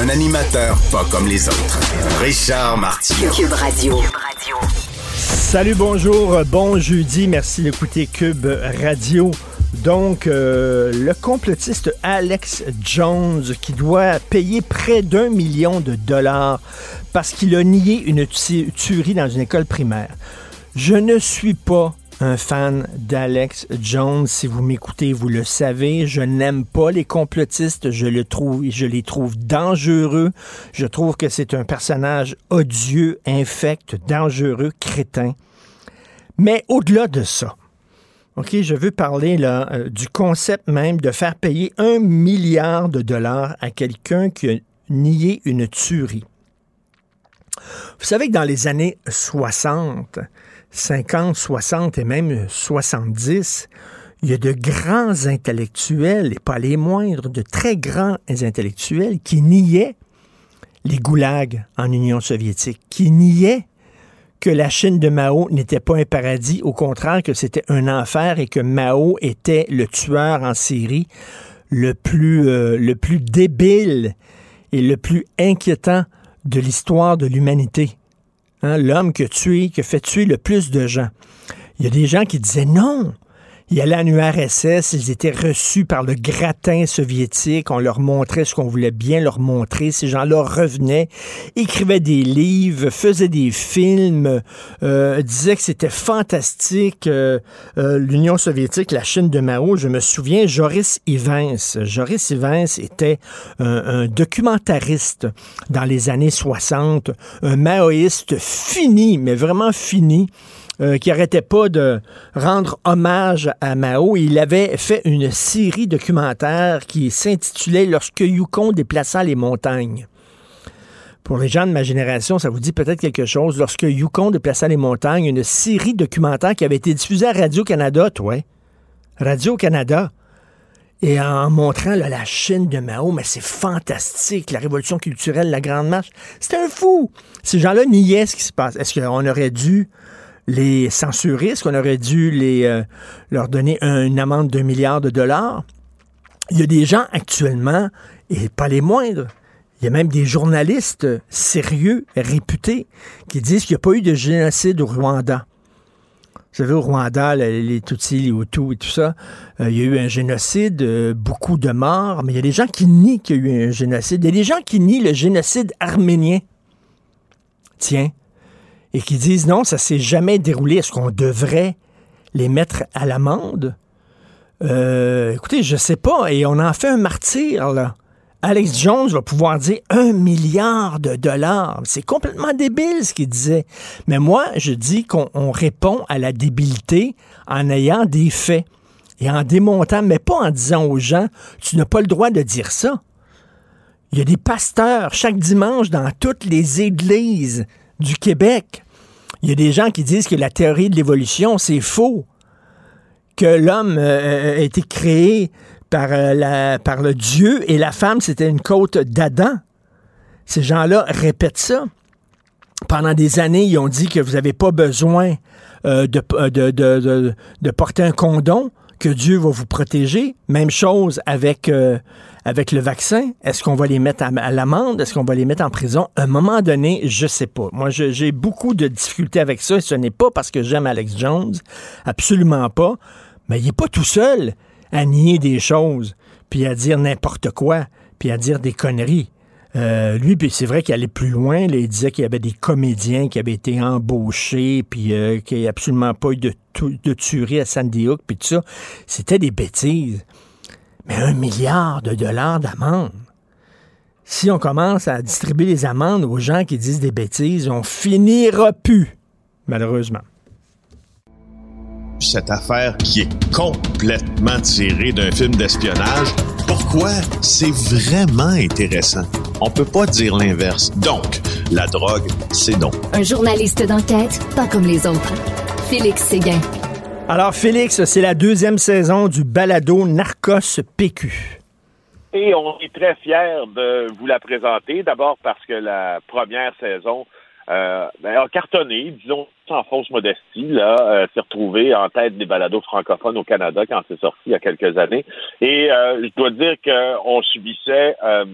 Un animateur pas comme les autres. Richard Martineau. Cube Radio. Salut, bonjour, bon jeudi, merci d'écouter Cube Radio. Donc, euh, le complotiste Alex Jones qui doit payer près d'un million de dollars parce qu'il a nié une tu- tuerie dans une école primaire. Je ne suis pas un fan d'Alex Jones. Si vous m'écoutez, vous le savez. Je n'aime pas les complotistes. Je, les trouve dangereux. Je trouve que c'est un personnage odieux, infect, dangereux, crétin. Mais au-delà de ça, OK, je veux parler là, euh, du concept même de faire payer un milliard de dollars à quelqu'un qui a nié une tuerie. Vous savez que dans les années 60, 50, 60 et même 70, il y a de grands intellectuels, et pas les moindres, de très grands intellectuels qui niaient les goulags en Union soviétique, qui niaient que la Chine de Mao n'était pas un paradis, au contraire que c'était un enfer et que Mao était le tueur en série le plus, euh, le plus débile et le plus inquiétant de l'histoire de l'humanité. Hein, L'homme qui a tué, qui a fait tuer le plus de gens. Il y a des gens qui disaient non. Ils allaient en URSS, ils étaient reçus par le gratin soviétique, on leur montrait ce qu'on voulait bien leur montrer. Ces gens-là revenaient, écrivaient des livres, faisaient des films, euh, disaient que c'était fantastique. euh, euh, L'Union soviétique, la Chine de Mao, je me souviens, Joris Ivens. Joris Ivens était un, un documentariste dans les années 60, un maoïste fini, mais vraiment fini euh, qui arrêtait pas de rendre hommage à Mao. Il avait fait une série documentaire qui s'intitulait Lorsque Yukon déplaça les montagnes. Pour les gens de ma génération, ça vous dit peut-être quelque chose. Lorsque Yukon déplaça les montagnes, une série documentaire qui avait été diffusée à Radio-Canada, toi. Radio-Canada. Et en montrant la Chine de Mao, mais c'est fantastique, la révolution culturelle, la grande marche. C'était un fou. Ces gens-là niaient ce qui se passe. Est-ce qu'on aurait dû les censurer? Est-ce qu'on aurait dû euh, leur donner un- une amende d'un milliard de dollars? Il y a des gens actuellement, et pas les moindres, il y a même des journalistes sérieux, réputés, qui disent qu'il n'y a pas eu de génocide au Rwanda. Vous savez, au Rwanda, les, les Tutsis, les Hutus et tout ça, euh, il y a eu un génocide, euh, beaucoup de morts, mais il y a des gens qui nient qu'il y a eu un génocide. Il y a des gens qui nient le génocide arménien. Tiens. Et qui disent non, ça s'est jamais déroulé. Est-ce qu'on devrait les mettre à l'amende? Euh, écoutez, je sais pas. Et on en fait un martyr, là. Alex Jones va pouvoir dire un milliard de dollars. C'est complètement débile ce qu'il disait. Mais moi, je dis qu'on on répond à la débilité en ayant des faits et en démontant, mais pas en disant aux gens, tu n'as pas le droit de dire ça. Il y a des pasteurs chaque dimanche dans toutes les églises du Québec. Il y a des gens qui disent que la théorie de l'évolution, c'est faux. Que l'homme euh, a été créé par, euh, par le Dieu et la femme, c'était une côte d'Adam. Ces gens-là répètent ça. Pendant des années, ils ont dit que vous n'avez pas besoin euh, de, de porter un condom, que Dieu va vous protéger. Même chose avec, euh, le vaccin. Est-ce qu'on va les mettre à, l'amende? Est-ce qu'on va les mettre en prison? À un moment donné, je sais pas. Moi, j'ai beaucoup de difficultés avec ça. Et ce n'est pas parce que j'aime Alex Jones. Absolument pas. Mais il n'est pas tout seul à nier des choses, puis à dire n'importe quoi, puis à dire des conneries. Euh, lui, puis c'est vrai qu'il allait plus loin. il disait qu'il y avait des comédiens qui avaient été embauchés, puis euh, qu'il n'y a absolument pas eu de, de tuerie à Sandy Hook, puis tout ça. C'était des bêtises. Mais un milliard de dollars d'amende. Si on commence à distribuer les amendes aux gens qui disent des bêtises, on finira plus, malheureusement. Cette affaire qui est complètement tirée d'un film d'espionnage. Pourquoi? C'est vraiment intéressant? On peut pas dire l'inverse. Donc, la drogue, c'est non. Un journaliste d'enquête, pas comme les autres. Félix Séguin. Alors, Félix, c'est la deuxième saison du balado Narcos PQ. Et on est très fiers de vous la présenter. D'abord parce que la première saison euh, ben, a cartonné, disons sans fausse modestie, là, euh, s'est retrouvé en tête des balados francophones au Canada quand c'est sorti il y a quelques années. Et euh, je dois dire qu'on subissait euh,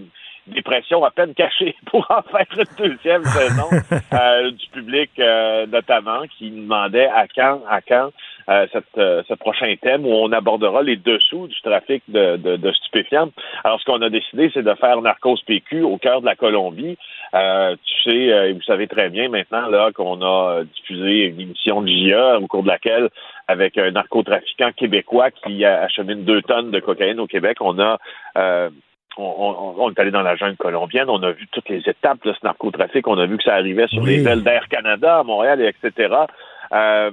des pressions à peine cachées pour en faire une deuxième saison euh, du public euh, notamment qui demandait à quand, à quand euh, cette, euh, ce prochain thème où on abordera les dessous du trafic de, de, de stupéfiants. Alors ce qu'on a décidé, c'est de faire Narcos PQ au cœur de la Colombie. Euh, tu sais, et vous savez très bien maintenant là qu'on a diffusé une émission de JE au cours de laquelle, avec un narcotrafiquant québécois qui achemine deux tonnes de cocaïne au Québec, on a on, on, est allé dans la jungle colombienne, on a vu toutes les étapes de ce narcotrafic, on a vu que ça arrivait sur les ailes d'Air Canada à Montréal, et etc. Euh,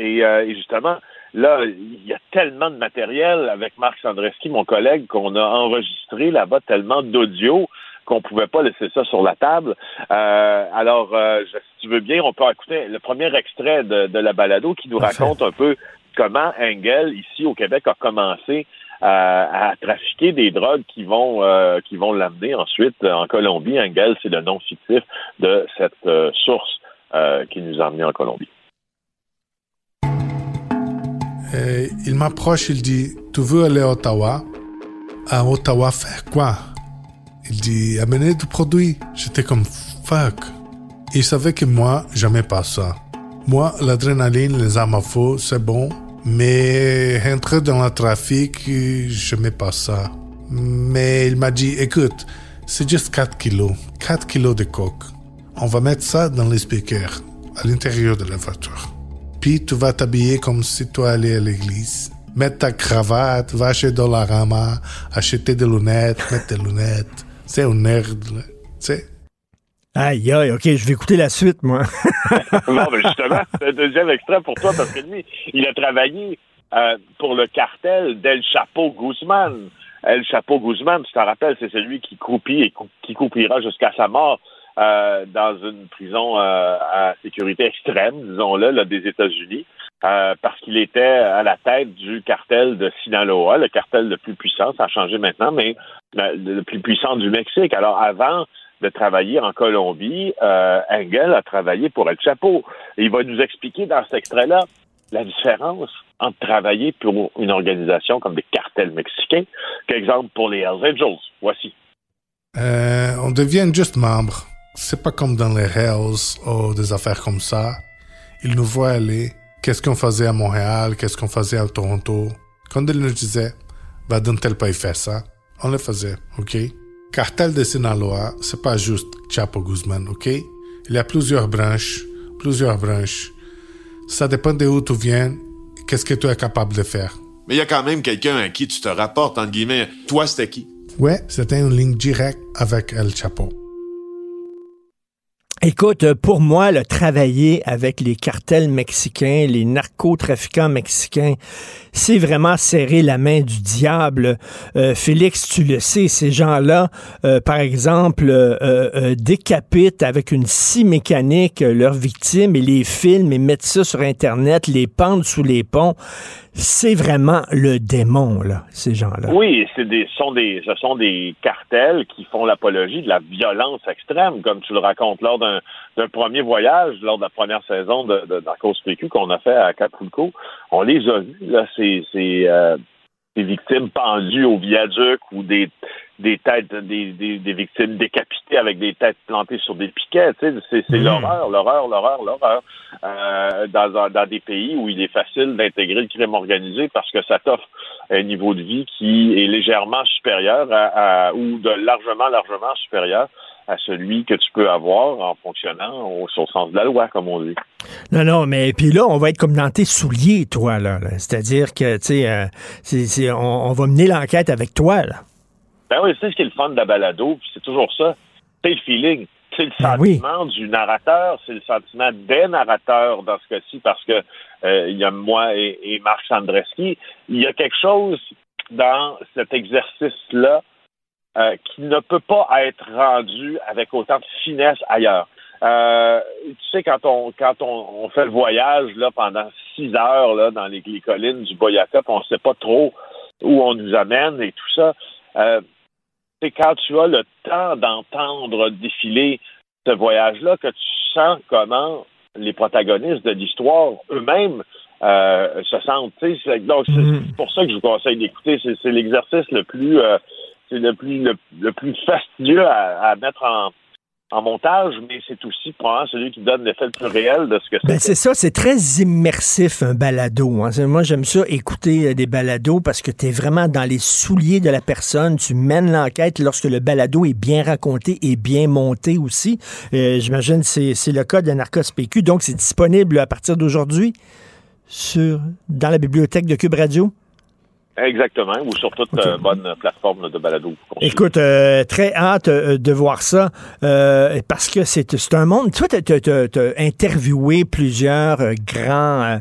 et, euh, et, justement, là, il y a tellement de matériel avec Marc Sandreski, mon collègue, qu'on a enregistré là-bas, tellement d'audio qu'on pouvait pas laisser ça sur la table. Euh, alors, euh, si tu veux bien, on peut écouter le premier extrait de, de la balado qui nous raconte un peu comment Engel, ici au Québec, a commencé à, à trafiquer des drogues qui vont euh, qui vont l'amener ensuite en Colombie. Engel, c'est le nom fictif de cette euh, source euh, qui nous a amenés en Colombie. Et il m'approche, il dit Tu veux aller à Ottawa? À Ottawa, faire quoi? Il dit Amener du produit. J'étais comme Fuck. Il savait que moi, j'aimais pas ça. Moi, l'adrénaline, les armes à feu, c'est bon, mais entrer dans le trafic, je pas ça. Mais il m'a dit, écoute, c'est juste 4 kilos. 4 kilos de coke. On va mettre ça dans les speakers, à l'intérieur de la voiture. Puis tu vas t'habiller comme si tu allais à l'église. Mettre ta cravate, va chez Dollarama, acheter des lunettes, mettre tes lunettes. C'est un nerd, tu sais? Aïe, aïe, OK, je vais écouter la suite, moi. non, mais justement, c'est un deuxième extrait pour toi, parce que lui, il a travaillé euh, pour le cartel d'El Chapo Guzman. El Chapo Guzman, tu t'en rappelles, c'est celui qui croupit et qui coupira jusqu'à sa mort euh, dans une prison euh, à sécurité extrême, disons-le, là, des États-Unis, euh, parce qu'il était à la tête du cartel de Sinaloa, le cartel le plus puissant, ça a changé maintenant, mais le plus puissant du Mexique. Alors avant de travailler en Colombie, Engel a travaillé pour El Chapo. Il va nous expliquer dans cet extrait-là la différence entre travailler pour une organisation comme des cartels mexicains qu'exemple pour les Hells Angels. Voici. On devient juste membre. C'est pas comme dans les Hells ou des affaires comme ça. Ils nous voient aller. Qu'est-ce qu'on faisait à Montréal? Qu'est-ce qu'on faisait à Toronto? Quand ils nous disaient, va dans tel pays faire ça, on le faisait, ok? Cartel de Sinaloa, c'est pas juste Chapo Guzman, ok? Il y a plusieurs branches, plusieurs branches. Ça dépend de où tu viens, qu'est-ce que tu es capable de faire. Mais il y a quand même quelqu'un à qui tu te rapportes, entre guillemets. Toi, c'était qui? Ouais, c'était une ligne directe avec El Chapo. Écoute, pour moi, le travailler avec les cartels mexicains, les narcotrafiquants mexicains, c'est vraiment serrer la main du diable. Euh, Félix, tu le sais, ces gens-là, euh, par exemple, euh, euh, décapitent avec une scie mécanique leurs victimes et les filment et mettent ça sur Internet, les pendent sous les ponts. C'est vraiment le démon, là, ces gens-là. Oui, c'est des, ce sont des cartels qui font l'apologie de la violence extrême, comme tu le racontes lors d'un, premier voyage, lors de la première saison de, de Narcos PQ qu'on a fait à Acapulco. On les a vus, là, c'est euh, victimes pendues au viaduc ou des, des têtes, des, des, des, victimes décapitées avec des têtes plantées sur des piquets. Tu sais, c'est, c'est l'horreur, l'horreur, l'horreur, l'horreur. Euh, dans, dans des pays où il est facile d'intégrer le crime organisé parce que ça t'offre un niveau de vie qui est légèrement supérieur à, à, ou de largement, largement supérieur à celui que tu peux avoir en fonctionnant au, sens de la loi, comme on dit. Non, non, mais puis là, on va être comme dans tes souliers, toi, là. là. C'est-à-dire que, tu sais, euh, on va mener l'enquête avec toi, là. Ben oui, c'est ce qui est le fun de la balado, puis c'est toujours ça. C'est le feeling. C'est le Ben oui. sentiment du narrateur, c'est le sentiment des narrateurs dans ce cas-ci, parce que euh, il y a moi et, et Marc Sandreski. Il y a quelque chose dans cet exercice-là euh, qui ne peut pas être rendu avec autant de finesse ailleurs. Euh, tu sais, quand on quand on, fait le voyage là pendant six heures là dans les, collines du Boyaca, on ne sait pas trop où on nous amène et tout ça. Euh, c'est quand tu as le temps d'entendre défiler ce voyage-là que tu sens comment les protagonistes de l'histoire eux-mêmes euh, se sentent. Donc mm-hmm. c'est pour ça que je vous conseille d'écouter. C'est l'exercice le plus euh, c'est le plus le, plus fastidieux à mettre en, en montage, mais c'est aussi probablement celui qui donne l'effet le plus réel de ce que ben, c'est. c'est ça, c'est très immersif un balado. Hein. Moi, j'aime ça écouter euh, des balados parce que tu es vraiment dans les souliers de la personne. Tu mènes l'enquête lorsque le balado est bien raconté et bien monté aussi. Euh, j'imagine que c'est le cas de Narcos PQ. Donc, c'est disponible à partir d'aujourd'hui sur dans la bibliothèque de Cube Radio? Exactement, ou sur toute euh, bonne plateforme de balado. Écoute, euh, très hâte euh, de voir ça, parce que c'est un monde... Toi, tu as, interviewé plusieurs grands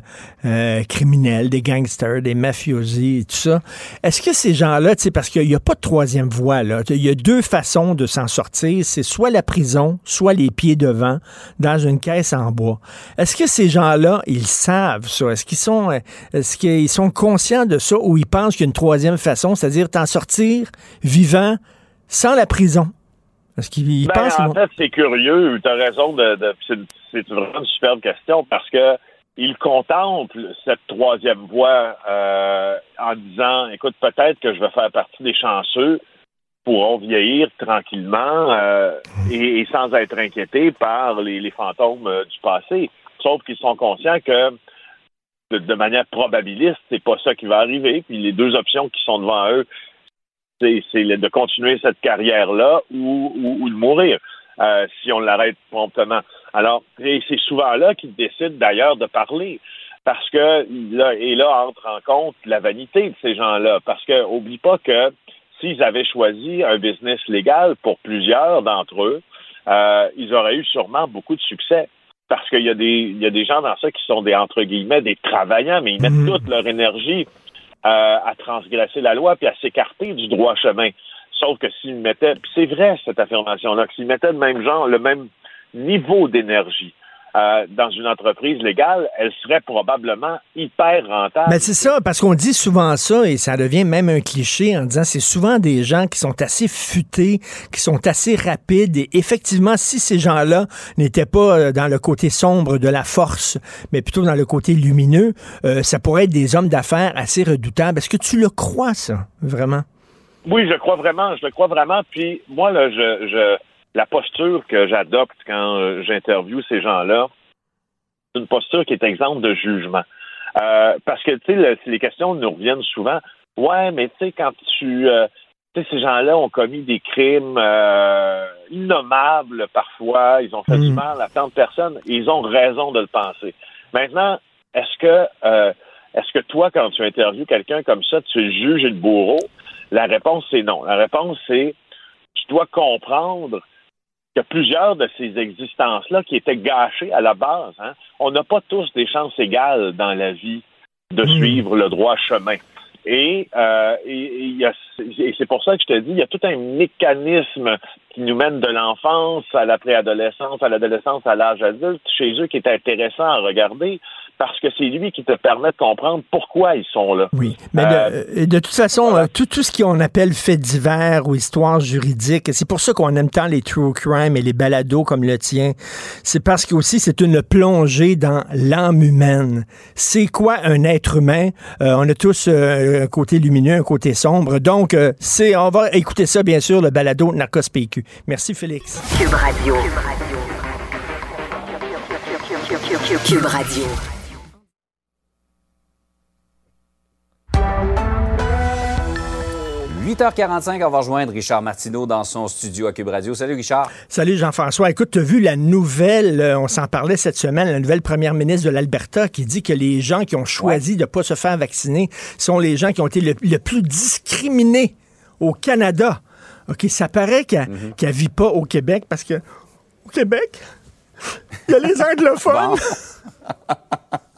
criminels, des gangsters, des mafiosi et tout ça. Est-ce que ces gens-là, tu sais, parce qu'il n'y a pas de troisième voie, là, il y a deux façons de s'en sortir, c'est soit la prison, soit les pieds devant, dans une caisse en bois. Est-ce que ces gens-là, ils savent ça? Est-ce qu'ils sont, est-ce qu'ils sont conscients de ça ou ils pensent qu'il y a une troisième façon, c'est-à-dire t'en sortir vivant sans la prison? Parce qu'il ben, En fait, c'est curieux. Tu as raison de. c'est vraiment une superbe question parce que il contemple cette troisième voie euh, en disant écoute, peut-être que je vais faire partie des chanceux pourront vieillir tranquillement euh, et, sans être inquiétés par les, fantômes euh, du passé. Sauf qu'ils sont conscients que de, manière probabiliste, c'est pas ça qui va arriver. Puis les deux options qui sont devant eux, c'est de continuer cette carrière-là ou, ou, de mourir si on l'arrête promptement. Alors, c'est souvent là qu'ils décident d'ailleurs de parler. Parce que là, et là entre en compte la vanité de ces gens-là. Parce que oublie pas que s'ils avaient choisi un business légal pour plusieurs d'entre eux, euh, ils auraient eu sûrement beaucoup de succès parce qu'il y, a des, y a des gens dans ça qui sont des, entre guillemets, des travaillants, mais ils mettent mhm. toute leur énergie euh, à transgresser la loi puis à s'écarter du droit chemin. Sauf que s'ils mettaient, c'est vrai cette affirmation-là, que s'ils mettaient le même genre, le même niveau d'énergie euh, dans une entreprise légale, elle serait probablement hyper rentable. Mais c'est ça, parce qu'on dit souvent ça, et ça devient même un cliché en disant c'est souvent des gens qui sont assez futés, qui sont assez rapides, et effectivement, si ces gens-là n'étaient pas euh, dans le côté sombre de la force, mais plutôt dans le côté lumineux, euh, ça pourrait être des hommes d'affaires assez redoutables. Est-ce que tu le crois, ça, vraiment? Oui, je crois vraiment, je le crois vraiment. Puis moi, là, je, je la posture que j'adopte quand euh, j'interviewe ces gens-là, c'est une posture qui est exemple de jugement. Euh, parce que, tu sais, les questions nous reviennent souvent. Ouais, mais tu sais, quand tu... Euh, tu sais, ces gens-là ont commis des crimes innommables parfois, ils ont fait du mm. mal à tant de personnes, et ils ont raison de le penser. Maintenant, est-ce que est-ce que toi, quand tu interviews quelqu'un comme ça, tu es juge et le bourreau? La réponse, c'est non. La réponse, c'est tu dois comprendre y a plusieurs de ces existences-là qui étaient gâchées à la base. Hein. On n'a pas tous des chances égales dans la vie de hmm. suivre le droit chemin. Et, euh, et, et c'est pour ça que je te dis, il y a tout un mécanisme qui nous mène de l'enfance à la préadolescence, à l'adolescence, à l'âge adulte, chez eux qui est intéressant à regarder parce que c'est lui qui te permet de comprendre pourquoi ils sont là. Oui, mais de, euh, de, toute façon, euh, tout, tout ce qu'on appelle fait divers ou histoire juridique, c'est pour ça qu'on aime tant les true crime et les balados comme le tien. C'est parce que aussi c'est une plongée dans l'âme humaine. C'est quoi un être humain? Euh, On a tous un côté lumineux, un côté sombre. Donc, c'est, on va écouter ça bien sûr, le balado Narcos PQ. Merci Félix. Cube Radio. Cube Radio. 8h45, on va rejoindre Richard Martineau dans son studio à Cube Radio. Salut Richard. Salut Jean-François. Écoute, tu as vu la nouvelle, euh, on s'en parlait cette semaine, la nouvelle première ministre de l'Alberta qui dit que les gens qui ont choisi de ne pas se faire vacciner sont les gens qui ont été le, plus discriminés au Canada. OK, ça paraît qu'elle ne mhm. vit pas au Québec parce que au Québec, il y a les anglophones.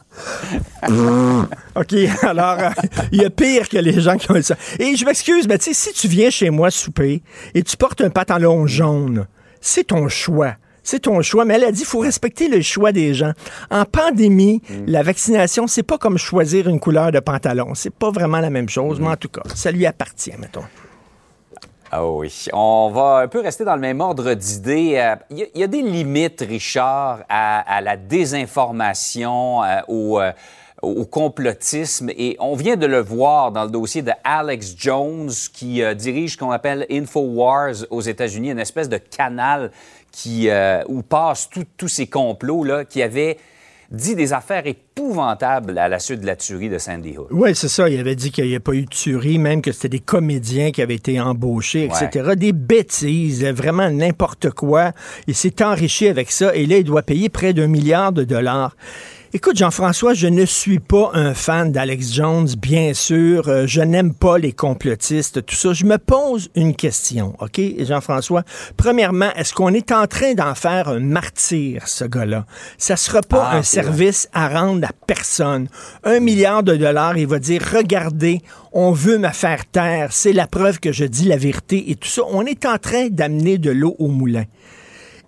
OK, alors, euh, il y a pire que les gens qui ont ça. Et je m'excuse, mais tu sais, si tu viens chez moi souper et tu portes un pantalon jaune, c'est ton choix. C'est ton choix, mais elle a dit qu'il faut respecter le choix des gens. En pandémie, la vaccination, c'est pas comme choisir une couleur de pantalon. C'est pas vraiment la même chose, mais en tout cas, ça lui appartient, mettons. Ah oui. On va un peu rester dans le même ordre d'idées. Euh, Il y, a- il y a des limites, Richard, à, la désinformation, euh, au, euh, au complotisme. Et on vient de le voir dans le dossier de Alex Jones, qui euh, dirige ce qu'on appelle InfoWars aux États-Unis, une espèce de canal qui, euh, où passent tous ces complots-là, qui avait dit des affaires épouvantables à la suite de la tuerie de Sandy Hook. Oui, c'est ça. Il avait dit qu'il n'y a pas eu de tuerie, même que c'était des comédiens qui avaient été embauchés, etc. Des bêtises, vraiment n'importe quoi. Il s'est enrichi avec ça et là, il doit payer près d'un milliard de dollars. Écoute, Jean-François, je ne suis pas un fan d'Alex Jones, bien sûr. Euh, je n'aime pas les complotistes, tout ça. Je me pose une question, OK, Jean-François? Premièrement, est-ce qu'on est en train d'en faire un martyr, ce gars-là? Ça sera pas Ah, un vrai. service à rendre à personne. Un milliard de dollars, il va dire, regardez, on veut me faire taire, c'est la preuve que je dis la vérité et tout ça. On est en train d'amener de l'eau au moulin.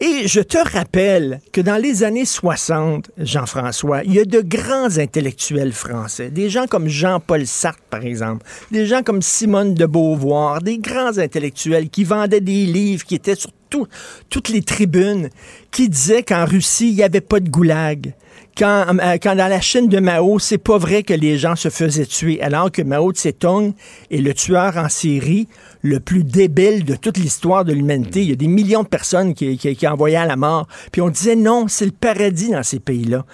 Et je te rappelle que dans les années 60, Jean-François, il y a de grands intellectuels français, des gens comme Jean-Paul Sartre, par exemple, des gens comme Simone de Beauvoir, des grands intellectuels qui vendaient des livres, qui étaient sur tout- toutes les tribunes, qui disaient qu'en Russie, il n'y avait pas de goulag. Quand, euh, dans la Chine de Mao, c'est pas vrai que les gens se faisaient tuer, alors que Mao Tse-tung est le tueur en série le plus débile de toute l'histoire de l'humanité. Il y a des millions de personnes qui, qui, qui envoyaient à la mort. Puis on disait non, c'est le paradis dans ces pays-là.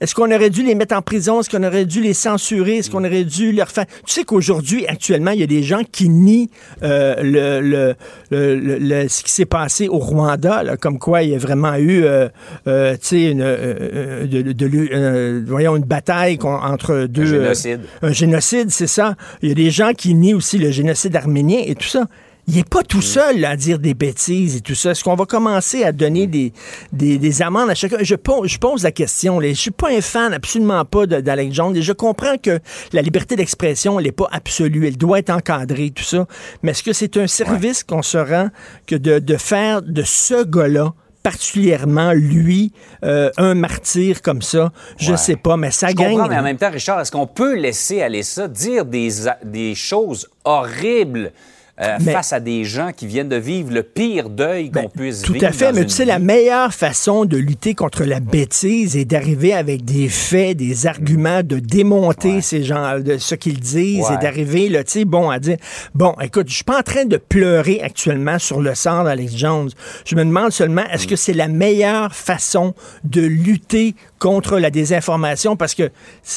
Est-ce qu'on aurait dû les mettre en prison? Est-ce qu'on aurait dû les censurer? Est-ce qu'on aurait dû leur faire... Tu sais qu'aujourd'hui, actuellement, il y a des gens qui nient euh, le, le, le- le- le- ce qui s'est passé au Rwanda, là, comme quoi il y a vraiment eu, euh, euh, tu sais, une, de, de- de- voyons, une bataille entre deux... euh, génocide. un génocide, c'est ça. Il y a des gens qui nient aussi le génocide arménien et tout ça. Il n'est pas tout seul là, à dire des bêtises et tout ça. Est-ce qu'on va commencer à donner des, des, des amendes à chacun? Je pose, je pose la question. là. Je suis pas un fan, absolument pas, d'Alex Jones. Et je comprends que la liberté d'expression, elle n'est pas absolue. Elle doit être encadrée, tout ça. Mais est-ce que c'est un service qu'on se rend que de, de faire de ce gars-là particulièrement lui euh, un martyr comme ça, je Ouais. sais pas, mais ça Je gagne. comprends, mais en même temps, Richard, est-ce qu'on peut laisser aller ça, dire des, des choses horribles euh, Mais- face à des gens qui viennent de vivre le pire deuil qu'on Ben, puisse Tout vivre? à fait, mais tu sais, la meilleure façon de lutter contre la bêtise est d'arriver avec des faits, des arguments, de démonter ces gens, de ce qu'ils disent Ouais. et d'arriver, tu sais, bon, à dire, bon, écoute, je suis pas en train de pleurer actuellement sur le sort d'Alex Jones. Je me demande seulement, Mm. est-ce que c'est la meilleure façon de lutter contre la désinformation? Parce que, tu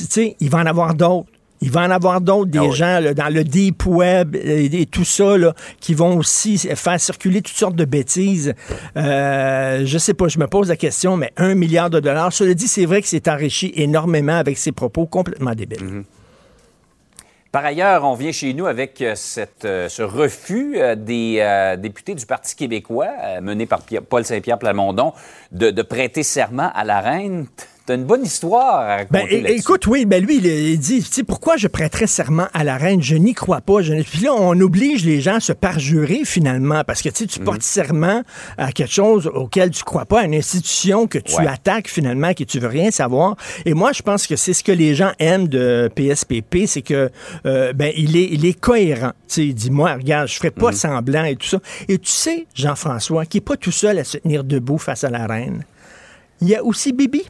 sais, il va en avoir d'autres. Il va en avoir d'autres, des Ah oui. gens là, dans le deep web et, et tout ça, là, qui vont aussi faire circuler toutes sortes de bêtises. Euh, je sais pas, je me pose la question, mais un milliard de dollars. Cela dit, c'est vrai que c'est enrichi énormément avec ses propos complètement débiles. Mm-hmm. Par ailleurs, on vient chez nous avec euh, cette, euh, ce refus euh, des euh, députés du Parti québécois, mené par Pierre- Paul Saint-Pierre Plamondon, de, de prêter serment à la reine. T'as une bonne histoire à raconter Ben, écoute, oui, ben lui, il, il dit, tu sais, pourquoi je prêterais serment à la reine? Je n'y crois pas. Je Puis là, on oblige les gens à se parjurer finalement, parce que tu tu portes serment à quelque chose auquel tu crois pas, à une institution que tu Ouais. attaques finalement, que tu veux rien savoir. Et moi, je pense que c'est ce que les gens aiment de PSPP, c'est que euh, ben il est, il est cohérent. Tu sais, il dit, moi, regarde, je ferai pas semblant et tout ça. Et tu sais, Jean-François, qui est pas tout seul à se tenir debout face à la reine. Il y a aussi Bibi.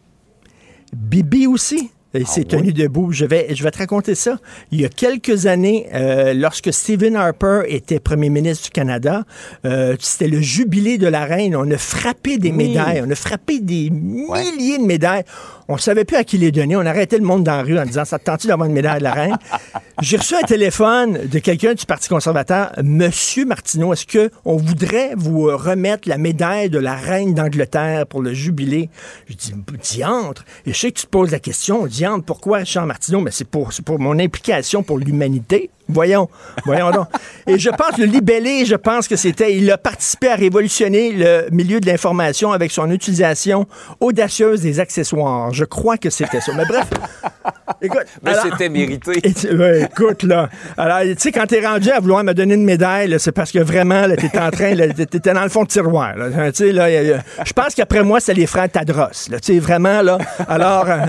Bibi aussi. Il s'est tenu debout. Je vais, je vais te raconter ça. Il y a quelques années, euh, lorsque Stephen Harper était premier ministre du Canada, euh, c'était le jubilé de la reine. On a frappé des médailles. On a frappé des milliers de médailles. On savait plus à qui les donner. On arrêtait le monde dans la rue en disant Ça te tente d'avoir une médaille de la reine? J'ai reçu un téléphone de quelqu'un du Parti conservateur. Monsieur Martineau, est-ce que on voudrait vous euh, remettre la médaille de la reine d'Angleterre pour le jubilé? Je dis Diantre. Et je sais que tu te poses la question, Diantre, pourquoi Richard Martineau? Mais c'est pour, c'est pour mon implication pour l'humanité. Voyons, voyons donc. Et je pense, le libellé, je pense que c'était, il a participé à révolutionner le milieu de l'information avec son utilisation audacieuse des accessoires. Je crois que c'était ça. Mais bref, Écoute, Mais c'était mérité. Ouais, écoute, là. Alors, tu sais, quand t'es rendu à vouloir me donner une médaille, c'est parce que vraiment, là, t'étais en train, t'étais dans le fond de tiroir. Tu sais, là, je pense qu'après moi, c'est les frères Tadros. Tu sais, vraiment, là. Alors, euh,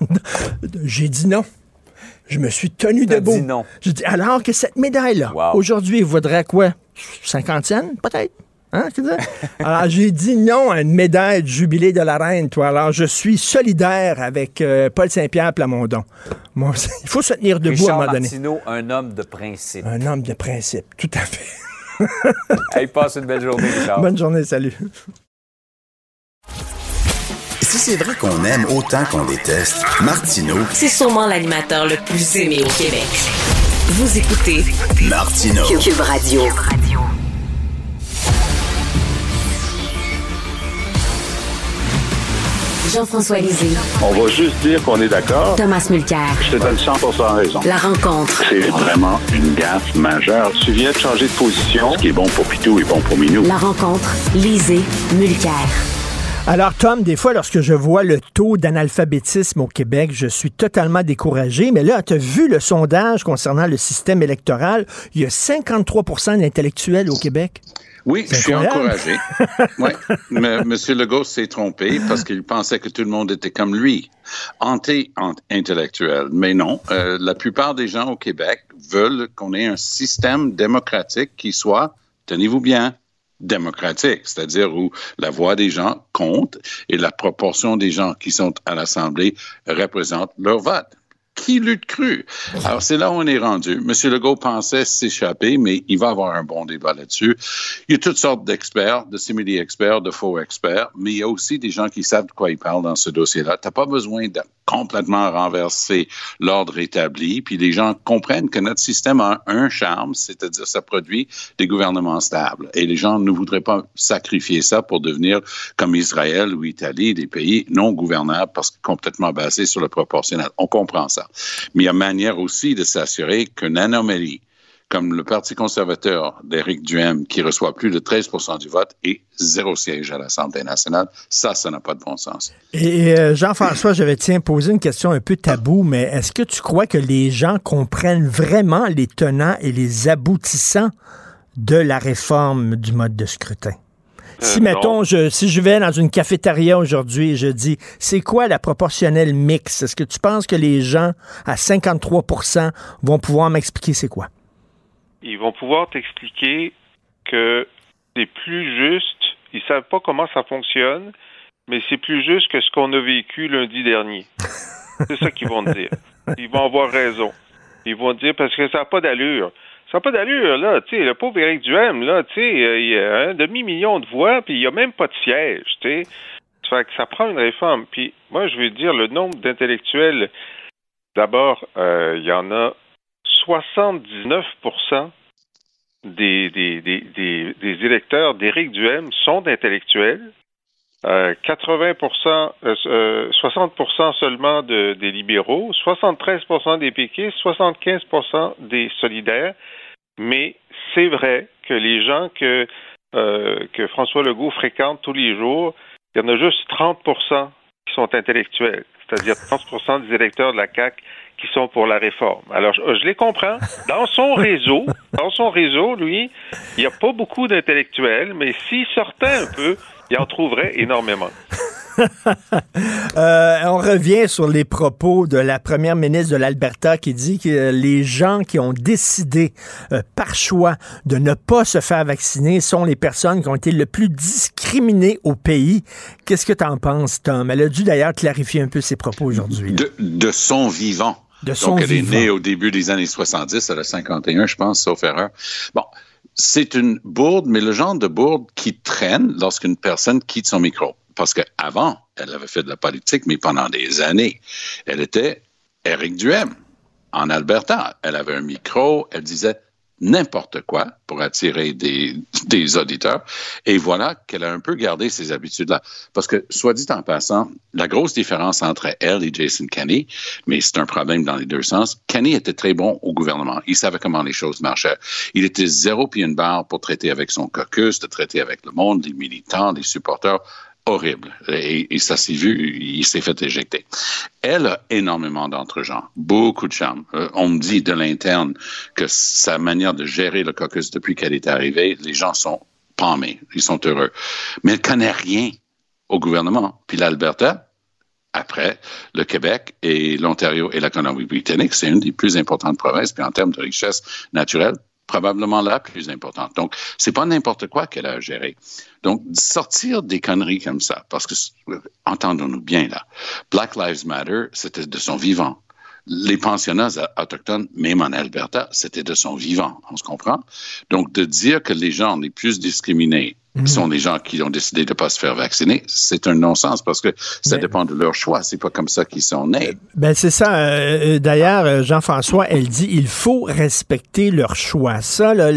j'ai dit non. Je me suis tenu T'as debout. dit non. J'ai dit, alors que cette médaille-là, Wow. aujourd'hui, vaudrait quoi? 50 cents, peut-être? Hein? Alors, j'ai dit non à une médaille de jubilé de la reine, toi. Alors, je suis solidaire avec euh, Paul Saint-Pierre Plamondon. Moi, il faut se tenir debout à un moment donné. Martineau, un homme de principe. Un homme de principe, tout à fait. Hey, passe une belle journée, Richard. Bonne journée, salut. C'est vrai qu'on aime autant qu'on déteste, Martineau, C'est sûrement l'animateur le plus aimé au Québec. Vous écoutez Martineau. Cube Radio. Jean-François Lisée. On va juste dire qu'on est d'accord. Thomas Mulcair. Je te donne 100% raison. La rencontre. C'est vraiment une gaffe majeure. Tu viens de changer de position. Ce qui est bon pour Pitou est bon pour Minou. La rencontre. Lisée. Mulcair. Alors, Tom, des fois, lorsque je vois le taux d'analphabétisme au Québec, je suis totalement découragé. Mais là, tu as vu le sondage concernant le système électoral? Il y a 53 d'intellectuels au Québec. Oui, je suis encouragé. oui. Mais M. Legault s'est trompé parce qu'il pensait que tout le monde était comme lui, anti-intellectuel. Mais non, euh, la plupart des gens au Québec veulent qu'on ait un système démocratique qui soit, tenez-vous bien, démocratique, c'est-à-dire où la voix des gens compte et la proportion des gens qui sont à l'Assemblée représente leur vote. Qui l'eût cru? Alors, c'est là où on est rendu. M. Legault pensait s'échapper, mais il va avoir un bon débat là-dessus. Il y a toutes sortes d'experts, de simili-experts, de faux experts, mais il y a aussi des gens qui savent de quoi ils parlent dans ce dossier-là. Tu n'as pas besoin de complètement renverser l'ordre établi, puis les gens comprennent que notre système a un charme, c'est-à-dire ça produit des gouvernements stables. Et les gens ne voudraient pas sacrifier ça pour devenir comme Israël ou Italie, des pays non gouvernables parce que complètement basés sur le proportionnel. On comprend ça. Mais il y a manière aussi de s'assurer qu'une anomalie comme le Parti conservateur d'Éric Duhem, qui reçoit plus de 13% du vote et zéro siège à l'Assemblée nationale, ça, ça n'a pas de bon sens. Et euh, Jean-François, je vais tiens poser une question un peu taboue, mais est-ce que tu crois que les gens comprennent vraiment les tenants et les aboutissants de la réforme du mode de scrutin? Si, Euh, mettons, non. je, si je vais dans une cafétéria aujourd'hui et je dis, c'est quoi la proportionnelle mix? Est-ce que tu penses que les gens à 53% vont pouvoir m'expliquer c'est quoi? ils vont pouvoir t'expliquer que c'est plus juste. Ils savent pas comment ça fonctionne, mais c'est plus juste que ce qu'on a vécu lundi dernier. C'est ça qu'ils vont te dire. Ils vont avoir raison. Ils vont te dire parce que ça n'a pas d'allure. Ça n'a pas d'allure, là. Tu sais, le pauvre Éric Duhem, là, tu sais, euh, il a un demi-million de voix, puis il n'y a même pas de siège, tu sais. Ça fait que ça prend une réforme. Puis moi, je veux dire, le nombre d'intellectuels, d'abord, euh, il y en a 79 des, des, électeurs d'Éric Duhem sont intellectuels. Euh, 80% euh, euh, 60% seulement de, des libéraux, 73% des péquistes, 75% des solidaires. Mais c'est vrai que les gens que, euh, que François Legault fréquente tous les jours, il y en a juste 30 qui sont intellectuels, c'est-à-dire 30 des électeurs de la CAQ qui sont pour la réforme. Alors, je, les comprends. Dans son réseau, dans son réseau, lui, il n'y a pas beaucoup d'intellectuels, mais s'il sortait un peu, il en trouverait énormément. Euh, on revient sur les propos de la première ministre de l'Alberta qui dit que les gens qui ont décidé euh, par choix de ne pas se faire vacciner sont les personnes qui ont été le plus discriminées au pays. Qu'est-ce que tu en penses, Tom? Elle a dû d'ailleurs clarifier un peu ses propos aujourd'hui. De, de son vivant. De son Donc, elle vivant. est née au début des années 70, elle a 51, je pense, sauf erreur. Bon, c'est une bourde, mais le genre de bourde qui traîne lorsqu'une personne quitte son micro. Parce qu'avant, elle avait fait de la politique, mais pendant des années, elle était Éric Duhem en Alberta. Elle avait un micro, elle disait n'importe quoi pour attirer des, des auditeurs. Et voilà qu'elle a un peu gardé ces habitudes-là. Parce que, soit dit en passant, la grosse différence entre elle et Jason Kenney, mais c'est un problème dans les deux sens, Kenney était très bon au gouvernement. Il savait comment les choses marchaient. Il était zéro pied une barre pour traiter avec son caucus, de traiter avec le monde, les militants, les supporters. Horrible. Et, ça s'est vu, il s'est fait éjecter. Elle a énormément d'entre-gens, beaucoup de charme. Euh, on me dit de l'interne que sa manière de gérer le caucus depuis qu'elle est arrivée, les gens sont palmés, ils sont heureux. Mais elle connaît rien au gouvernement. Puis l'Alberta, après le Québec et l'Ontario et la Colombie-Britannique, c'est une des plus importantes provinces, puis en termes de richesse naturelle, probablement la plus importante. Donc, c'est pas n'importe quoi qu'elle a géré. Donc, sortir des conneries comme ça, parce que, entendons-nous bien là, Black Lives Matter, c'était de son vivant. Les pensionnats autochtones, même en Alberta, c'était de son vivant, on se comprend? Donc, de dire que les gens les plus discriminés ce sont les gens qui ont décidé de ne pas se faire vacciner. C'est un non-sens parce que ça dépend de leur choix. C'est pas comme ça qu'ils sont nés. Ben c'est ça. Euh, euh, d'ailleurs, euh, Jean-François, elle dit il faut respecter leur choix. Ça, là,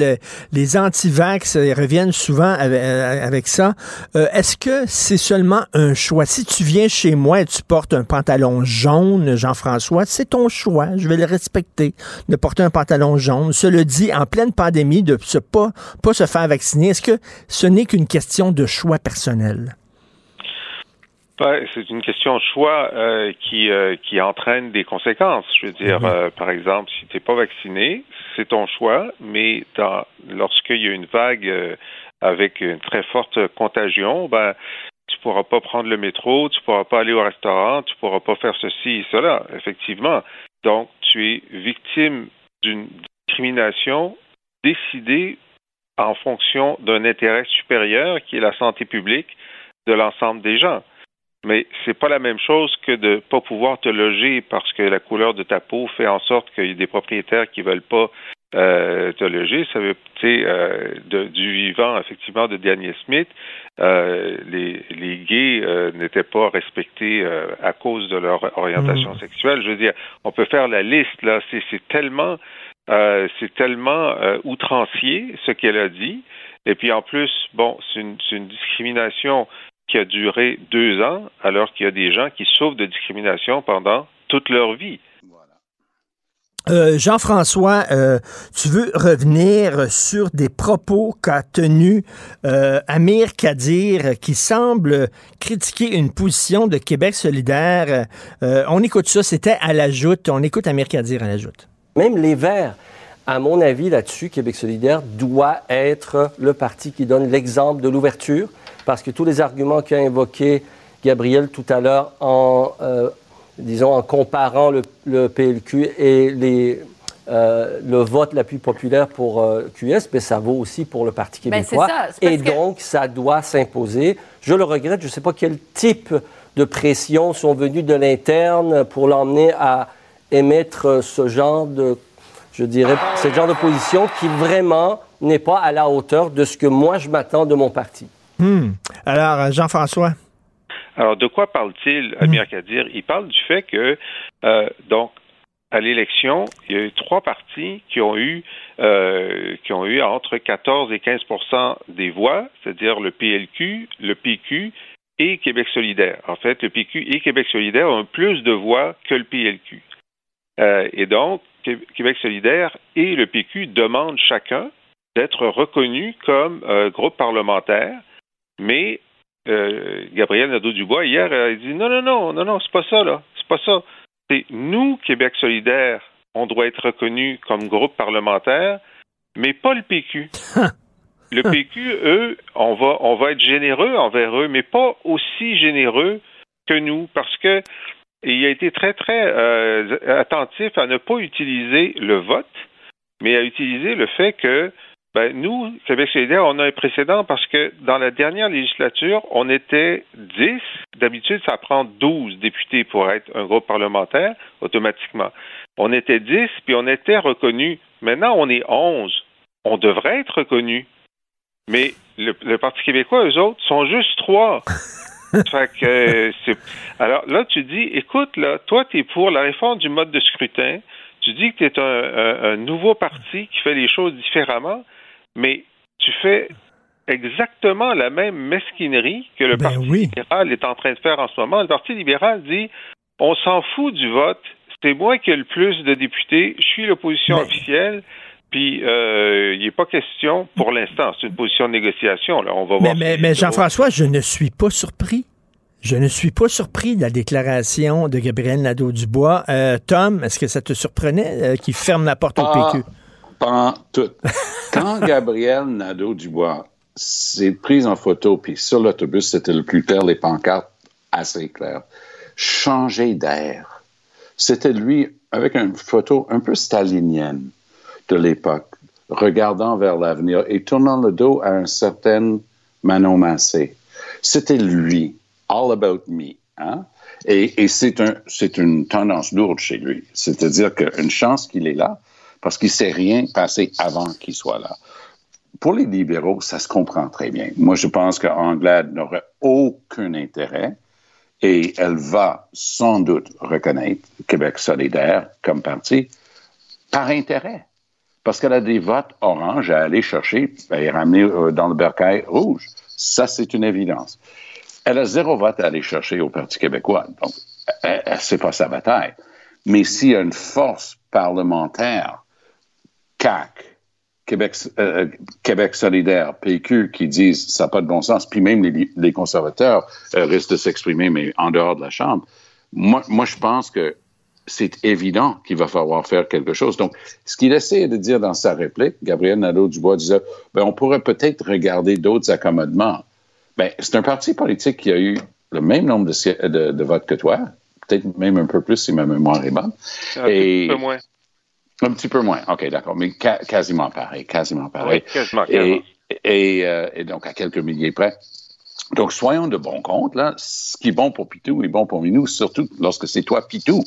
les anti-vax reviennent souvent avec, ça. Est-ce que c'est seulement un choix? Si tu viens chez moi et tu portes un pantalon jaune, Jean-François, c'est ton choix. Je vais le respecter de porter un pantalon jaune. Cela dit, en pleine pandémie, de ne pas, pas se faire vacciner, est-ce que ce n'est qu'une question de choix personnel? Ben, c'est une question de choix euh, qui, euh, qui entraîne des conséquences. Je veux dire, mhm. euh, par exemple, si tu n'es pas vacciné, c'est ton choix, mais lorsqu'il y a une vague avec une très forte contagion, ben, tu pourras pas prendre le métro, tu pourras pas aller au restaurant, tu pourras pas faire ceci et cela, effectivement. Donc, tu es victime d'une discrimination décidée en fonction d'un intérêt supérieur qui est la santé publique de l'ensemble des gens. Mais c'est pas la même chose que de pas pouvoir te loger parce que la couleur de ta peau fait en sorte qu'il y a des propriétaires qui veulent pas euh, te loger. Ça veut, euh, du vivant effectivement de Daniel Smith, euh, les, les gays n'étaient pas respectés à cause de leur orientation mmh. sexuelle. Je veux dire, on peut faire la liste là. C'est tellement euh, c'est tellement euh, outrancier ce qu'elle a dit. Et puis en plus, bon, c'est une, discrimination qui a duré deux ans, alors qu'il y a des gens qui souffrent de discrimination pendant toute leur vie. Euh, Jean-François, tu veux revenir sur des propos qu'a tenus Amir Kadir qui semble critiquer une position de Québec solidaire. on écoute ça, c'était à la joute. On écoute Amir Kadir à la joute. Même les Verts, à mon avis, là-dessus, Québec solidaire doit être le parti qui donne l'exemple de l'ouverture, parce que tous les arguments qu'a invoqués Gabriel tout à l'heure en, euh, disons, en comparant le, PLQ et les, euh, le vote la plus populaire pour euh, QS, mais ça vaut aussi pour le Parti ben, québécois. et donc, ça doit s'imposer. Je le regrette, je ne sais pas quel type de pression sont venues de l'interne pour l'emmener à émettre ce genre de, je dirais, ce genre de position qui vraiment n'est pas à la hauteur de ce que moi je m'attends de mon parti. Hmm. Alors, Jean-François? Alors, de quoi parle-t-il, Amir Kadir? Il parle du fait que, euh, donc, à l'élection, il y a eu trois partis qui ont eu, euh, qui ont eu entre 14 et 15% des voix, c'est-à-dire le PLQ, le PQ et Québec solidaire. En fait, le PQ et Québec solidaire ont plus de voix que le PLQ. Euh, et donc, Québec solidaire et le PQ demandent chacun d'être reconnus comme euh, groupe parlementaire, mais euh, Gabriel Nadeau-Dubois, hier, a dit non, non, non, non, non, c'est pas ça, là. C'est pas ça. C'est nous, Québec solidaire, on doit être reconnus comme groupe parlementaire, mais pas le PQ. le PQ, eux, on va, on va être généreux envers eux, mais pas aussi généreux que nous, parce que et il a été très, très euh, attentif à ne pas utiliser le vote, mais à utiliser le fait que ben, nous, Québec solidaire, on a un précédent parce que dans la dernière législature, on était 10. D'habitude, ça prend 12 députés pour être un groupe parlementaire, automatiquement. On était 10, puis on était reconnus. Maintenant, on est 11. On devrait être reconnus. Mais le, le Parti québécois, eux autres, sont juste trois. Fait que, euh, Alors là, tu dis, écoute, là, toi, tu es pour la réforme du mode de scrutin. Tu dis que tu es un, nouveau parti qui fait les choses différemment, mais tu fais exactement la même mesquinerie que le ben Parti libéral est en train de faire en ce moment. Le Parti libéral dit on s'en fout du vote, c'est moi qui ai le plus de députés, je suis l'opposition officielle, Puis, euh, il n'est pas question, pour l'instant, c'est une position de négociation. Là. On va mais, voir. Mais, mais Jean-François, je ne suis pas surpris. Je ne suis pas surpris de la déclaration de Gabriel Nadeau-Dubois. Euh, Tom, est-ce que ça te surprenait euh, qu'il ferme la porte au PQ? Pas tout. Quand Gabriel Nadeau-Dubois s'est pris en photo, puis sur l'autobus, c'était le plus clair, les pancartes assez claires, changer d'air. C'était lui avec une photo un peu stalinienne de l'époque, regardant vers l'avenir et tournant le dos à un certain Manon Massé. C'était lui, all about me. Hein? Et, et c'est un, une tendance lourde chez lui. C'est-à-dire qu'une chance qu'il est là, parce qu'il ne s'est rien passé avant qu'il soit là. Pour les libéraux, ça se comprend très bien. Moi, je pense qu'Anglade n'aurait aucun intérêt et elle va sans doute reconnaître Québec solidaire comme parti par intérêt parce qu'elle a des votes orange à aller chercher et ramener euh, dans le bercail rouge. Ça, c'est une évidence. Elle a zéro vote à aller chercher au Parti québécois. Donc, c'est pas sa bataille. Mais s'il y a une force parlementaire, CAC, Québec, euh, Québec solidaire, PQ, qui disent ça n'a pas de bon sens, puis même les, conservateurs euh, risquent de s'exprimer, mais en dehors de la Chambre. Moi, moi je pense que c'est évident qu'il va falloir faire quelque chose. Donc, ce qu'il essaie de dire dans sa réplique, Gabriel Nadeau-Dubois disait, ben, on pourrait peut-être regarder d'autres accommodements. Ben, c'est un parti politique qui a eu le même nombre de, de, votes que toi, peut-être même un peu plus si ma mémoire est bonne. Un petit peu moins. Un petit peu moins, OK, d'accord, mais quasiment pareil, quasiment pareil. Oui, quasiment, Et, et, euh, et, donc, à quelques milliers près. Donc, soyons de bon compte, là. Ce qui est bon pour Pitou est bon pour Minou, surtout lorsque c'est toi, Pitou.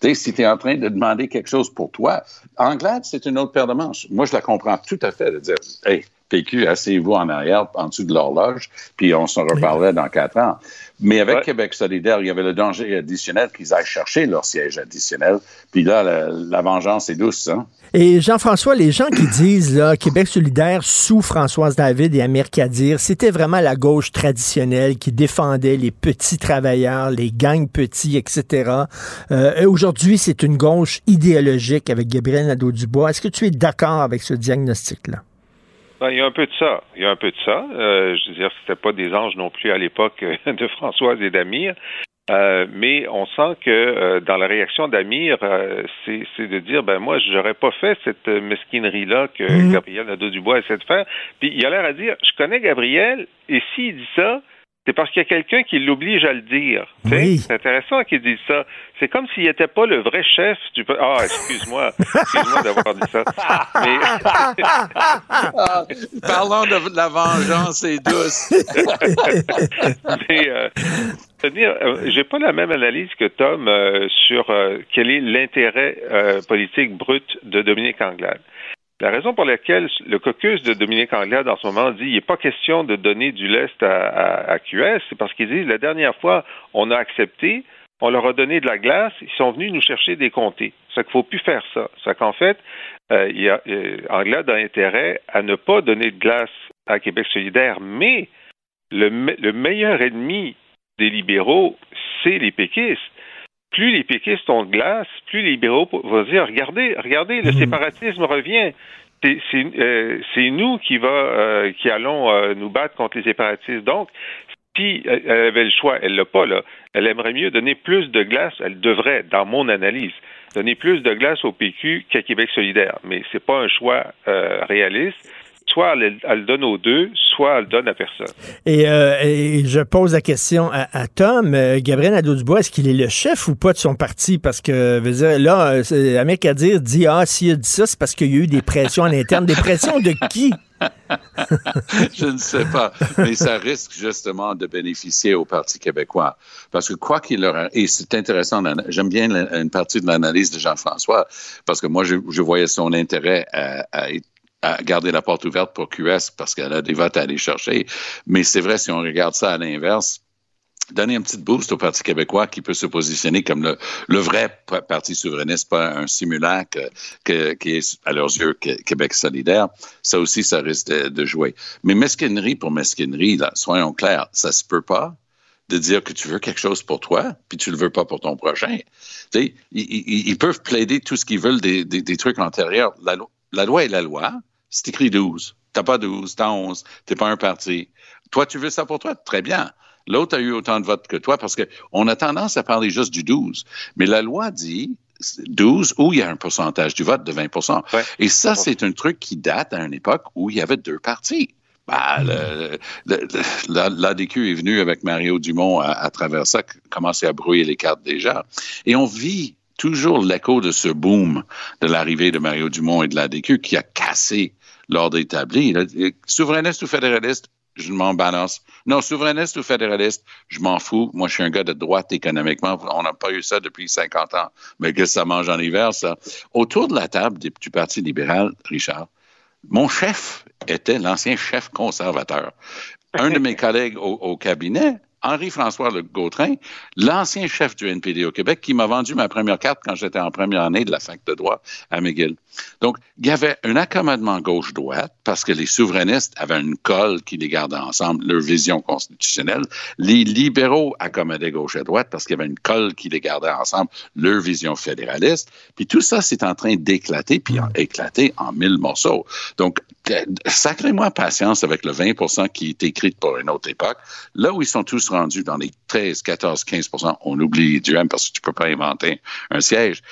Tu sais, si tu es en train de demander quelque chose pour toi, Anglade, c'est une autre paire de manches. Moi, je la comprends tout à fait de dire, hey, PQ, asseyez-vous en arrière, en dessous de l'horloge, puis on s'en reparlerait dans quatre ans. Mais avec Québec solidaire, il y avait le danger additionnel qu'ils aillent chercher leur siège additionnel. Puis là, la, vengeance est douce. Hein? Et Jean-François, les gens qui disent là, Québec solidaire sous Françoise David et Amir Kadir, c'était vraiment la gauche traditionnelle qui défendait les petits travailleurs, les gangs petits, etc. Euh, Aujourd'hui, c'est une gauche idéologique avec Gabriel Nadeau-Dubois. Est-ce que tu es d'accord avec ce diagnostic-là? Ben, il y a un peu de ça. Il y a un peu de ça. Euh, je veux dire, c'était pas des anges non plus à l'époque euh, de Françoise et d'Amir. Euh, mais on sent que euh, dans la réaction d'Amir, euh, c'est de dire ben moi j'aurais pas fait cette mesquinerie là que mmh. Gabriel Nadeau-Dubois essaie de faire. Puis il a l'air à dire je connais Gabriel et s'il dit ça, c'est parce qu'il y a quelqu'un qui l'oblige à le dire. C'est intéressant qu'il dise ça. C'est comme s'il n'était pas le vrai chef du... Ah, excuse-moi. Excuse-moi d'avoir dit ça. Mais... ah, parlons de la vengeance et douce. Mais, euh, euh, j'ai pas la même analyse que Tom euh, sur euh, quel est l'intérêt euh, politique brut de Dominique Anglade. La raison pour laquelle le caucus de Dominique Anglade en ce moment dit il n'est pas question de donner du lest à, QS, c'est parce qu'ils disent la dernière fois, on a accepté, on leur a donné de la glace, ils sont venus nous chercher des comtés. C'est qu'il ne faut plus faire ça. C'est qu'en fait, euh, il y a, euh, a intérêt à ne pas donner de glace à Québec solidaire, mais le, le meilleur ennemi des libéraux, c'est les péquistes plus les péquistes ont de glace, plus les libéraux vont dire regardez, regardez, le mhm. séparatisme revient. Euh, c'est nous qui va euh, qui allons euh, nous battre contre les séparatistes. Donc, si elle avait le choix, elle l'a pas là. Elle aimerait mieux donner plus de glace. Elle devrait, dans mon analyse, donner plus de glace au PQ qu'à Québec solidaire. Mais c'est pas un choix réaliste soit elle, le donne aux deux, soit elle le donne à personne. Et, euh, je pose la question à, Tom. Euh, Gabriel Nadeau-Dubois, est-ce qu'il est le chef ou pas de son parti? Parce que, veux dire, là, Amir Kadir dit, ah, s'il a dit ça, c'est parce qu'il y a eu des pressions à l'interne. Des pressions de qui? je ne sais pas, mais ça risque justement de bénéficier au Parti québécois. Parce que quoi qu'il leur... Et c'est intéressant, j'aime bien une partie de l'analyse de Jean-François, parce que moi, je, voyais son intérêt à, à, à garder la porte ouverte pour QS parce qu'elle a des votes à aller chercher. Mais c'est vrai, si on regarde ça à l'inverse, donner un petit boost au Parti québécois qui peut se positionner comme le, le vrai parti souverainiste, pas un simulacre que, qui est, à leurs yeux, Québec solidaire, ça aussi, ça risque de, jouer. Mais mesquinerie pour mesquinerie, là, soyons clairs, ça se peut pas de dire que tu veux quelque chose pour toi, puis tu le veux pas pour ton prochain. Sais, ils, ils, peuvent plaider tout ce qu'ils veulent des, des, des trucs antérieurs. La, la loi est la loi. C'est écrit 12. T'as pas 12, t'as 11. T'es pas un parti. Toi, tu veux ça pour toi? Très bien. L'autre a eu autant de votes que toi parce qu'on a tendance à parler juste du 12. Mais la loi dit 12 où il y a un pourcentage du vote de 20% Et ça, c'est un truc qui date à une époque où il y avait deux partis. Ben, L'ADQ est venu avec Mario Dumont à, à, travers ça, commencer à brouiller les cartes déjà. Et on vit toujours l'écho de ce boom de l'arrivée de Mario Dumont et de l'ADQ qui a cassé l'ordre établi. Souverainiste ou fédéraliste, je m'en balance. Non, souverainiste ou fédéraliste, je m'en fous. Moi, je suis un gars de droite économiquement. On n'a pas eu ça depuis 50 ans. Mais que ça mange en hiver, ça? Autour de la table du, Parti libéral, Richard, mon chef était l'ancien chef conservateur. Un de mes collègues au cabinet Henri-François Le Gautrin, l'ancien chef du NPD au Québec, qui m'a vendu ma première carte quand j'étais en première année de la fac de droit à McGill. Donc, il y avait un accommodement gauche-droite parce que les souverainistes avaient une colle qui les gardait ensemble, leur vision constitutionnelle. Les libéraux accommodaient gauche et droite parce qu'il y avait une colle qui les gardait ensemble, leur vision fédéraliste. Puis tout ça, c'est en train d'éclater, puis éclater en mille morceaux. Donc, sacrez-moi patience avec le 20% qui est écrit pour une autre époque. Là où ils sont tous rendus dans les 13, 14, 15 on oublie du M parce que tu peux pas inventer un siège.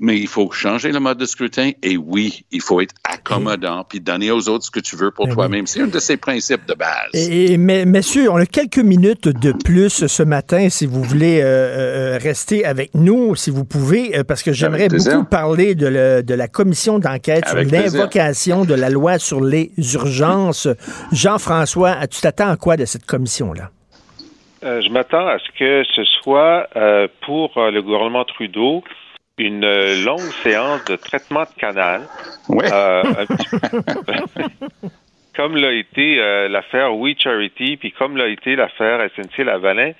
Mais il faut changer le mode de scrutin et oui, il faut être accommodant puis donner aux autres ce que tu veux pour eh toi-même. C'est un de ces principes de base. Et, mais, messieurs, on a quelques minutes de plus ce matin si vous voulez euh, euh, rester avec nous, si vous pouvez, euh, parce que j'aimerais beaucoup parler de, la commission d'enquête sur l'invocation de la loi sur les urgences. Jean-François, tu t'attends à quoi de cette commission-là? Je m'attends à ce que ce soit pour le gouvernement Trudeau une euh, longue séance de traitement de canal. Euh, comme l'a été euh, l'affaire We Charity, puis comme l'a été l'affaire SNC-Lavalin.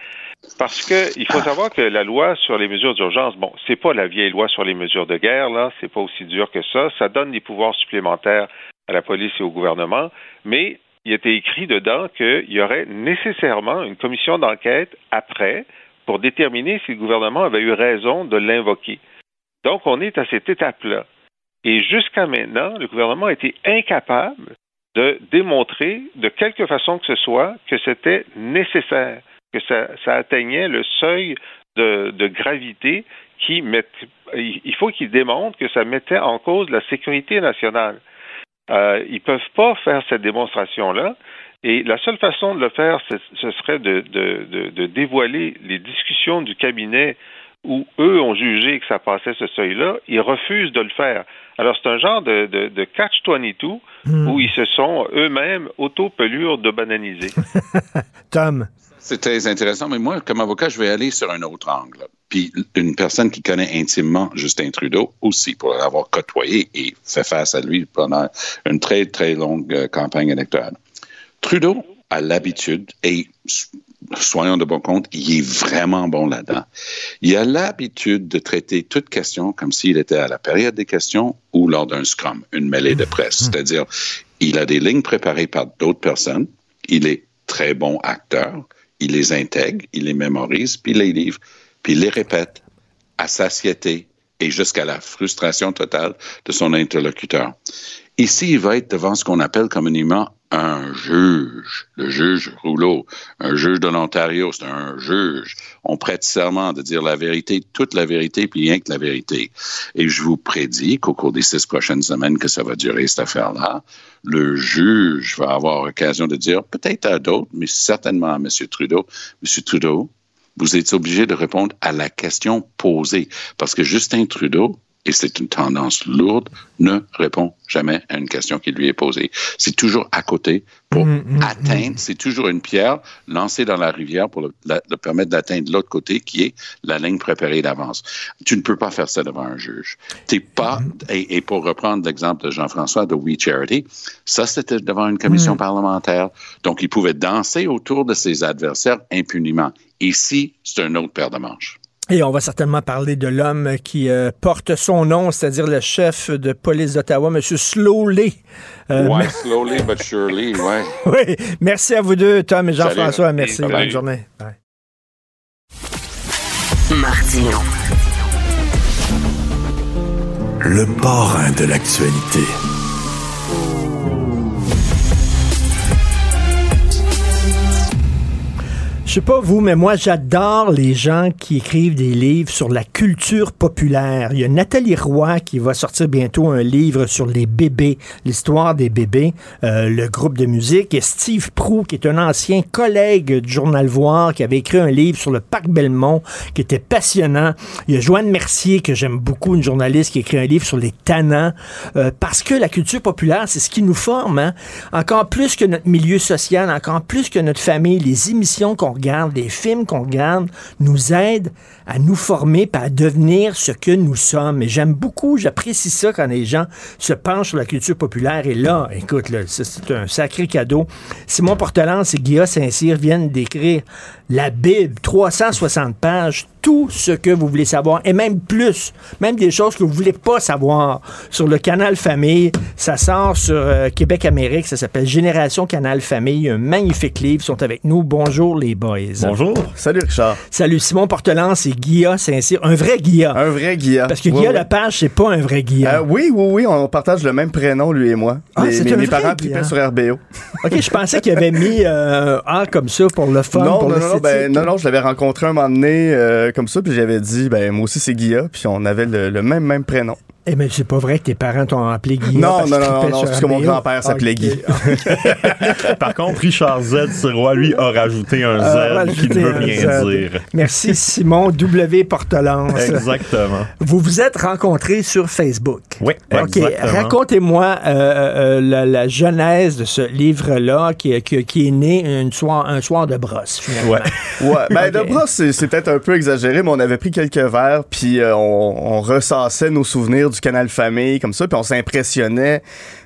Parce que il faut savoir que la loi sur les mesures d'urgence, bon, c'est pas la vieille loi sur les mesures de guerre, là, c'est pas aussi dur que ça. Ça donne des pouvoirs supplémentaires à la police et au gouvernement, mais il était écrit dedans qu'il y aurait nécessairement une commission d'enquête après pour déterminer si le gouvernement avait eu raison de l'invoquer. Donc, on est à cette étape-là. Et jusqu'à maintenant, le gouvernement a été incapable de démontrer de quelque façon que ce soit que c'était nécessaire, que ça, atteignait le seuil de, gravité qui met, il faut qu'ils démontrent que ça mettait en cause la sécurité nationale. Euh, ils ne peuvent pas faire cette démonstration-là. Et la seule façon de le faire, ce serait de, de, dévoiler les discussions du cabinet où eux ont jugé que ça passait ce seuil-là, ils refusent de le faire. Alors, c'est un genre de, de, catch-22 hmm. où ils se sont eux-mêmes auto-pelures de bananiser. Tom. C'est très intéressant, mais moi, comme avocat, je vais aller sur un autre angle. Puis une personne qui connaît intimement Justin Trudeau aussi, pour l'avoir côtoyé et fait face à lui pendant une très, très longue euh, campagne électorale. Trudeau a l'habitude, et soyons de bon compte, il est vraiment bon là-dedans. Il a l'habitude de traiter toute question comme s'il était à la période des questions ou lors d'un scrum, une mêlée de presse. Mmh. C'est-à-dire, il a des lignes préparées par d'autres personnes, il est très bon acteur, il les intègre, il les mémorise, puis les livre, puis les répète à satiété et jusqu'à la frustration totale de son interlocuteur. Ici, il va être devant ce qu'on appelle communément un juge, le juge Rouleau, un juge de l'Ontario, c'est un juge. On prête serment de dire la vérité, toute la vérité, puis rien que la vérité. Et je vous prédis qu'au cours des six prochaines semaines que ça va durer, cette affaire-là, le juge va avoir l'occasion de dire, peut-être à d'autres, mais certainement à M. Trudeau, M. Trudeau, vous êtes obligé de répondre à la question posée. Parce que Justin Trudeau, et c'est une tendance lourde, ne répond jamais à une question qui lui est posée. C'est toujours à côté pour mm, mm, mm. atteindre, c'est toujours une pierre lancée dans la rivière pour le, permettre d'atteindre l'autre côté qui est la ligne préparée d'avance. Tu ne peux pas faire ça devant un juge. T'es pas, et, pour reprendre l'exemple de Jean-François de We Charity, ça c'était devant une commission parlementaire. Donc il pouvait danser autour de ses adversaires impunément. Ici, c'est un autre paire de manches. Et on va certainement parler de l'homme qui euh, porte son nom, c'est-à-dire le chef de police d'Ottawa, M. Slowly. Euh, oui, slowly but surely, ouais. oui. Merci à vous deux, Tom et Jean-François. Merci. Bonne journée. le parrain de l'actualité. Je sais pas vous, mais moi j'adore les gens qui écrivent des livres sur la culture populaire. Il y a Nathalie Roy qui va sortir bientôt un livre sur les bébés, l'histoire des bébés, euh, le groupe de musique. Et Steve Prou, qui est un ancien collègue du Journal Voir, qui avait écrit un livre sur le parc Belmont, qui était passionnant. Il y a Joanne Mercier, que j'aime beaucoup, une journaliste qui écrit un livre sur les tannants. Euh, parce que la culture populaire, c'est ce qui nous forme. Hein? Encore plus que notre milieu social, encore plus que notre famille, les émissions qu'on regarde, les films qu'on regarde, nous aident à nous former à devenir ce que nous sommes. Et j'aime beaucoup, j'apprécie ça quand les gens se penchent sur la culture populaire. Et là, écoute, c'est un sacré cadeau. Simon Portelance et Guillaume Saint-Cyr viennent d'écrire la Bible, 360 pages, tout ce que vous voulez savoir, et même plus, même des choses que vous voulez pas savoir sur le canal Famille. Ça sort sur euh, Québec Amérique, ça s'appelle Génération Canal Famille, un magnifique livre. Ils sont avec nous. Bonjour les boys. Bonjour. Salut Richard. Salut Simon Portelance et Guilla Saint-Cyr. Un vrai Guilla. Un vrai Guilla. Parce que Oui, Guilla oui. Lepage, c'est pas un vrai Guilla. Euh, oui, oui, oui, on partage le même prénom, lui et moi. Ah, Les- c'est mes mes parents tripaient sur RBO. OK, je pensais qu'il avait mis euh, un A comme ça pour le fun, non, pour non, non, non, l'esthétique. ben, non, non, je l'avais rencontré un moment donné euh, comme ça, puis j'avais dit, ben, moi aussi c'est Guilla, puis on avait le, le même, même prénom. Eh mais c'est pas vrai que tes parents t'ont appelé Guilla. Non, non, non, non, parce que mon grand-père s'appelait Ok. Guy. Par contre, Richard Z. Sirois, lui, a rajouté un Z Euh, qui ne veut rien Z. dire. Merci Simon W. Portelance. Exactement. Vous vous êtes rencontrés sur Facebook. Oui, OK. Racontez-moi euh, euh, la, la genèse de ce livre-là qui, qui- qui est né une soir, un soir de brosse, finalement. Ouais. Ouais, ben de brosse, c'est peut-être un peu exagéré, mais on avait pris quelques verres, puis euh, on, on ressassait nos souvenirs du canal Famille, comme ça, puis on s'impressionnait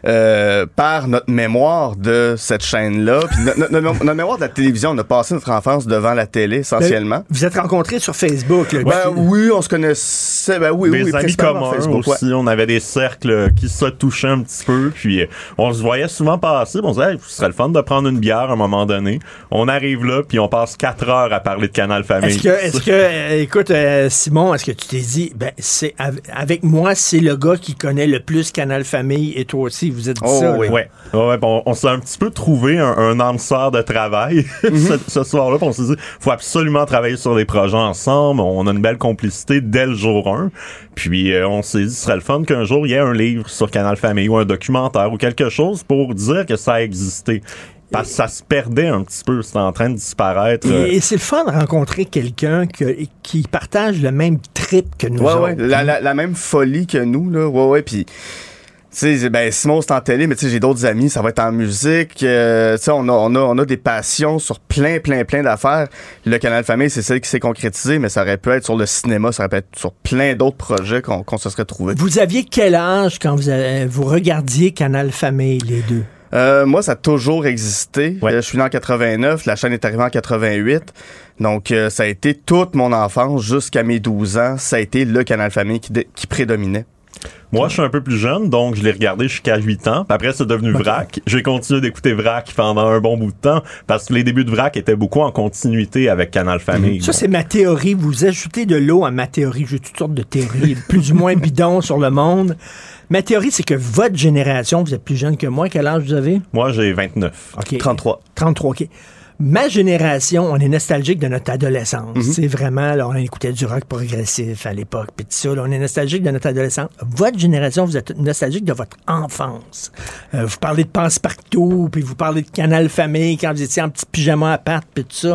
euh, par notre mémoire de cette chaîne-là. Puis no- no- no- notre mémoire de la télévision, on a passé notre enfance devant la télé, essentiellement. Vous êtes rencontrés sur Facebook. là. Ben oui, on se connaissait, ben oui, des oui, amis communs Facebook, ouais. aussi. On avait des cercles qui se touchaient un petit peu. Puis euh, on se voyait souvent passer. On se disait, Hey, ce serait le fun de prendre une bière à un moment donné. On arrive là, puis on passe quatre heures à parler de Canal Famille. Est-ce que, est-ce que, euh, écoute, euh, Simon, est-ce que tu t'es dit, ben, c'est av- avec moi, c'est le gars qui connaît le plus Canal Famille et toi aussi, vous êtes dit Oh, ça. oui. Ouais, ouais bon, on s'est un petit peu trouvé un, un âme sœur de travail ce, ce soir-là. puis On s'est dit, faut absolument travailler sur des projets ensemble. On a une belle complicité dès le jour 1. Puis euh, on s'est dit, ce serait le fun qu'un jour il y ait un livre sur Canal Famille ou un documentaire ou quelque chose pour dire que ça a existé. Parce que ça se perdait un petit peu, c'était en train de disparaître. euh, Et, et c'est le fun de rencontrer quelqu'un que- qui partage le même trip que nous Ouais, autres. ouais, la, la, la même folie que nous, là. Ouais, ouais, puis... Sais, ben, Simon, c'est en télé, mais tu sais, j'ai d'autres amis, ça va être en musique. euh, tu sais, on a, on, a, on a des passions sur plein, plein, plein d'affaires. Le Canal Famille, c'est celle qui s'est concrétisée, mais ça aurait pu être sur le cinéma, ça aurait pu être sur plein d'autres projets qu'on qu'on se serait trouvé. Vous aviez quel âge quand vous, avez- vous regardiez Canal Famille, les deux? Euh, moi, ça a toujours existé. Euh, je suis né en 89, la chaîne est arrivée en 88. Donc, euh, ça a été toute mon enfance jusqu'à mes 12 ans. Ça a été le Canal Famille qui, qui prédominait. Moi, je suis un peu plus jeune, donc je l'ai regardé jusqu'à 8 ans. Puis après, c'est devenu Vrac. J'ai continué d'écouter Vrac pendant un bon bout de temps parce que les débuts de Vrac étaient beaucoup en continuité avec Canal Famille. Ça, c'est ma théorie. Vous ajoutez de l'eau à ma théorie. J'ai toutes sortes de théories, plus ou moins bidons sur le monde. Ma théorie, c'est que votre génération, vous êtes plus jeune que moi. Quel âge vous avez? Moi, j'ai 29. OK. 33. 33, OK. Ma génération, on est nostalgique de notre adolescence. Mhm. C'est vraiment, là, on écoutait du rock progressif à l'époque, puis tout ça. là, on est nostalgique de notre adolescence. Votre génération, vous êtes nostalgique de votre enfance. Euh, vous parlez de passe-partout, puis vous parlez de Canal Famille quand vous étiez en petit pyjama à pattes, puis tout ça.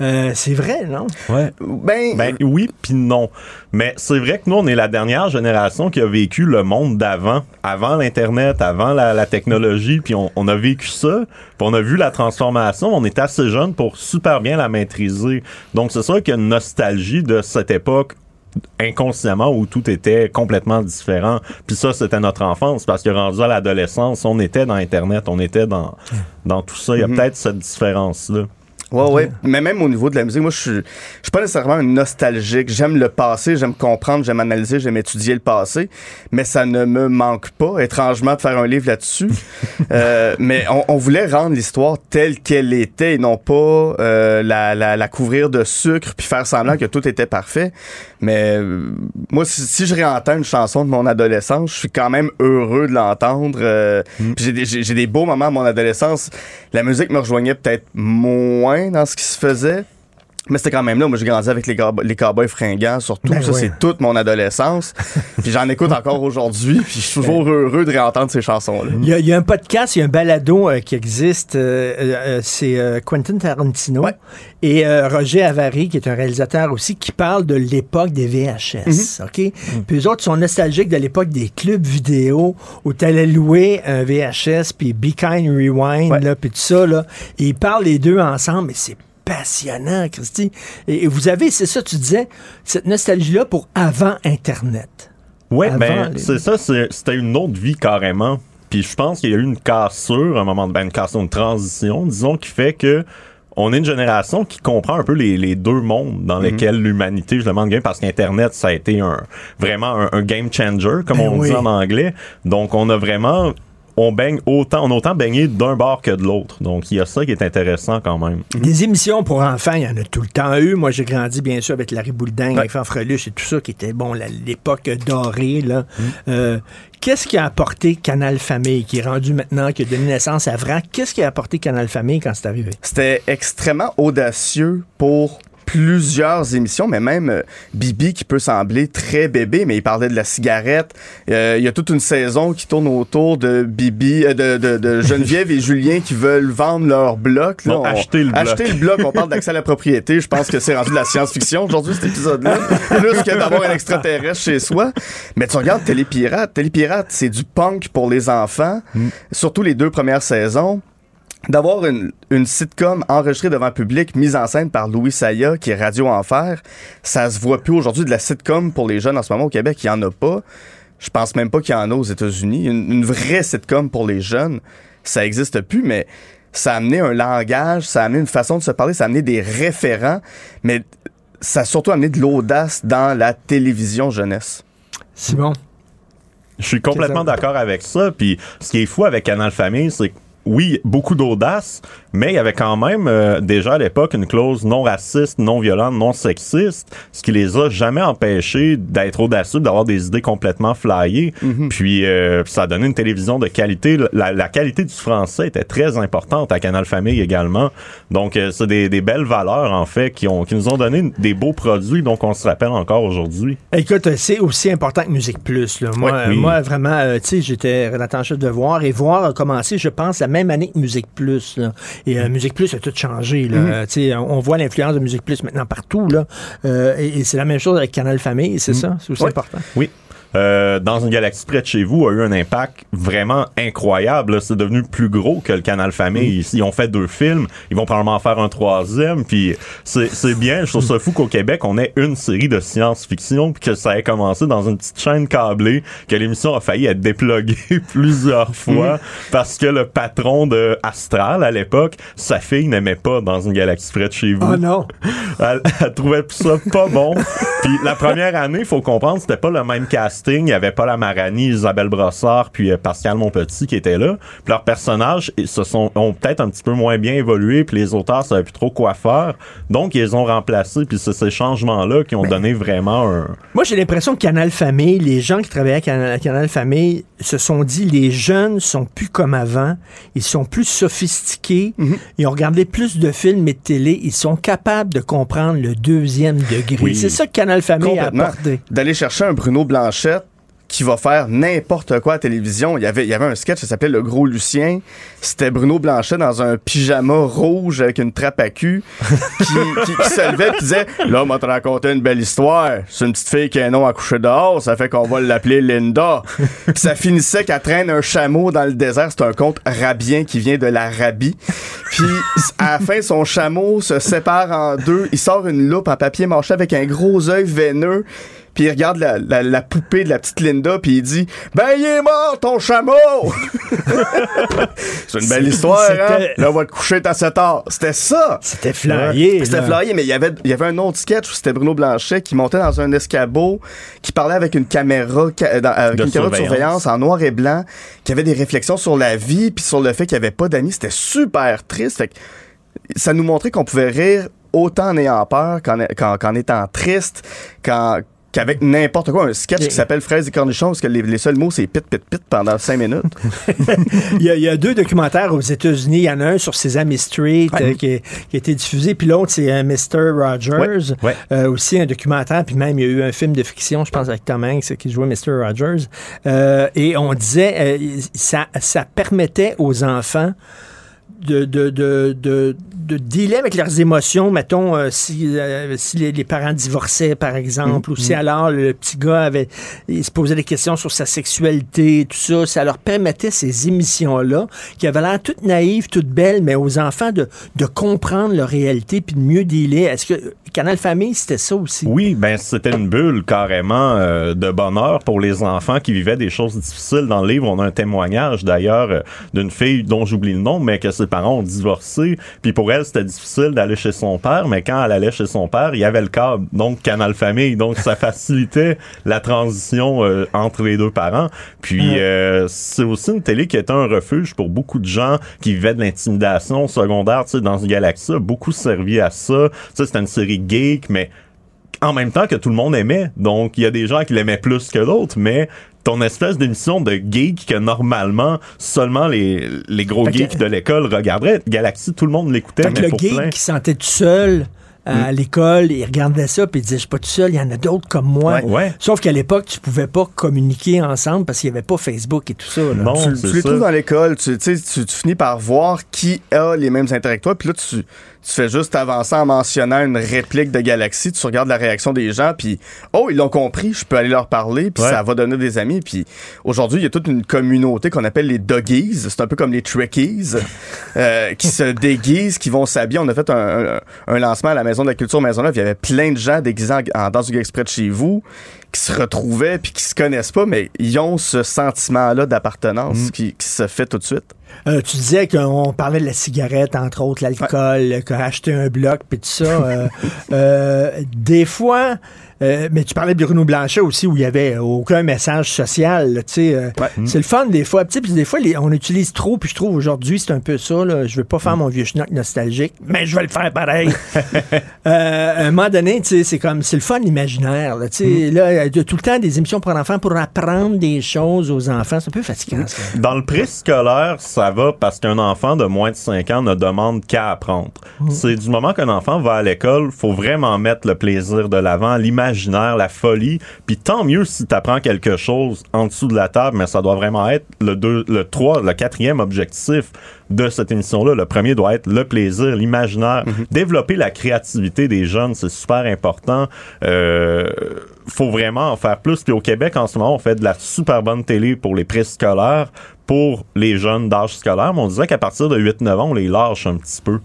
Euh, c'est vrai, non? Ouais. Ben, Ben oui, puis non. Mais c'est vrai que nous, on est la dernière génération qui a vécu le monde d'avant, avant l'Internet, avant la, la technologie, puis on, on a vécu ça, puis on a vu la transformation. On est assez jeune pour super bien la maîtriser. Donc c'est sûr qu'il y a une nostalgie de cette époque inconsciemment où tout était complètement différent. Puis ça, c'était notre enfance parce que rendu à l'adolescence, on était dans Internet, on était dans, dans tout ça. Il y a Mhm. peut-être cette différence-là. Ouais, ouais. Mais même au niveau de la musique, moi, je suis, je suis pas nécessairement un nostalgique. J'aime le passé, j'aime comprendre, j'aime analyser, j'aime étudier le passé. Mais ça ne me manque pas, étrangement, de faire un livre là-dessus. euh, mais on, on voulait rendre l'histoire telle qu'elle était et non pas euh, la, la, la couvrir de sucre puis faire semblant que tout était parfait. Mais euh, moi, si, si je réentends une chanson de mon adolescence, je suis quand même heureux de l'entendre. Puis J'ai des, des beaux moments de mon adolescence. La musique me rejoignait peut-être moins dans ce qui se faisait. Mais c'était quand même là. Moi, j'ai grandi avec les, les cowboys fringants, surtout. Ben ça, ouais. c'est toute mon adolescence. puis j'en écoute encore aujourd'hui. Puis je suis toujours heureux de réentendre ces chansons-là. Il y, a, il y a un podcast, il y a un balado euh, qui existe, euh, euh, c'est Quentin Tarantino et Roger Avary, qui est un réalisateur aussi, qui parle de l'époque des VHS. OK? Puis eux autres sont nostalgiques de l'époque des clubs vidéo où tu allais louer un VHS, puis Be Kind Rewind, là, puis tout ça. Là. Et ils parlent les deux ensemble, et c'est passionnant, Christy. Et, et vous avez, c'est ça, tu disais, cette nostalgie-là pour avant Internet. Ouais, Avant ben, les- c'est ça, c'était une autre vie carrément. Puis je pense qu'il y a eu une cassure, un moment de ben, une cassure, une transition, disons, qui fait que on est une génération qui comprend un peu les, les deux mondes dans Mhm. lesquels l'humanité, je demande game, parce qu'Internet, ça a été un, vraiment un, un game changer, comme Ben on oui. dit en anglais. Donc, on a vraiment, on baigne autant, on a autant baigné d'un bord que de l'autre. Donc, il y a ça qui est intéressant quand même. Des émissions pour enfants, il y en a tout le temps eu. Moi, j'ai grandi, bien sûr, avec Larry Boulding, avec Fanfreluche et tout ça, qui était, bon, l'époque dorée, là. Euh, Qu'est-ce qui a apporté Canal Famille, qui est rendu maintenant, qui a donné naissance à Vrac? Qu'est-ce qui a apporté Canal Famille quand c'est arrivé? C'était extrêmement audacieux pour plusieurs émissions, mais même euh, Bibi qui peut sembler très bébé, mais il parlait de la cigarette. Euh, il y a toute une saison qui tourne autour de Bibi, euh, de, de- de Geneviève et Julien qui veulent vendre leur bloc. là. Acheter le bloc. Acheter le bloc, on parle d'accès à la propriété. Je pense que c'est rendu de la science-fiction aujourd'hui, cet épisode-là. Plus que d'avoir un extraterrestre chez soi. Mais tu regardes Télépirate. Télépirate, c'est du punk pour les enfants. Surtout les deux premières saisons d'avoir une, une sitcom enregistrée devant public, mise en scène par Louis Saya, qui est Radio Enfer, ça se voit plus aujourd'hui de la sitcom pour les jeunes en ce moment au Québec, il y en a pas. Je pense même pas qu'il y en a aux États-Unis. Une, une vraie sitcom pour les jeunes, ça existe plus, mais ça a amené un langage, ça a amené une façon de se parler, ça a amené des référents, mais ça a surtout amené de l'audace dans la télévision jeunesse. Simon? Je suis complètement d'accord avec ça. Puis ce qui est fou avec Canal Famille, c'est que oui, beaucoup d'audace, mais il y avait quand même euh, déjà à l'époque une clause non raciste, non violente, non sexiste, ce qui les a jamais empêchés d'être audacieux, d'avoir des idées complètement flyées. Puis euh, ça a donné une télévision de qualité. La, la qualité du français était très importante à Canal Famille également. Donc euh, c'est des, des belles valeurs en fait qui ont qui nous ont donné des beaux produits, donc on se rappelle encore aujourd'hui. Écoute, c'est aussi important que Musique Plus. là. Moi, euh, oui. moi vraiment, euh, tu sais, j'étais rédacteur en chef de Voir et Voir a commencé, je pense, la même année que Musique Plus. là. Et euh, Musique Plus a tout changé. Là. Mhm. Euh, on voit l'influence de Musique Plus maintenant partout. Là. Euh, et et c'est la même chose avec Canal Famille, c'est ça? C'est aussi important. Oui. Euh, dans une galaxie près de chez vous a eu un impact vraiment incroyable. C'est devenu plus gros que le Canal Famille. Ils, ils ont fait deux films. Ils vont probablement en faire un troisième. Puis c'est bien. Je trouve ça fou qu'au Québec, on ait une série de science-fiction puis que ça ait commencé dans une petite chaîne câblée, que l'émission a failli être dépluguée plusieurs fois parce que le patron de Astral à l'époque, sa fille n'aimait pas dans une galaxie près de chez vous. Oh non! Elle, elle trouvait ça pas bon. Puis la première année, il faut comprendre, c'était pas le même casting. Il y avait pas la Marani, Isabelle Brossard, puis euh, Pascal Monpetit qui étaient là. Puis leurs personnages ils se sont ont peut-être un petit peu moins bien évolué, puis les auteurs savaient plus trop quoi faire. Donc ils les ont remplacés. Puis c'est ces changements-là qui ont donné vraiment un. Moi, j'ai l'impression que Canal Famille, les gens qui travaillaient à Canal, à Canal Famille se sont dit les jeunes sont plus comme avant, ils sont plus sophistiqués, Mhm. ils ont regardé plus de films et de télé, ils sont capables de comprendre le deuxième degré. Oui. C'est ça que Canal Famille a apporté. D'aller chercher un Bruno Blanchette qui va faire n'importe quoi à la télévision. Il y avait, il y avait un sketch qui s'appelait Le Gros Lucien. C'était Bruno Blanchet dans un pyjama rouge avec une trappe à cul qui, qui- qui se levait et disait Là, on m'a te raconté une belle histoire. C'est une petite fille qui a un nom à coucher dehors. Ça fait qu'on va l'appeler Linda. Puis ça finissait qu'elle traîne un chameau dans le désert. C'est un conte rabien qui vient de l'Arabie. Puis à la fin, son chameau se sépare en deux. Il sort une loupe en papier mâché avec un gros œil veineux. Puis il regarde la, la, la poupée de la petite Linda, puis il dit Ben, il est mort, ton chameau C'est une belle histoire, hein? Là, on va te coucher à 7 heures. C'était ça C'était flyé, Ouais. C'était flyé, mais il y avait, il y avait un autre sketch où c'était Bruno Blanchet qui montait dans un escabeau, qui parlait avec une caméra, ca- dans- avec De une caméra de surveillance. en noir et blanc, qui avait des réflexions sur la vie, puis sur le fait qu'il n'y avait pas d'amis. C'était super triste. Fait que ça nous montrait qu'on pouvait rire autant en ayant peur qu'en étant triste, qu'en- qu'avec n'importe quoi. Un sketch qui s'appelle Fraises et cornichons, parce que les, les seuls mots, c'est pit, pit, pit pendant cinq minutes. Il y, a, il y a deux documentaires aux États-Unis. Il y en a un sur Sesame Street euh, qui, a été diffusé, puis l'autre, c'est euh, Mr. Rogers. Ouais, ouais. Euh, aussi un documentaire, puis même il y a eu un film de fiction, je pense, avec Tom Hanks qui jouait Mr. Rogers. Euh, et on disait, euh, ça, ça permettait aux enfants de, de, de, de, de dealer avec leurs émotions, mettons, euh, si, euh, si les, les parents divorçaient, par exemple, ou si alors le petit gars avait, il se posait des questions sur sa sexualité, tout ça, ça leur permettait ces émissions-là, qui avaient l'air toutes naïves, toutes belles, mais aux enfants de, de comprendre leur réalité puis de mieux dealer. Est-ce que Canal Famille, c'était ça aussi? Oui, ben c'était une bulle carrément euh, de bonheur pour les enfants qui vivaient des choses difficiles. Dans le livre, on a un témoignage d'ailleurs euh, d'une fille dont j'oublie le nom, mais que ses parents ont divorcé. Puis pour elle, c'était difficile d'aller chez son père, mais quand elle allait chez son père, il y avait le câble, donc Canal Famille, donc ça facilitait la transition euh, entre les deux parents. Puis euh, c'est aussi une télé qui était un refuge pour beaucoup de gens qui vivaient de l'intimidation secondaire, tu sais, dans une galaxie, ça beaucoup servi à ça. Tu sais, c'était une série geek, mais en même temps que tout le monde aimait. Donc, il y a des gens qui l'aimaient plus que d'autres, mais ton espèce d'émission de geek que normalement seulement les, les gros Fait que- geeks de l'école regarderaient, Galaxy, tout le monde l'écoutait, Fait que mais le pour geek plein. qui se sentait tout seul à l'école, il regardait ça puis il disait je suis pas tout seul, il y en a d'autres comme moi. Ouais. Ouais. Sauf qu'à l'époque, tu pouvais pas communiquer ensemble parce qu'il y avait pas Facebook et tout ça. là. tu, tu les trouves dans l'école, tu, tu, sais, tu, tu finis par voir qui a les mêmes intérêts que toi, puis là, tu, tu fais juste avancer en mentionnant une réplique de Galaxy, tu regardes la réaction des gens, puis oh, ils l'ont compris, je peux aller leur parler, puis Ouais. ça va donner des amis, puis aujourd'hui, il y a toute une communauté qu'on appelle les doggies, c'est un peu comme les trekkies, euh, qui se déguisent, qui vont s'habiller. On a fait un, un- un lancement à la Maison de la Culture Maisonneuve, il y avait plein de gens déguisés en, en danse du exprès de chez vous, qui se retrouvaient, puis qui se connaissent pas, mais ils ont ce sentiment-là d'appartenance qui, qui se fait tout de suite. Euh, tu disais qu'on parlait de la cigarette, entre autres, l'alcool, qu'acheter un bloc, puis tout ça. euh, euh, des fois, euh, mais tu parlais de Bruno Blanchet aussi, où il y avait aucun message social. là, tu sais, euh, C'est le fun des fois. Puis des fois, les- on utilise trop, puis je trouve aujourd'hui, c'est un peu ça. Là, je veux pas faire mon vieux schnock nostalgique, mais je vais le faire pareil. Euh, à un moment donné, c'est comme, c'est le fun l'imaginaire. Là, tu sais, là, de tout le temps des émissions pour enfants pour apprendre des choses aux enfants. C'est un peu fatigant, ça. Dans le préscolaire, ça va parce qu'un enfant de moins de 5 ans ne demande qu'à apprendre. C'est du moment qu'un enfant va à l'école, faut vraiment mettre le plaisir de l'avant, l'imaginaire, la folie. Puis tant mieux si tu apprends quelque chose en dessous de la table, mais ça doit vraiment être le deux, le 3, le quatrième objectif de cette émission-là. Le premier doit être le plaisir, l'imaginaire. Développer la créativité des jeunes, c'est super important. Euh, faut vraiment en faire plus. Puis au Québec, en ce moment, on fait de la super bonne télé pour les préscolaires, pour les jeunes d'âge scolaire, mais on disait qu'à partir de 8-9 ans, on les lâche un petit peu.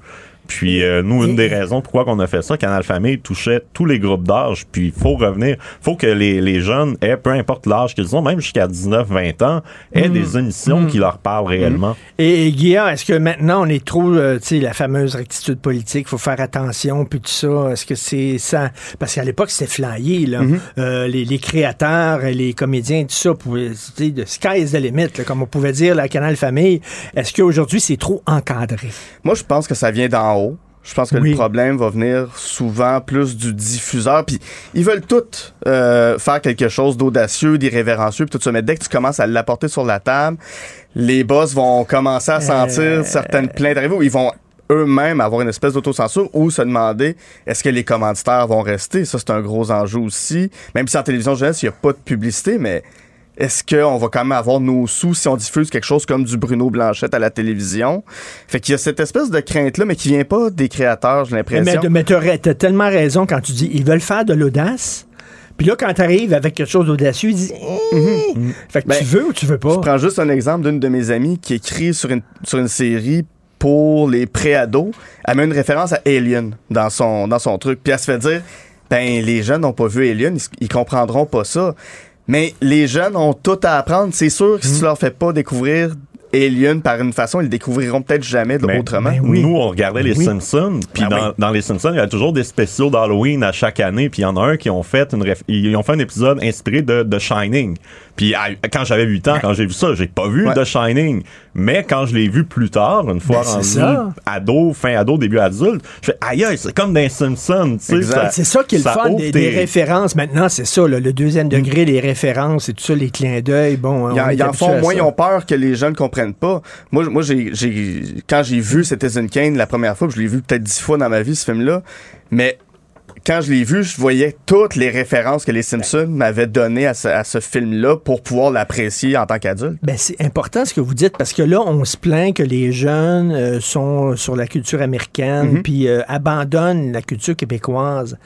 Puis euh, nous, une des raisons pourquoi on a fait ça, Canal Famille touchait tous les groupes d'âge. Puis il faut revenir, faut que les, les jeunes aient, peu importe l'âge qu'ils ont, même jusqu'à 19-20 ans, aient Mm. des émissions Mm. qui leur parlent réellement. Et, et Guillaume, est-ce que maintenant on est trop, euh, tu sais, la fameuse rectitude politique, faut faire attention, puis tout ça, est-ce que c'est ça? Parce qu'à l'époque, c'était flyé, là. Mm-hmm. Euh, les, les créateurs, les comédiens, tout ça, pouvaient, tu sais, de sky is the limit, là, comme on pouvait dire, la Canal Famille. Est-ce qu'aujourd'hui, c'est trop encadré? Moi, je pense que ça vient d'en haut. Je pense que Oui. le problème va venir souvent plus du diffuseur. Puis ils veulent tous euh, faire quelque chose d'audacieux, d'irrévérencieux, puis tout ça. Mais dès que tu commences à l'apporter sur la table, les boss vont commencer à sentir Euh. certaines plaintes arriver ou ils vont eux-mêmes avoir une espèce d'autocensure ou se demander est-ce que les commanditaires vont rester? Ça, c'est un gros enjeu aussi. Même si en télévision jeunesse, il n'y a pas de publicité, mais est-ce qu'on va quand même avoir nos sous si on diffuse quelque chose comme du Bruno Blanchette à la télévision? Fait qu'il y a cette espèce de crainte-là, mais qui vient pas des créateurs, j'ai Mais, l'impression. mais t'as t'as tellement raison quand tu dis, ils veulent faire de l'audace. Puis là, quand tu arrives avec quelque chose d'audacieux, ils disent, Hum. fait que Ben, tu veux ou tu veux pas? Je prends juste un exemple d'une de mes amies qui écrit sur une, sur une série pour les pré-ados. Elle met une référence à Alien dans son, dans son truc. Puis elle se fait dire ben les jeunes n'ont pas vu Alien, ils, ils comprendront pas ça. Mais les jeunes ont tout à apprendre. C'est sûr que si tu leur fais pas découvrir Alien par une façon, ils le découvriront peut-être jamais de Mais autrement. Nous, on regardait les Oui. Simpsons, puis Ah dans, oui. dans les Simpsons, il y a toujours des spéciaux d'Halloween à chaque année, puis il y en a un qui ont fait une réf- ils ont fait un épisode inspiré de The Shining. Puis à- quand j'avais 8 ans, quand j'ai vu ça, j'ai pas vu Ouais. The Shining, mais quand je l'ai vu plus tard, une fois Ben, c'est rendu ça. ado, fin ado, début adulte, je fais aïe aïe, c'est comme dans tu sais. c'est ça qui est le fun des, références. Maintenant, c'est ça, là, le deuxième degré, les références et tout ça, les clins d'œil. Bon, Ils en, font moins, ils ont peur que les jeunes comprennent pas. Moi, moi j'ai, j'ai, quand j'ai vu Citizen Kane la première fois, je l'ai vu peut-être dix fois dans ma vie, ce film-là, mais quand je l'ai vu, je voyais toutes les références que les Simpsons m'avaient données à ce, à ce film-là pour pouvoir l'apprécier en tant qu'adulte. Ben, c'est important ce que vous dites parce que là, on se plaint que les jeunes euh, sont sur la culture américaine Mhm. puis euh, abandonnent la culture québécoise.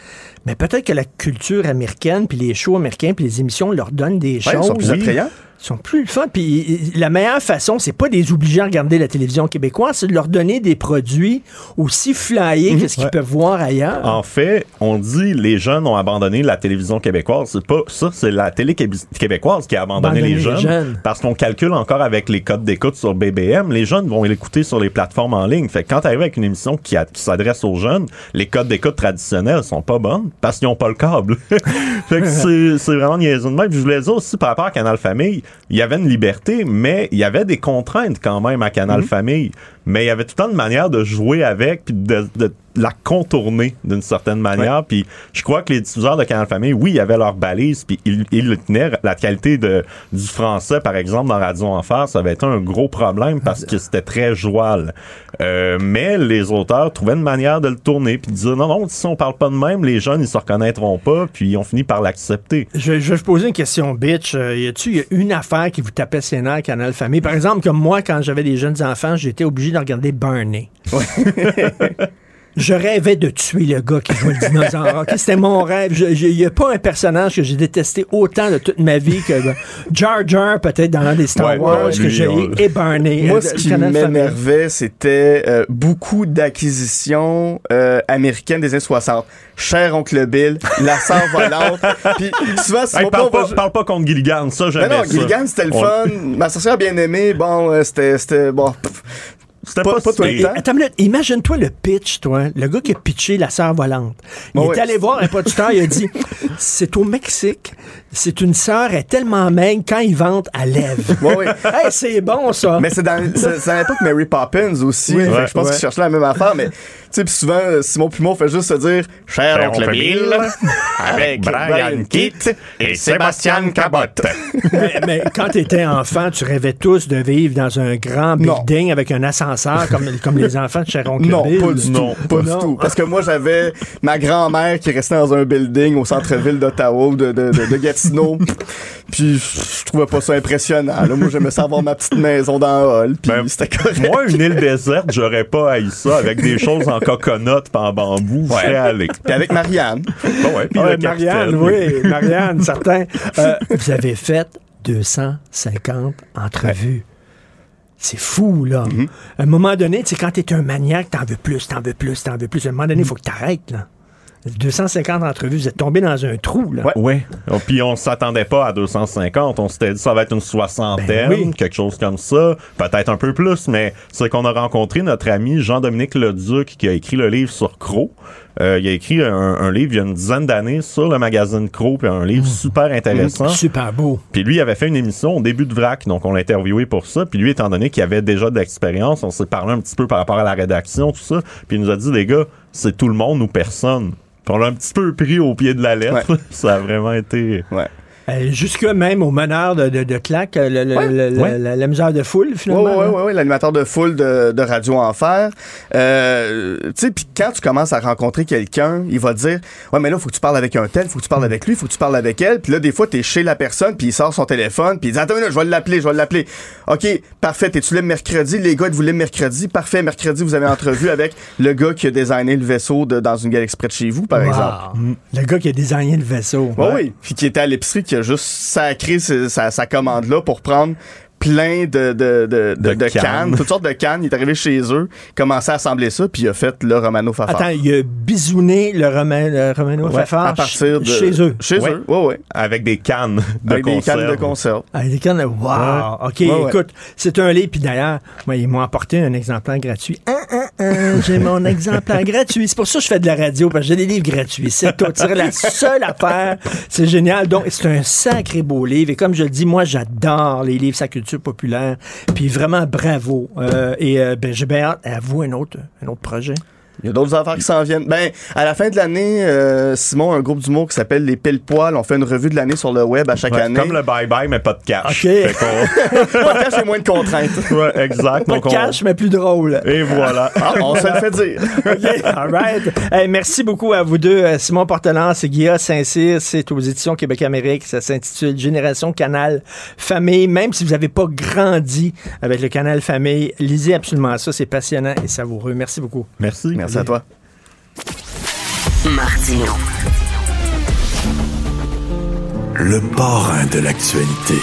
Mais peut-être que la culture américaine puis les shows américains puis les émissions leur donnent des Ouais, choses. ils sont plus Oui. attrayants. Ils sont plus le fun. Puis la meilleure façon, c'est pas de les obliger à regarder la télévision québécoise, c'est de leur donner des produits aussi flyés que ce qu'ils Ouais. peuvent voir ailleurs. En fait, on dit les jeunes ont abandonné la télévision québécoise. C'est pas ça, c'est la télé québé- québécoise qui a abandonné Abandonné les, les jeunes. Parce qu'on calcule encore avec les codes d'écoute sur BBM. Les jeunes vont l'écouter sur les plateformes en ligne. Fait que quand tu arrives avec une émission qui, a- qui s'adresse aux jeunes, les codes d'écoute traditionnels sont pas bonnes parce qu'ils ont pas le câble. fait que c'est c'est vraiment niaiseux de même. Je voulais dire aussi par rapport à Canal Famille, il y avait une liberté, mais il y avait des contraintes quand même à Canal Famille. Mais il y avait tout le temps une manière de jouer avec puis de, de la contourner d'une certaine manière. Puis je crois que les diffuseurs de Canal Famille, oui, il y avait leur balise, puis ils, ils le tenaient. La qualité de, du français, par exemple, dans Radio Enfer, ça avait été un gros problème parce que c'était très joual. Euh, mais les auteurs trouvaient une manière de le tourner, puis dire non, non, si on parle pas de même, les jeunes, ils se reconnaîtront pas, puis ils ont fini par l'accepter. Je, je vais vous poser une question, bitch. Euh, y a-tu une affaire qui vous tapait ses nerfs, Canal Famille? Par exemple, comme moi, quand j'avais des jeunes enfants, j'étais obligé de regarder Barney. Je rêvais de tuer le gars qui jouait le dinosaure. Ok, C'était mon rêve. Il n'y a pas un personnage que j'ai détesté autant de toute ma vie que ben, Jar Jar, peut-être dans les Star Ouais, Wars, ouais, que j'ai Barney. Moi, euh, ce qui m'énervait, c'était euh, beaucoup d'acquisitions euh, américaines des années 60. Cher Oncle Bill, La sœur volante. Puis souvent, Hey, parle, va- pas, parle pas contre Gilligan, ça, j'aimais Ben non, ça. Gilligan, c'était le On- fun. Ma sorcière bien aimée, bon, euh, c'était, c'était, bon. pff, C'était pas, pas pas tout si- le temps. Attends une minute, imagine-toi le pitch, toi. Le gars qui a pitché la sœur volante. Il est allé voir un producteur, il a dit c'est au Mexique, c'est une sœur, elle est tellement maigre, quand ils vendent, elle lève. Ouais, ouais. hey, c'est bon, ça. Mais c'est dans, c'est, dans l'époque Mary Poppins aussi. Oui, ouais, je pense ouais. qu'ils cherchaient la même affaire, mais tu sais, puis souvent, euh, Simon Pumon fait juste se dire Cher Oncle Bill, avec Brian Kitt et Sébastien Cabot. mais, mais quand tu étais enfant, tu rêvais tous de vivre dans un grand Non. building avec un ascenseur comme, comme les enfants de Cher Oncle Non, Bill? pas du Non. tout. Pas Non. du tout. Parce que moi, j'avais ma grand-mère qui restait dans un building au centre-ville d'Ottawa ou de, de, de, de Gatineau. puis je trouvais pas ça impressionnant. là. Moi, j'aimais ça avoir ma petite maison dans le hall. Puis Ben, c'était correct. Moi, une île déserte, j'aurais pas haï ça avec des choses en coconut pis en bambou. Je serais allé. Puis avec Marianne. Bon, ouais, puis Ouais, le Marianne, oui, Marianne, certain. Euh, vous avez fait 250 entrevues. C'est fou, là. Mm-hmm. À un moment donné, tu sais, quand t'es un maniaque, t'en veux plus, t'en veux plus, t'en veux plus. À un moment donné, il faut que t'arrêtes, là. 250 entrevues, vous êtes tombé dans un trou, là. Ouais. Oh, Puis on s'attendait pas à 250. On s'était dit ça va être une soixantaine, Ben oui. quelque chose comme ça. Peut-être un peu plus, mais c'est qu'on a rencontré notre ami Jean-Dominique Leduc qui a écrit le livre sur Crow. Euh, il a écrit un, un livre il y a une dizaine d'années sur le magazine Crow, puis un livre super intéressant. Super beau. Puis lui, il avait fait une émission au début de VRAC, donc on l'a interviewé pour ça. Puis lui, étant donné qu'il avait déjà de l'expérience, on s'est parlé un petit peu par rapport à la rédaction, tout ça. Puis il nous a dit, les gars, c'est tout le monde ou personne. On l'a un petit peu pris au pied de la lettre. ça a vraiment été... Ouais. Euh, jusque même au meneur de, de, de claque, le- le- Ouais. le- de foule, finalement. ouais, là. ouais, ouais, l'animateur de foule de, de Radio Enfer. Euh, tu sais, puis quand tu commences à rencontrer quelqu'un, il va te dire Ouais, mais là, faut que tu parles avec un tel, faut que tu parles avec lui, faut que tu parles avec elle. Puis là, des fois, t'es chez la personne, puis il sort son téléphone, puis il dit Attends, je vais l'appeler, je vais l'appeler. OK, parfait, t'es-tu libre mercredi? Les gars, êtes-vous libre mercredi? Parfait, mercredi, vous avez entrevue avec le gars qui a designé le vaisseau de, dans une galaxie près de chez vous, par Wow. exemple. Le gars qui a désigné le vaisseau. Ouais, oui. Puis qui était à l'épicerie, qui a juste sacré sa, sa, sa commande-là pour prendre plein de, de, de, de, de cannes. cannes, toutes sortes de cannes. Il est arrivé chez eux, commençait à assembler ça, puis il a fait le Romano Fafard. Attends, il a bisouné le, Roman, le Romano Ouais, Fafard à partir de chez eux. Chez Ouais. eux, ouais, ouais. Avec des cannes de Avec des cannes de conserve. conserve. Ah, des cannes de- Wow! Ouais. OK, écoute, c'est un livre. Puis d'ailleurs, moi, ils m'ont apporté un exemplaire gratuit. Ah, ah, j'ai mon exemplaire gratuit. C'est pour ça que je fais de la radio, parce que j'ai des livres gratuits. C'est tout. C'est la seule affaire. C'est génial. Donc, c'est un sacré beau livre. Et comme je le dis, moi, j'adore les livres sa culture populaire. Puis vraiment, bravo. Euh, et euh, ben, j'ai bien hâte à vous un autre, un autre projet. Il y a d'autres affaires qui s'en viennent. Ben, à la fin de l'année, euh, Simon, un groupe d'humour qui s'appelle Les Pile Poils, on fait une revue de l'année sur le web à chaque Ouais, année. Comme le bye-bye, mais pas de cash. OK. Fait qu'on- Podcast, j'ai moins de contraintes. ouais, exact. Pas de on- cash, mais plus drôle. Et voilà. Ah, on se le fait dire. OK, all right. Hey, merci beaucoup à vous deux. Euh, Simon Portelance et Guilla Saint-Cyr, c'est aux éditions Québec-Amérique. Ça s'intitule Génération Canal Famille. Même si vous n'avez pas grandi avec le Canal Famille, lisez absolument ça. C'est passionnant et savoureux. Merci beaucoup. Merci. Merci à toi. Martino. Le parrain de l'actualité.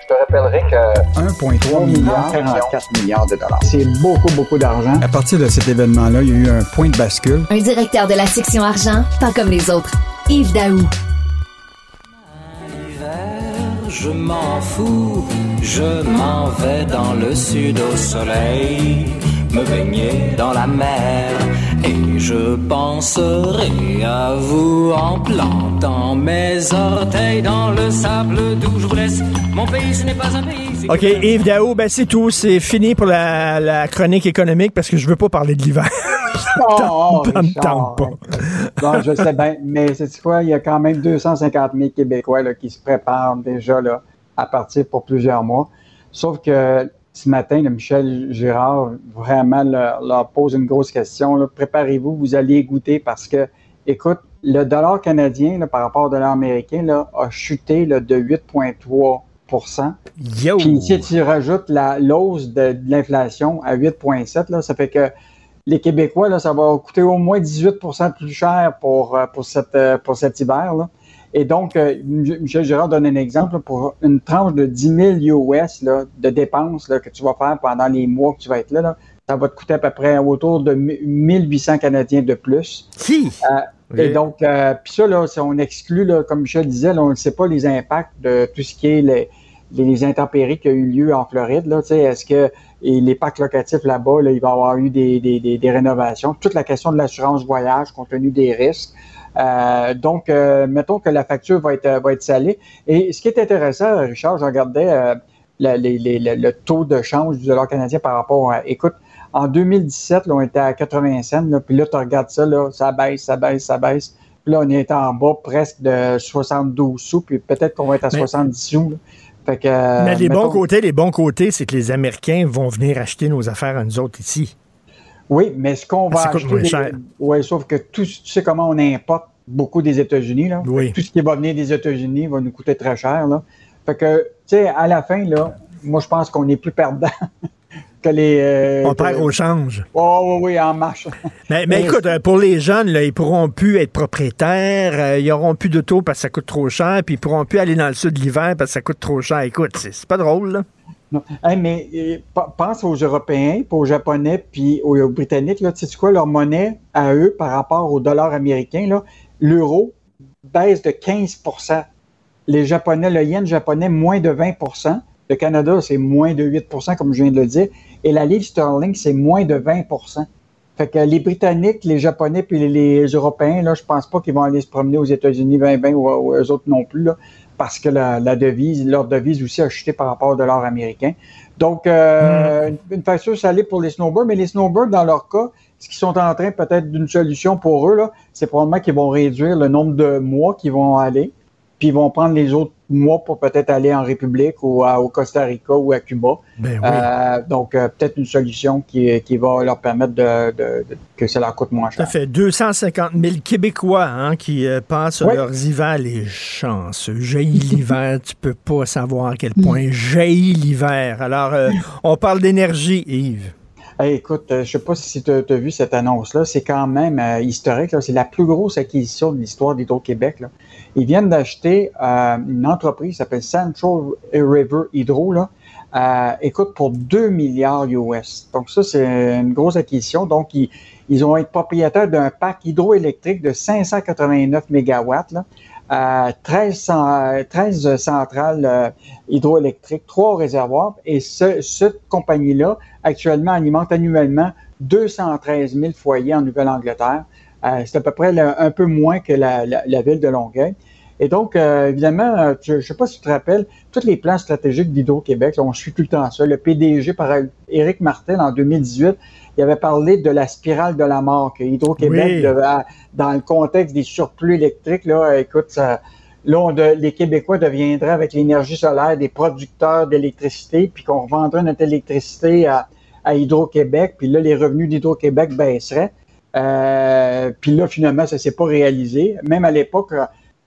Je te rappellerai que 1,3 milliard, 44 milliards de dollars. C'est beaucoup, beaucoup d'argent. À partir de cet événement-là, il y a eu un point de bascule. Un directeur de la section argent, pas comme les autres. Yves Daou. Je m'en fous, je m'en vais dans le sud au soleil, me baigner dans la mer, et je penserai à vous en plantant mes orteils dans le sable d'où je vous laisse. Mon pays, ce n'est pas un pays. OK, Yves Daou, ben c'est tout. C'est fini pour la, la chronique économique parce que je veux pas parler de l'hiver. Oh, Richard. Bon, je sais bien, mais c'est quoi, il y a quand même 250 000 Québécois là, qui se préparent déjà là, à partir pour plusieurs mois. Sauf que ce matin, le Michel Girard vraiment leur, leur pose une grosse question. Préparez-vous, vous allez goûter parce que, écoute, le dollar canadien là, par rapport au dollar américain là, a chuté là, de 8,3 Yo! Puis si tu rajoutes la l'hausse de, de l'inflation à 8,7, là, ça fait que les Québécois, là, ça va coûter au moins 18% plus cher pour, euh, pour, cette, euh, pour cet hiver. Là. Et donc, Michel Girard donne un exemple pour une tranche de 10 000 US là, de dépenses là, que tu vas faire pendant les mois que tu vas être là. là. Ça va te coûter à peu près autour de 1800 Canadiens de plus. Qui? Euh, Et donc, euh, puis ça, là, si on exclut, là, comme Michel disait, là, on ne sait pas les impacts de tout ce qui est les, les intempéries qui ont eu lieu en Floride. Là, tu sais, Est-ce que et les parcs locatifs là-bas, là, il va y avoir eu des, des, des, des rénovations? Toute la question de l'assurance voyage compte tenu des risques. Euh, donc, euh, mettons que la facture va être, va être salée. Et ce qui est intéressant, Richard, je regardais euh, la- les- les- le, le taux de change du dollar canadien par rapport à... Écoute, en 2017, là, on était à 80 cents, là, puis là, tu regardes ça, là, ça baisse, ça baisse, ça baisse. Puis là, on est en bas presque de 72 sous, puis peut-être qu'on va être à Mais- 70 sous. là. Fait que, euh, Mais les mettons- bons côtés, les bons côtés, c'est que les Américains vont venir acheter nos affaires à nous autres ici. Oui, mais ce qu'on va Ça coûte acheter. des- cher. Oui, sauf que tout, tu sais comment on importe beaucoup des États-Unis. Là? Oui. Tout ce qui va venir des États-Unis va nous coûter très cher. Là. Fait que, tu sais, à la fin, là, moi, je pense qu'on est plus perdant que les. euh, On que- perd au change. Oh, oui, oui, en marche. Mais, mais écoute, euh, pour les jeunes, là, ils pourront plus être propriétaires, euh, ils auront plus d'auto parce que ça coûte trop cher, puis ils pourront plus aller dans le sud l'hiver parce que ça coûte trop cher. Écoute, c'est pas drôle, là. Non. Hey, mais pense aux Européens, puis aux Japonais, puis aux, aux Britanniques. Là, tu sais quoi, leur monnaie à eux par rapport au dollar américain, l'euro baisse de 15% Les Japonais, le yen japonais, moins de 20% Le Canada, c'est moins de 8% comme je viens de le dire. Et la livre sterling, c'est moins de 20% Fait que les Britanniques, les Japonais puis les, les Européens, là, je pense pas qu'ils vont aller se promener aux États-Unis 2020 ou, ou eux autres non plus, là, parce que la, la devise, leur devise aussi a chuté par rapport au dollar américain. Donc, euh, une, une facture salée pour les snowbirds, mais les snowbirds, dans leur cas, ce qu'ils sont en train peut-être d'une solution pour eux, là, c'est probablement qu'ils vont réduire le nombre de mois qu'ils vont aller, puis ils vont prendre les autres mois pour peut-être aller en République ou à- au Costa Rica ou à Cuba. Ben oui. Euh, donc, euh, peut-être une solution qui, qui va leur permettre de, de- de- que ça leur coûte moins Ça cher. fait 250 000 Québécois hein, qui euh, passent Oui. leurs hivers, les chanceux. Jaillit l'hiver, tu peux pas savoir à quel point jaillit l'hiver. Alors, on parle d'énergie, Yves. Écoute, je ne sais pas si tu as, vu cette annonce-là. C'est quand même historique. C'est la plus grosse acquisition de l'histoire d'Hydro-Québec. Ils viennent d'acheter une entreprise qui s'appelle Central River Hydro. Là, euh, écoute, pour 2 milliards US. Donc ça, c'est une grosse acquisition. Donc, ils, ils vont être propriétaires d'un parc hydroélectrique de 589 mégawatts, là, 13, euh, 13 centrales euh, hydroélectriques, trois réservoirs. Et ce, cette compagnie-là, actuellement, alimente annuellement 213 000 foyers en Nouvelle-Angleterre. Euh, c'est à peu près un peu moins que la, la, la ville de Longueuil. Et donc, euh, évidemment, euh, je ne sais pas si tu te rappelles, tous les plans stratégiques d'Hydro-Québec, on suit tout le temps ça. Le PDG, par Éric Martin, en 2018, il avait parlé de la spirale de la mort, que Hydro-Québec, dans le contexte des surplus électriques, là, écoute, ça, là, les Québécois deviendraient, avec l'énergie solaire, des producteurs d'électricité, puis qu'on vendrait notre électricité à, à Hydro-Québec, puis là, les revenus d'Hydro-Québec baisseraient. Euh, puis là, finalement, ça s'est pas réalisé. Même à l'époque,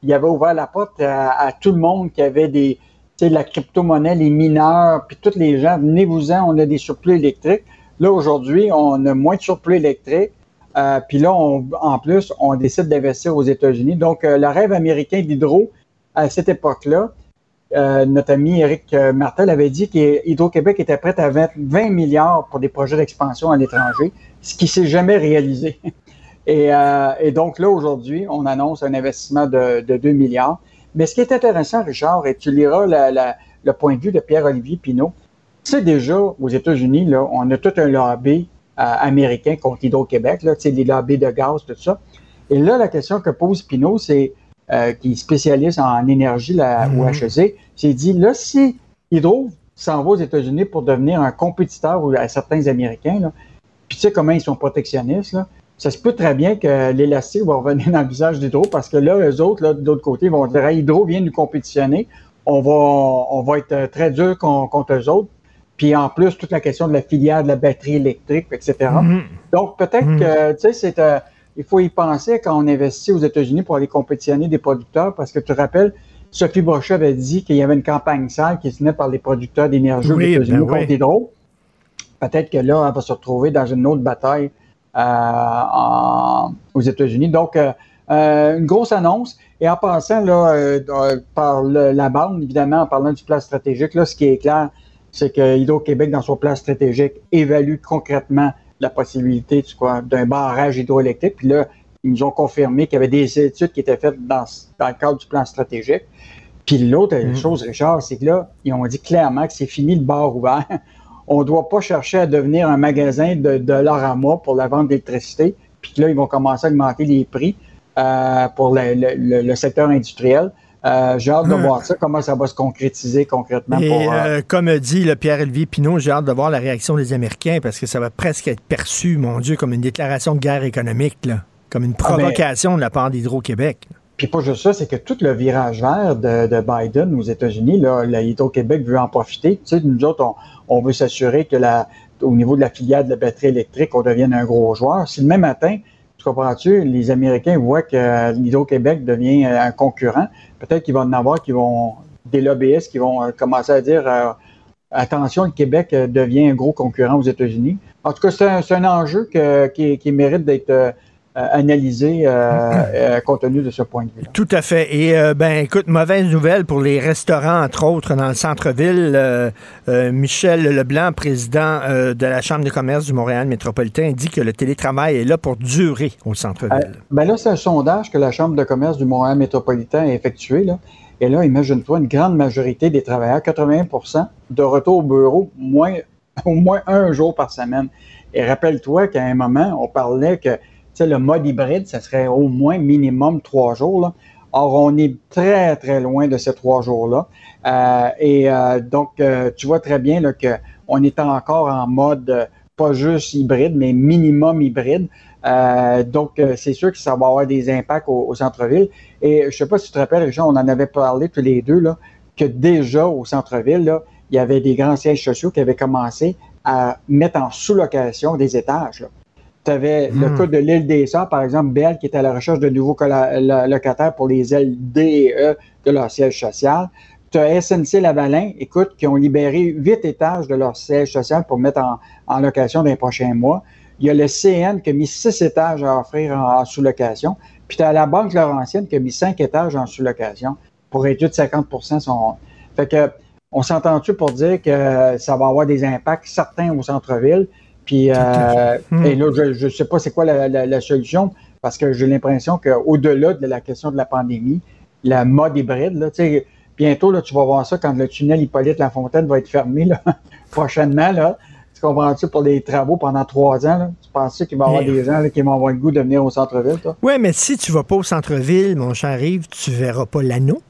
il avait ouvert la porte à, tout le monde qui avait des, la crypto-monnaie, les mineurs, puis tous les gens, venez-vous-en, on a des surplus électriques. Là, aujourd'hui, on a moins de surplus électriques. Euh, puis là, en plus, on décide d'investir aux États-Unis. Donc, euh, le rêve américain d'Hydro, à cette époque-là, euh, notre ami Eric Martel avait dit qu'Hydro-Québec était prêt à 20, 20 milliards pour des projets d'expansion à l'étranger, ce qui s'est jamais réalisé. Et, donc là, aujourd'hui, on annonce un investissement de, 2 milliards. Mais ce qui est intéressant, Richard, et tu liras le point de vue de Pierre-Olivier Pinault, c'est déjà aux États-Unis, là, on a tout un lobby euh, américain contre Hydro-Québec, là, les lobbies de gaz, tout ça. Et là, la question que pose Pinault, c'est euh, qui est spécialiste en énergie là, au mm-hmm. HEC, c'est dit là, si Hydro s'en va aux États-Unis pour devenir un compétiteur à certains Américains, là, puis tu sais comment ils sont protectionnistes, là, ça se peut très bien que l'élastique va revenir dans le visage d'Hydro parce que là, eux autres, là, de l'autre côté, vont dire Hydro vient nous compétitionner. On va, on va être très dur contre eux autres. Puis en plus, toute la question de la filière de la batterie électrique, etc. Mm-hmm. Donc peut-être mm-hmm. que, tu sais, c'est. Euh, il faut y penser quand on investit aux États-Unis pour aller compétitionner des producteurs, parce que tu te rappelles, Sophie Brochet avait dit qu'il y avait une campagne sale qui se tenait par les producteurs d'énergie aux États-Unis ben contre Hydro. Peut-être que là, on va se retrouver dans une autre bataille euh, aux États-Unis. Donc, euh, euh, une grosse annonce. Et en passant là, par la bande, évidemment, en parlant du plan stratégique, là, ce qui est clair, c'est que Hydro-Québec, dans son plan stratégique, évalue concrètement la possibilité d'un barrage hydroélectrique. Puis là, ils nous ont confirmé qu'il y avait des études qui étaient faites dans, dans le cadre du plan stratégique. Puis l'autre mm. chose, Richard, c'est que là, ils ont dit clairement que c'est fini le bar ouvert on ne doit pas chercher à devenir un magasin de, de l'or à mois pour la vente d'électricité, puis là, ils vont commencer à augmenter les prix euh, pour le, secteur industriel. Euh, j'ai hâte de hmm. voir ça, comment ça va se concrétiser concrètement. Et euh, comme dit le Pierre-Olivier Pinot, j'ai hâte de voir la réaction des Américains parce que ça va presque être perçu, mon Dieu, comme une déclaration de guerre économique, là, comme une ah, ben, provocation de la part d'Hydro-Québec. Puis pas juste ça, c'est que tout le virage vert de, Biden aux États-Unis, là, Hydro-Québec veut en profiter. Tu sais, nous autres, on, veut s'assurer que la, au niveau de la filière de la batterie électrique, on devienne un gros joueur. Si le même matin, tu comprends-tu, les Américains voient que Hydro-Québec devient un concurrent, peut-être qu'ils vont en avoir qui vont, des lobbyistes qui vont euh, commencer à dire euh, attention, le Québec euh, devient un gros concurrent aux États-Unis. En tout cas, c'est un, enjeu qui, mérite d'être euh, analyser euh, euh, compte tenu de ce point de vue. Tout à fait. Et ben écoute, mauvaise nouvelle pour les restaurants, entre autres, dans le centre-ville. Michel Leblanc, président de la Chambre de commerce du Montréal métropolitain, dit que le télétravail est là pour durer au centre-ville. ben là, c'est un sondage que la Chambre de commerce du Montréal métropolitain a effectué. Là. Et là, imagine-toi, une grande majorité des travailleurs, 80% de retour au bureau, moins, au moins un jour par semaine. Et rappelle-toi qu'à un moment, on parlait que le mode hybride, ça serait au moins minimum trois jours. Or, on est très, très loin de ces trois jours-là. Euh, et euh, donc, euh, tu vois très bien qu'on est encore en mode pas juste hybride, mais minimum hybride. donc, c'est sûr que ça va avoir des impacts au, centre-ville. Et je ne sais pas si tu te rappelles, Richard, on en avait parlé tous les deux, là, que déjà au centre-ville, il y avait des grands sièges sociaux qui avaient commencé à mettre en sous-location des étages. Là. Tu avais le hmm. cas de l'île des Sœurs, par exemple, Belle, qui est à la recherche de nouveaux locataires pour les LDE de leur siège social. Tu as SNC-Lavalin, écoute, qui ont libéré huit étages de leur siège social pour mettre en, location dans les prochains mois. Il y a le CN qui a mis six étages à offrir en, sous-location. Puis tu as la Banque Laurentienne qui a mis cinq étages en sous-location pour réduire de 50 son. Fait que, on s'entend-tu pour dire que ça va avoir des impacts certains au centre-ville? Puis, euh, hmm. et là, je ne sais pas c'est quoi la, solution, parce que j'ai l'impression qu'au-delà de la question de la pandémie, la mode hybride, là, bientôt, là, tu vas voir ça quand le tunnel Hippolyte-Lafontaine va être fermé là, prochainement. Là. Tu comprends-tu pour des travaux pendant trois ans? Là? Tu penses qu'il va y avoir des gens qui vont avoir le goût de venir au centre-ville? Oui, mais si tu ne vas pas au centre-ville, mon cher Yves, tu ne verras pas l'anneau.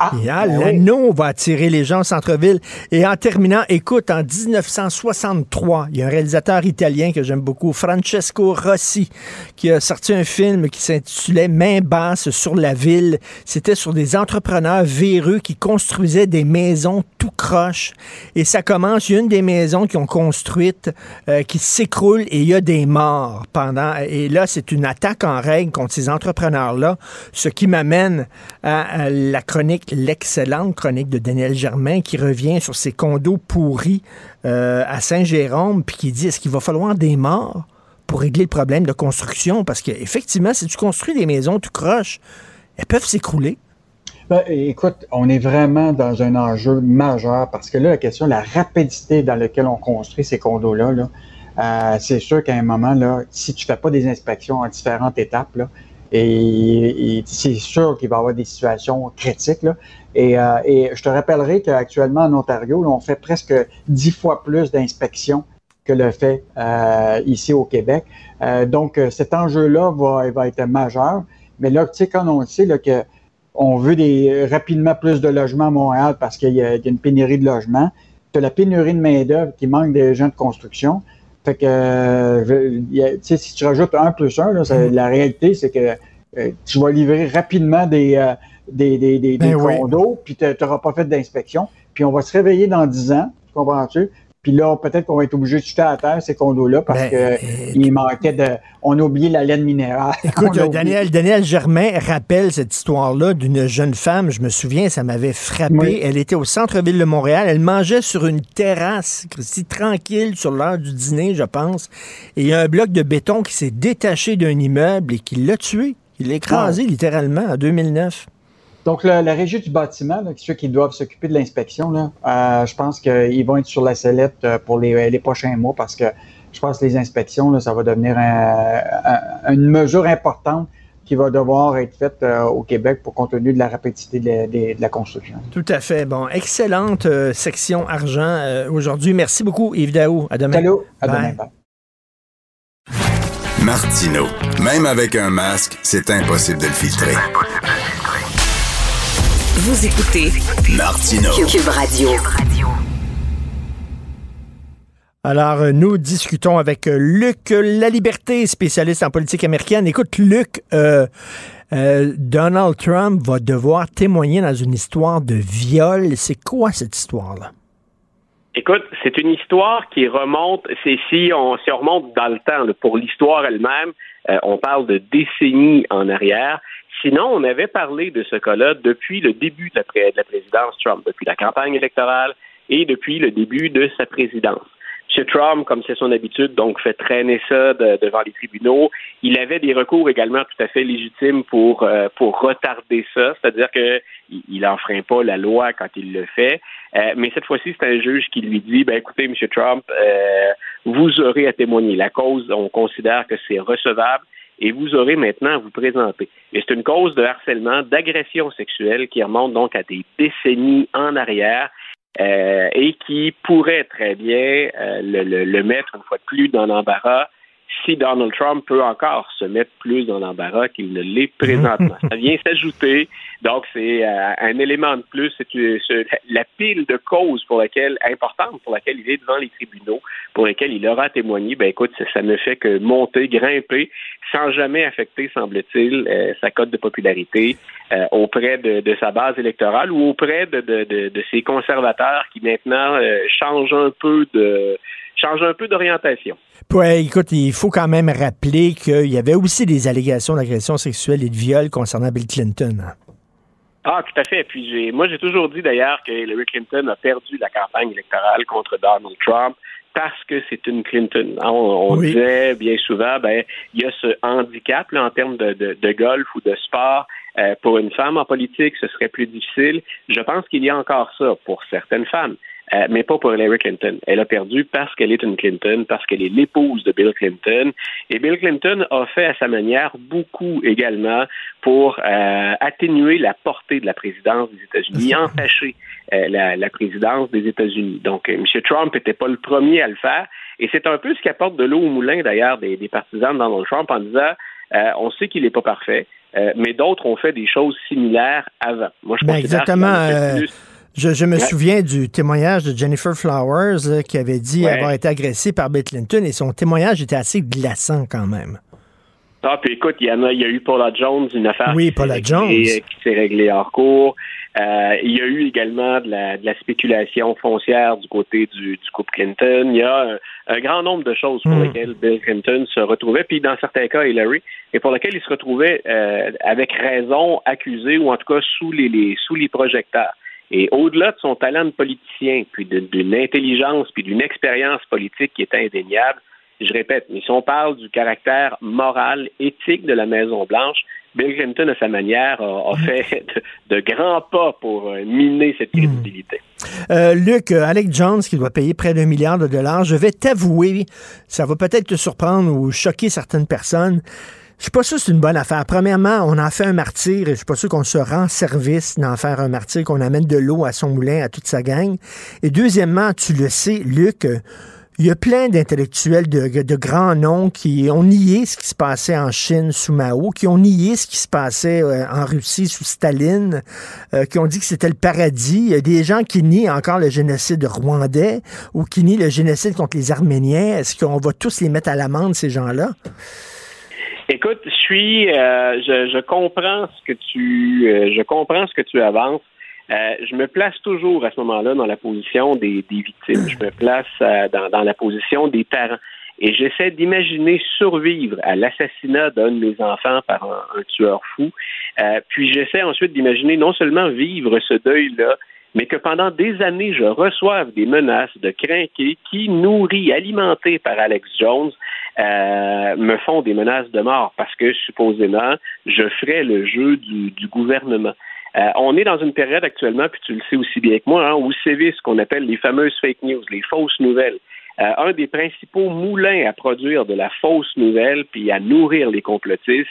Ah, ben l'anneau va attirer les gens au centre-ville. Et en terminant, écoute, en 1963, il y a un réalisateur italien que j'aime beaucoup, Francesco Rossi, qui a sorti un film qui s'intitulait Main basse sur la ville. C'était sur des entrepreneurs véreux qui construisaient des maisons tout croche. Et ça commence, il y a une des maisons qui ont construites euh, qui s'écroule et il y a des morts pendant. Et là, c'est une attaque en règle contre ces entrepreneurs-là, ce qui m'amène à la chronique l'excellente chronique de Daniel Germain qui revient sur ces condos pourris euh, à Saint-Jérôme, puis qui dit est-ce qu'il va falloir des morts pour régler le problème de construction? Parce qu'effectivement, si tu construis des maisons tout croche, elles peuvent s'écrouler. Ben, écoute, on est vraiment dans un enjeu majeur parce que là, la question la rapidité dans laquelle on construit ces condos-là, euh, c'est sûr qu'à un moment, si tu fais pas des inspections en différentes étapes, et, c'est sûr qu'il va y avoir des situations critiques. Là. Et, euh, je te rappellerai qu'actuellement en Ontario, on fait presque dix fois plus d'inspections que le fait euh, ici au Québec. Euh, donc, cet enjeu-là va, être majeur. Mais là, tu sais, quand on sait là, que on veut rapidement plus de logements à Montréal parce qu'il y, a une pénurie de logements, tu as la pénurie de main-d'œuvre qui manque des gens de construction. Fait que, euh, sais, si tu rajoutes un plus un, là, mm-hmm. la réalité, c'est que euh, tu vas livrer rapidement des, euh, des, des, des, ben condos, puis tu n'auras pas fait d'inspection. Puis on va se réveiller dans 10 ans, comprends-tu? Puis là, peut-être qu'on va être obligé de jeter à terre ces condos-là parce ben, qu'il manquait de. On a oublié la laine minérale. Écoute, Daniel, Daniel Germain rappelle cette histoire-là d'une jeune femme. Je me souviens, ça m'avait frappé. Elle était au centre-ville de Montréal. Elle mangeait sur une terrasse, Christy, tranquille, sur l'heure du dîner, je pense. Et il y a un bloc de béton qui s'est détaché d'un immeuble et qui l'a tué. Il l'a écrasé littéralement en 2009. Donc, la, régie du bâtiment, ceux qui doivent s'occuper de l'inspection, euh, je pense qu'ils vont être sur la sellette euh, pour les, prochains mois parce que je pense que les inspections, ça va devenir une mesure importante qui va devoir être faite euh, au Québec pour compte tenu de la rapidité de la, construction. Tout à fait. Bon, excellente section argent aujourd'hui. Merci beaucoup, Yves Daou. À demain. Salut. À demain. Martino. Même avec un masque, c'est impossible de le filtrer. Vous écoutez Martino. Cube Radio. Alors, euh, nous discutons avec euh, Luc Laliberté, spécialiste en politique américaine. Écoute, Luc, euh, Donald Trump va devoir témoigner dans une histoire de viol. C'est quoi cette histoire-là? Écoute, c'est une histoire qui remonte, c'est si on, si on remonte dans le temps, pour l'histoire elle-même, on parle de décennies en arrière. Sinon, on avait parlé de ce cas-là depuis le début de la, présidence Trump, depuis la campagne électorale et depuis le début de sa présidence. M. Trump, comme c'est son habitude, donc fait traîner ça devant les tribunaux. Il avait des recours également tout à fait légitimes pour euh, pour retarder ça, c'est-à-dire que il n'enfreint pas la loi quand il le fait. Euh, mais cette fois-ci, c'est un juge qui lui dit, ben écoutez, M. Trump, euh, vous aurez à témoigner. La cause, on considère que c'est recevable et vous aurez maintenant à vous présenter. Et c'est une cause de harcèlement, d'agression sexuelle qui remonte donc à des décennies en arrière euh, et qui pourrait très bien euh, le, le, mettre une fois de plus dans l'embarras si Donald Trump peut encore se mettre plus dans l'embarras qu'il ne l'est présentement. Ça vient s'ajouter. Donc, c'est euh, un élément de plus. C'est la pile de causes pour laquelle, importante pour laquelle il est devant les tribunaux, pour lesquelles il aura témoigné. Ben, écoute, ça, ne fait que monter, grimper, sans jamais affecter, semble-t-il, euh, sa cote de popularité euh, auprès de, sa base électorale ou auprès de, de, de, ses conservateurs qui maintenant changent un peu de change un peu d'orientation. Ouais, écoute, il faut quand même rappeler qu'il y avait aussi des allégations d'agression sexuelle et de viol concernant Bill Clinton. Hein. Ah, tout à fait. Puis j'ai, moi, j'ai toujours dit d'ailleurs que Hillary Clinton a perdu la campagne électorale contre Donald Trump parce que c'est une Clinton. On, on disait bien souvent, ben, il y a ce handicap là, en termes de, de, de golf ou de sport. Euh, pour une femme en politique, ce serait plus difficile. Je pense qu'il y a encore ça pour certaines femmes. Euh, mais pas pour Hillary Clinton. Elle a perdu parce qu'elle est une Clinton, parce qu'elle est l'épouse de Bill Clinton. Et Bill Clinton a fait à sa manière beaucoup également pour euh, atténuer la portée de la présidence des États-Unis, empêcher euh, la, la, présidence des États-Unis. Donc, M. Trump n'était pas le premier à le faire. Et c'est un peu ce qui apporte de l'eau au moulin, d'ailleurs, des, des, partisans de Donald Trump en disant on sait qu'il n'est pas parfait, mais d'autres ont fait des choses similaires avant. Moi, je ben exactement. Je, me souviens du témoignage de Jennifer Flowers qui avait dit avoir été agressée par Bill Clinton et son témoignage était assez glaçant quand même. Ah, puis écoute, il y, en a, il y a eu Paula Jones, une affaire oui, Paula Jones. qui s'est réglée hors cours. Euh, il y a eu également de la, de la, spéculation foncière du côté du, du couple Clinton. Il y a un, grand nombre de choses pour hmm. lesquelles Bill Clinton se retrouvait, puis dans certains cas Hillary, et pour lesquelles il se retrouvait euh, avec raison accusé ou en tout cas sous les, les sous les projecteurs. Et au-delà de son talent de politicien, puis d'une intelligence, puis d'une expérience politique qui est indéniable, je répète, mais si on parle du caractère moral, éthique de la Maison-Blanche, Bill Clinton, à sa manière, a, fait de, grands pas pour euh, miner cette hmm. crédibilité. Euh, Luc, euh, Alec Jones, qui doit payer près d'un milliard de dollars, je vais t'avouer, ça va peut-être te surprendre ou choquer certaines personnes. Je suis pas sûr que c'est une bonne affaire. Premièrement, on en fait un martyr et je suis pas sûr qu'on se rend service d'en faire un martyr, qu'on amène de l'eau à son moulin, à toute sa gang. Et deuxièmement, tu le sais, Luc, il y a plein d'intellectuels de, grands noms qui ont nié ce qui se passait en Chine sous Mao, qui ont nié ce qui se passait euh, en Russie sous Staline, euh, qui ont dit que c'était le paradis. Il y a des gens qui nient encore le génocide rwandais ou qui nient le génocide contre les Arméniens. Est-ce qu'on va tous les mettre à l'amende, ces gens-là? Écoute, je suis, euh, je, je, comprends ce que tu, euh, je comprends ce que tu avances. Euh, je me place toujours à ce moment-là dans la position des, des victimes. Je me place dans, dans, la position des parents. Et j'essaie d'imaginer survivre à l'assassinat d'un de mes enfants par un, un tueur fou. puis j'essaie ensuite d'imaginer non seulement vivre ce deuil-là, mais que pendant des années, je reçoive des menaces de craquer qui, nourris, alimentés par Alex Jones, euh, me font des menaces de mort parce que supposément, je ferais le jeu du, du gouvernement. Euh, on est dans une période actuellement, puis tu le sais aussi bien que moi, hein, où sévissent ce qu'on appelle les fameuses fake news, les fausses nouvelles. Euh, un des principaux moulins à produire de la fausse nouvelle puis à nourrir les complotistes,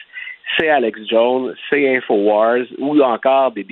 c'est Alex Jones, c'est Infowars, ou encore des,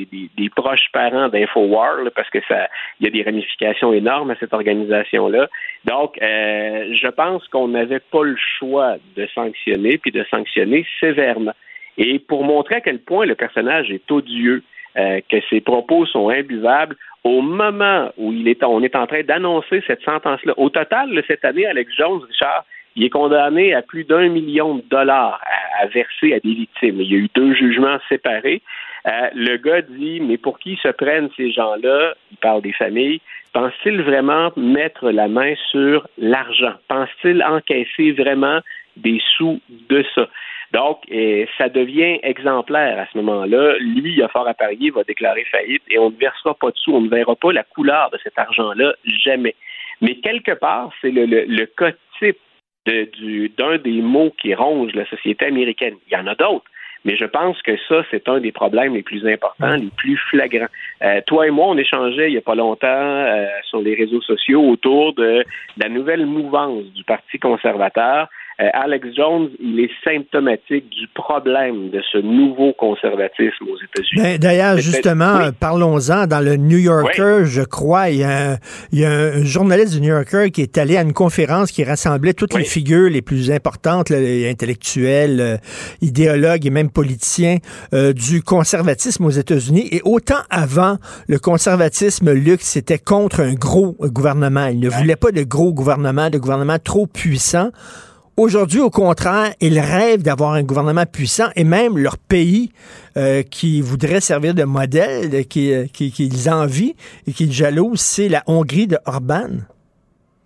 proches parents d'Infowars, parce que ça, il y a des ramifications énormes à cette organisation-là. Donc, euh, je pense qu'on n'avait pas le choix de sanctionner, puis de sanctionner sévèrement. Et pour montrer à quel point le personnage est odieux, euh, que ses propos sont imbuvables, au moment où il est, on est en train d'annoncer cette sentence-là. Au total, cette année, Alex Jones, Richard, il est condamné à plus d'un million de dollars à, verser à des victimes. Il y a eu deux jugements séparés. Euh, le gars dit, mais pour qui se prennent ces gens-là? Il parle des familles. Pense-t-il vraiment mettre la main sur l'argent? Pense-t-il encaisser vraiment des sous de ça? Donc, euh, ça devient exemplaire à ce moment-là. Lui, il a fort à parier, va déclarer faillite et on ne versera pas de sous, on ne verra pas la couleur de cet argent-là, jamais. Mais quelque part, c'est le, le, le cas type d'un des mots qui ronge la société américaine. Il y en a d'autres. Mais je pense que ça, c'est un des problèmes les plus importants, les plus flagrants. Euh, toi et moi, on échangeait il n'y a pas longtemps euh, sur les réseaux sociaux autour de la nouvelle mouvance du Parti conservateur Alex Jones, il est symptomatique du problème de ce nouveau conservatisme aux États-Unis. Ben, d'ailleurs, justement, parlons-en. Dans le New Yorker, je crois, il y, a un, journaliste du New Yorker qui est allé à une conférence qui rassemblait toutes les figures les plus importantes, les intellectuels, euh, idéologues et même politiciens euh, du conservatisme aux États-Unis. Et autant avant, le conservatisme, Luc, c'était contre un gros gouvernement. Il ne voulait pas de gros gouvernement, de gouvernement trop puissant. Aujourd'hui, au contraire, ils rêvent d'avoir un gouvernement puissant et même leur pays euh, qui voudrait servir de modèle, qu'ils qui, qui envient et qu'ils jalousent, c'est la Hongrie de Orban.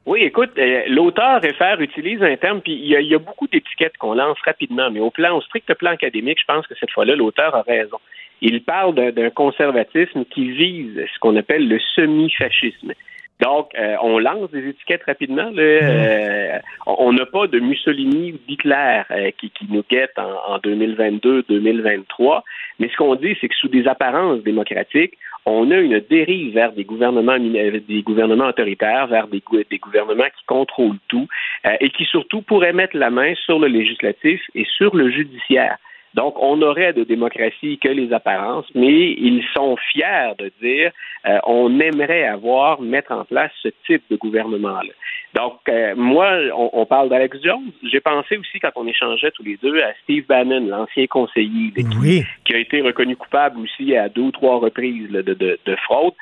Oui, écoute, euh, l'auteur réfère, utilise un terme, puis il y a, beaucoup d'étiquettes qu'on lance rapidement, mais au plan, au strict plan académique, je pense que cette fois-là, l'auteur a raison. Il parle d'un conservatisme qui vise ce qu'on appelle le semi-fascisme. Donc, euh, on lance des étiquettes rapidement. Là. Euh, on n'a pas de Mussolini ou d'Hitler euh, qui, qui, nous guette en, en 2022-2023. Mais ce qu'on dit, c'est que sous des apparences démocratiques, on a une dérive vers des gouvernements, des gouvernements autoritaires, vers des, des gouvernements qui contrôlent tout et qui surtout pourraient mettre la main sur le législatif et sur le judiciaire. Donc, on n'aurait de démocratie que les apparences, mais ils sont fiers de dire euh, on aimerait avoir, mettre en place ce type de gouvernement-là. Donc, euh, moi, on, parle d'Alex Jones. J'ai pensé aussi, quand on échangeait tous les deux, à Steve Bannon, l'ancien conseiller, qui, a été reconnu coupable aussi à deux ou trois reprises de, de, fraude.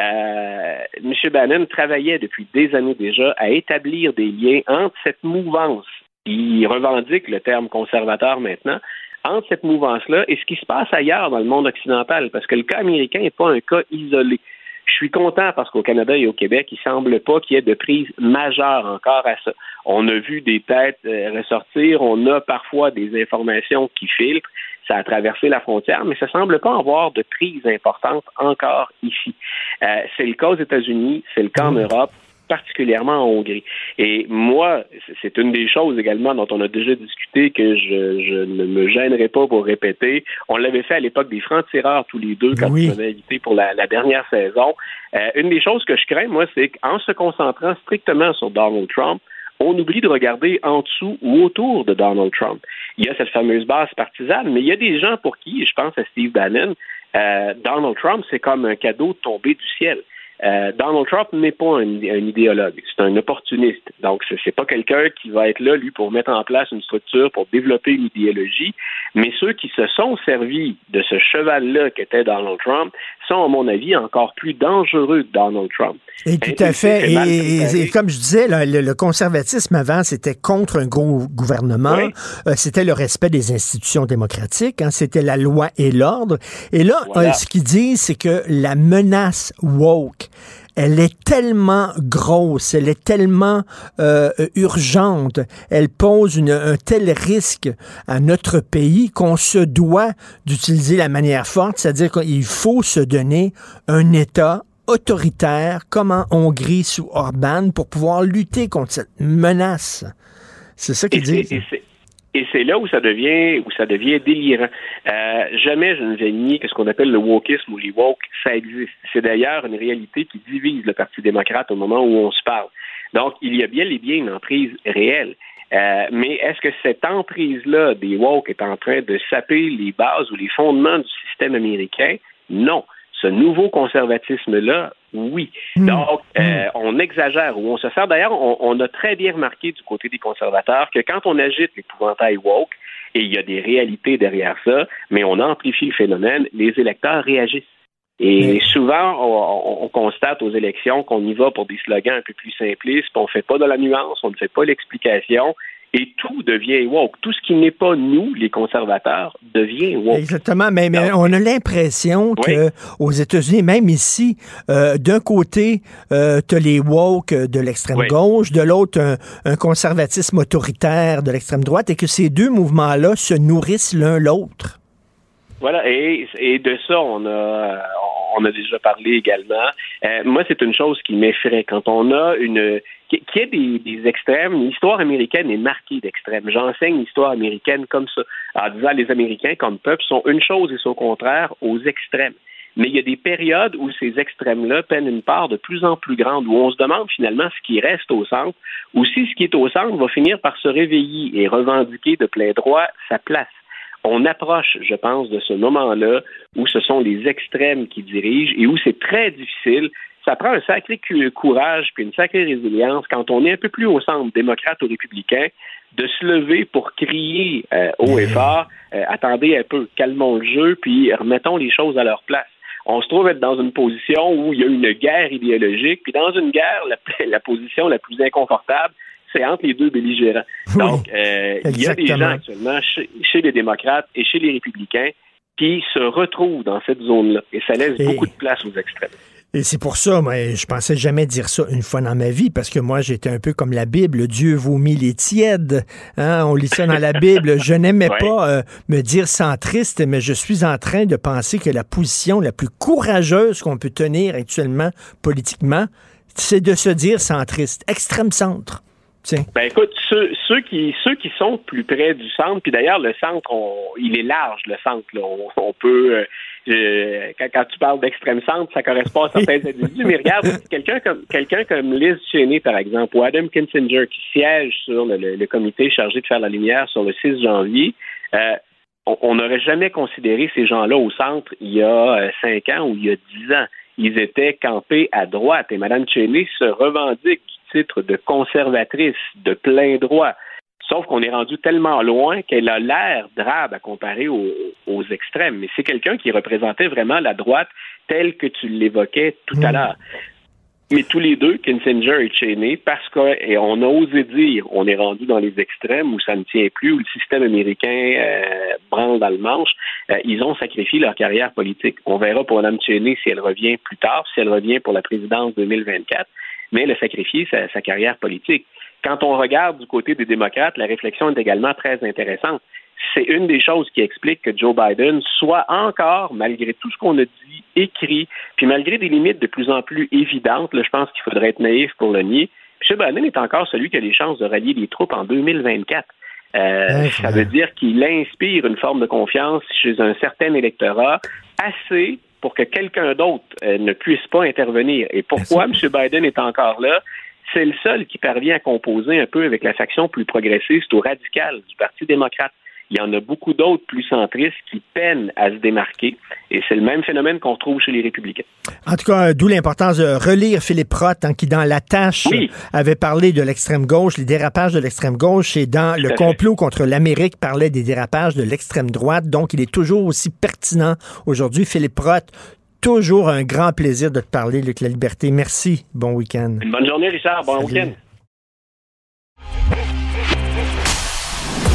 Euh, M. Bannon travaillait depuis des années déjà à établir des liens entre cette mouvance qui revendique le terme conservateur maintenant, entre cette mouvance-là et ce qui se passe ailleurs dans le monde occidental, parce que le cas américain n'est pas un cas isolé. Je suis content parce qu'au Canada et au Québec, il semble pas qu'il y ait de prise majeure encore à ça. On a vu des têtes euh, ressortir, on a parfois des informations qui filtrent, ça a traversé la frontière, mais ça semble pas avoir de prise importante encore ici. Euh, c'est le cas aux États-Unis, c'est le cas en Europe, particulièrement en Hongrie. Et moi, c'est une des choses également dont on a déjà discuté que je, ne me gênerai pas pour répéter. On l'avait fait à l'époque des francs-tireurs tous les deux quand on avait invité pour la, dernière saison. Euh, une des choses que je crains, moi, c'est qu'en se concentrant strictement sur Donald Trump, on oublie de regarder en dessous ou autour de Donald Trump. Il y a cette fameuse base partisane, mais il y a des gens pour qui, je pense à Steve Bannon, euh, Donald Trump, c'est comme un cadeau tombé du ciel. Euh, Donald Trump n'est pas un, idéologue, c'est un opportuniste. Donc, ce n'est pas quelqu'un qui va être là, lui, pour mettre en place une structure, pour développer une idéologie. Mais ceux qui se sont servis de ce cheval-là qu'était Donald Trump sont, à mon avis, encore plus dangereux que Donald Trump. Et tout à fait. Et, comme je disais, le, conservatisme avant, c'était contre un gros gouvernement. Euh, c'était le respect des institutions démocratiques. Hein, c'était la loi et l'ordre. Et là, euh, ce qu'ils disent, c'est que la menace woke elle est tellement grosse, elle est tellement euh, urgente, elle pose un tel risque à notre pays qu'on se doit d'utiliser la manière forte, c'est-à-dire qu'il faut se donner un État autoritaire comme en Hongrie sous Orban pour pouvoir lutter contre cette menace. C'est ça qu'ils disent. Et c'est là où ça devient où ça devient délirant. Euh, jamais je ne vais nier que ce qu'on appelle le wokisme ou les woke, ça existe. C'est d'ailleurs une réalité qui divise le Parti démocrate au moment où on se parle. Donc, il y a bien et bien une emprise réelle. Euh, mais est-ce que cette emprise-là des woke est en train de saper les bases ou les fondements du système américain? Non ce nouveau conservatisme-là, oui. Hmm. Donc, euh, hmm. on exagère ou on se sert. D'ailleurs, on, a très bien remarqué du côté des conservateurs que quand on agite l'épouvantail woke, et il y a des réalités derrière ça, mais on amplifie le phénomène, les électeurs réagissent. Et souvent, on, constate aux élections qu'on y va pour des slogans un peu plus simplistes, on ne fait pas de la nuance, on ne fait pas l'explication, et tout devient woke. Tout ce qui n'est pas nous, les conservateurs, devient woke. Exactement, mais, on a l'impression que aux États-Unis, même ici, euh, d'un côté, euh, tu as les woke de l'extrême gauche, de l'autre, un, conservatisme autoritaire de l'extrême droite, et que ces deux mouvements-là se nourrissent l'un l'autre. Voilà, et, et, de ça, on a, on a déjà parlé également. Euh, moi, c'est une chose qui m'effraie. Quand on a une qu'il y ait des, extrêmes, l'histoire américaine est marquée d'extrêmes. J'enseigne l'histoire américaine comme ça, en disant les Américains comme peuple sont une chose et son contraire aux extrêmes. Mais il y a des périodes où ces extrêmes-là prennent une part de plus en plus grande, où on se demande finalement ce qui reste au centre, ou si ce qui est au centre va finir par se réveiller et revendiquer de plein droit sa place. On approche, je pense, de ce moment-là où ce sont les extrêmes qui dirigent et où c'est très difficile ça prend un sacré courage puis une sacrée résilience quand on est un peu plus au centre, démocrate ou républicain, de se lever pour crier euh, haut et fort euh, attendez un peu, calmons le jeu, puis remettons les choses à leur place. On se trouve être dans une position où il y a une guerre idéologique, puis dans une guerre, la, position la plus inconfortable, c'est entre les deux belligérants. Donc, euh, il y a des gens actuellement chez, les démocrates et chez les républicains qui se retrouvent dans cette zone-là, et ça laisse beaucoup de place aux extrêmes. Et c'est pour ça, moi, je pensais jamais dire ça une fois dans ma vie, parce que moi, j'étais un peu comme la Bible. Dieu vomit les tièdes. Hein? On lit ça dans la Bible. Je n'aimais Ouais. pas euh, me dire centriste, mais je suis en train de penser que la position la plus courageuse qu'on peut tenir actuellement politiquement, c'est de se dire centriste, extrême centre. Tiens. Ben écoute, ceux, ceux qui ceux qui sont plus près du centre, puis d'ailleurs le centre, on- il est large le centre. Là. On, on peut euh, euh, quand, quand tu parles d'extrême centre, ça correspond à certains individus. Mais regarde, quelqu'un comme quelqu'un comme Liz Cheney par exemple, ou Adam Kinzinger qui siège sur le, le- le comité chargé de faire la lumière sur le 6 janvier. euh, on- n'aurait jamais considéré ces gens-là au centre il y a cinq ans ou il y a dix ans. Ils étaient campés à droite et Mme Cheney se revendique titre de conservatrice de plein droit. Sauf qu'on est rendu tellement loin qu'elle a l'air drabe à comparer aux, aux extrêmes. Mais c'est quelqu'un qui représentait vraiment la droite telle que tu l'évoquais tout à l'heure. Mais tous les deux, Kinsinger et Cheney, parce qu'on a osé dire on est rendu dans les extrêmes où ça ne tient plus, où le système américain euh, branle dans le manche, euh, ils ont sacrifié leur carrière politique. On verra pour Mme Cheney si elle revient plus tard, si elle revient pour la présidence 2024, mais elle a sacrifié sa, sa carrière politique. Quand on regarde du côté des démocrates, la réflexion est également très intéressante. C'est une des choses qui explique que Joe Biden soit encore, malgré tout ce qu'on a dit, écrit, puis malgré des limites de plus en plus évidentes, là, je pense qu'il faudrait être naïf pour le nier, M. Biden est encore celui qui a les chances de rallier les troupes en 2024. Euh, ça veut dire qu'il inspire une forme de confiance chez un certain électorat assez pour que quelqu'un d'autre euh, ne puisse pas intervenir. Et pourquoi M. Biden est encore là? C'est le seul qui parvient à composer un peu avec la faction plus progressiste ou radicale du Parti démocrate. Il y en a beaucoup d'autres plus centristes qui peinent à se démarquer. Et c'est le même phénomène qu'on retrouve chez les républicains. En tout cas, d'où l'importance de relire Philippe Roth, hein, qui dans La Tâche Oui. avait parlé de l'extrême gauche, les dérapages de l'extrême gauche, et dans Le complot contre l'Amérique parlait des dérapages de l'extrême droite. Donc, il est toujours aussi pertinent aujourd'hui. Philippe Roth, toujours un grand plaisir de te parler, Luc La Liberté. Merci. Bon week-end. Une bonne journée, Richard. Bon week-end.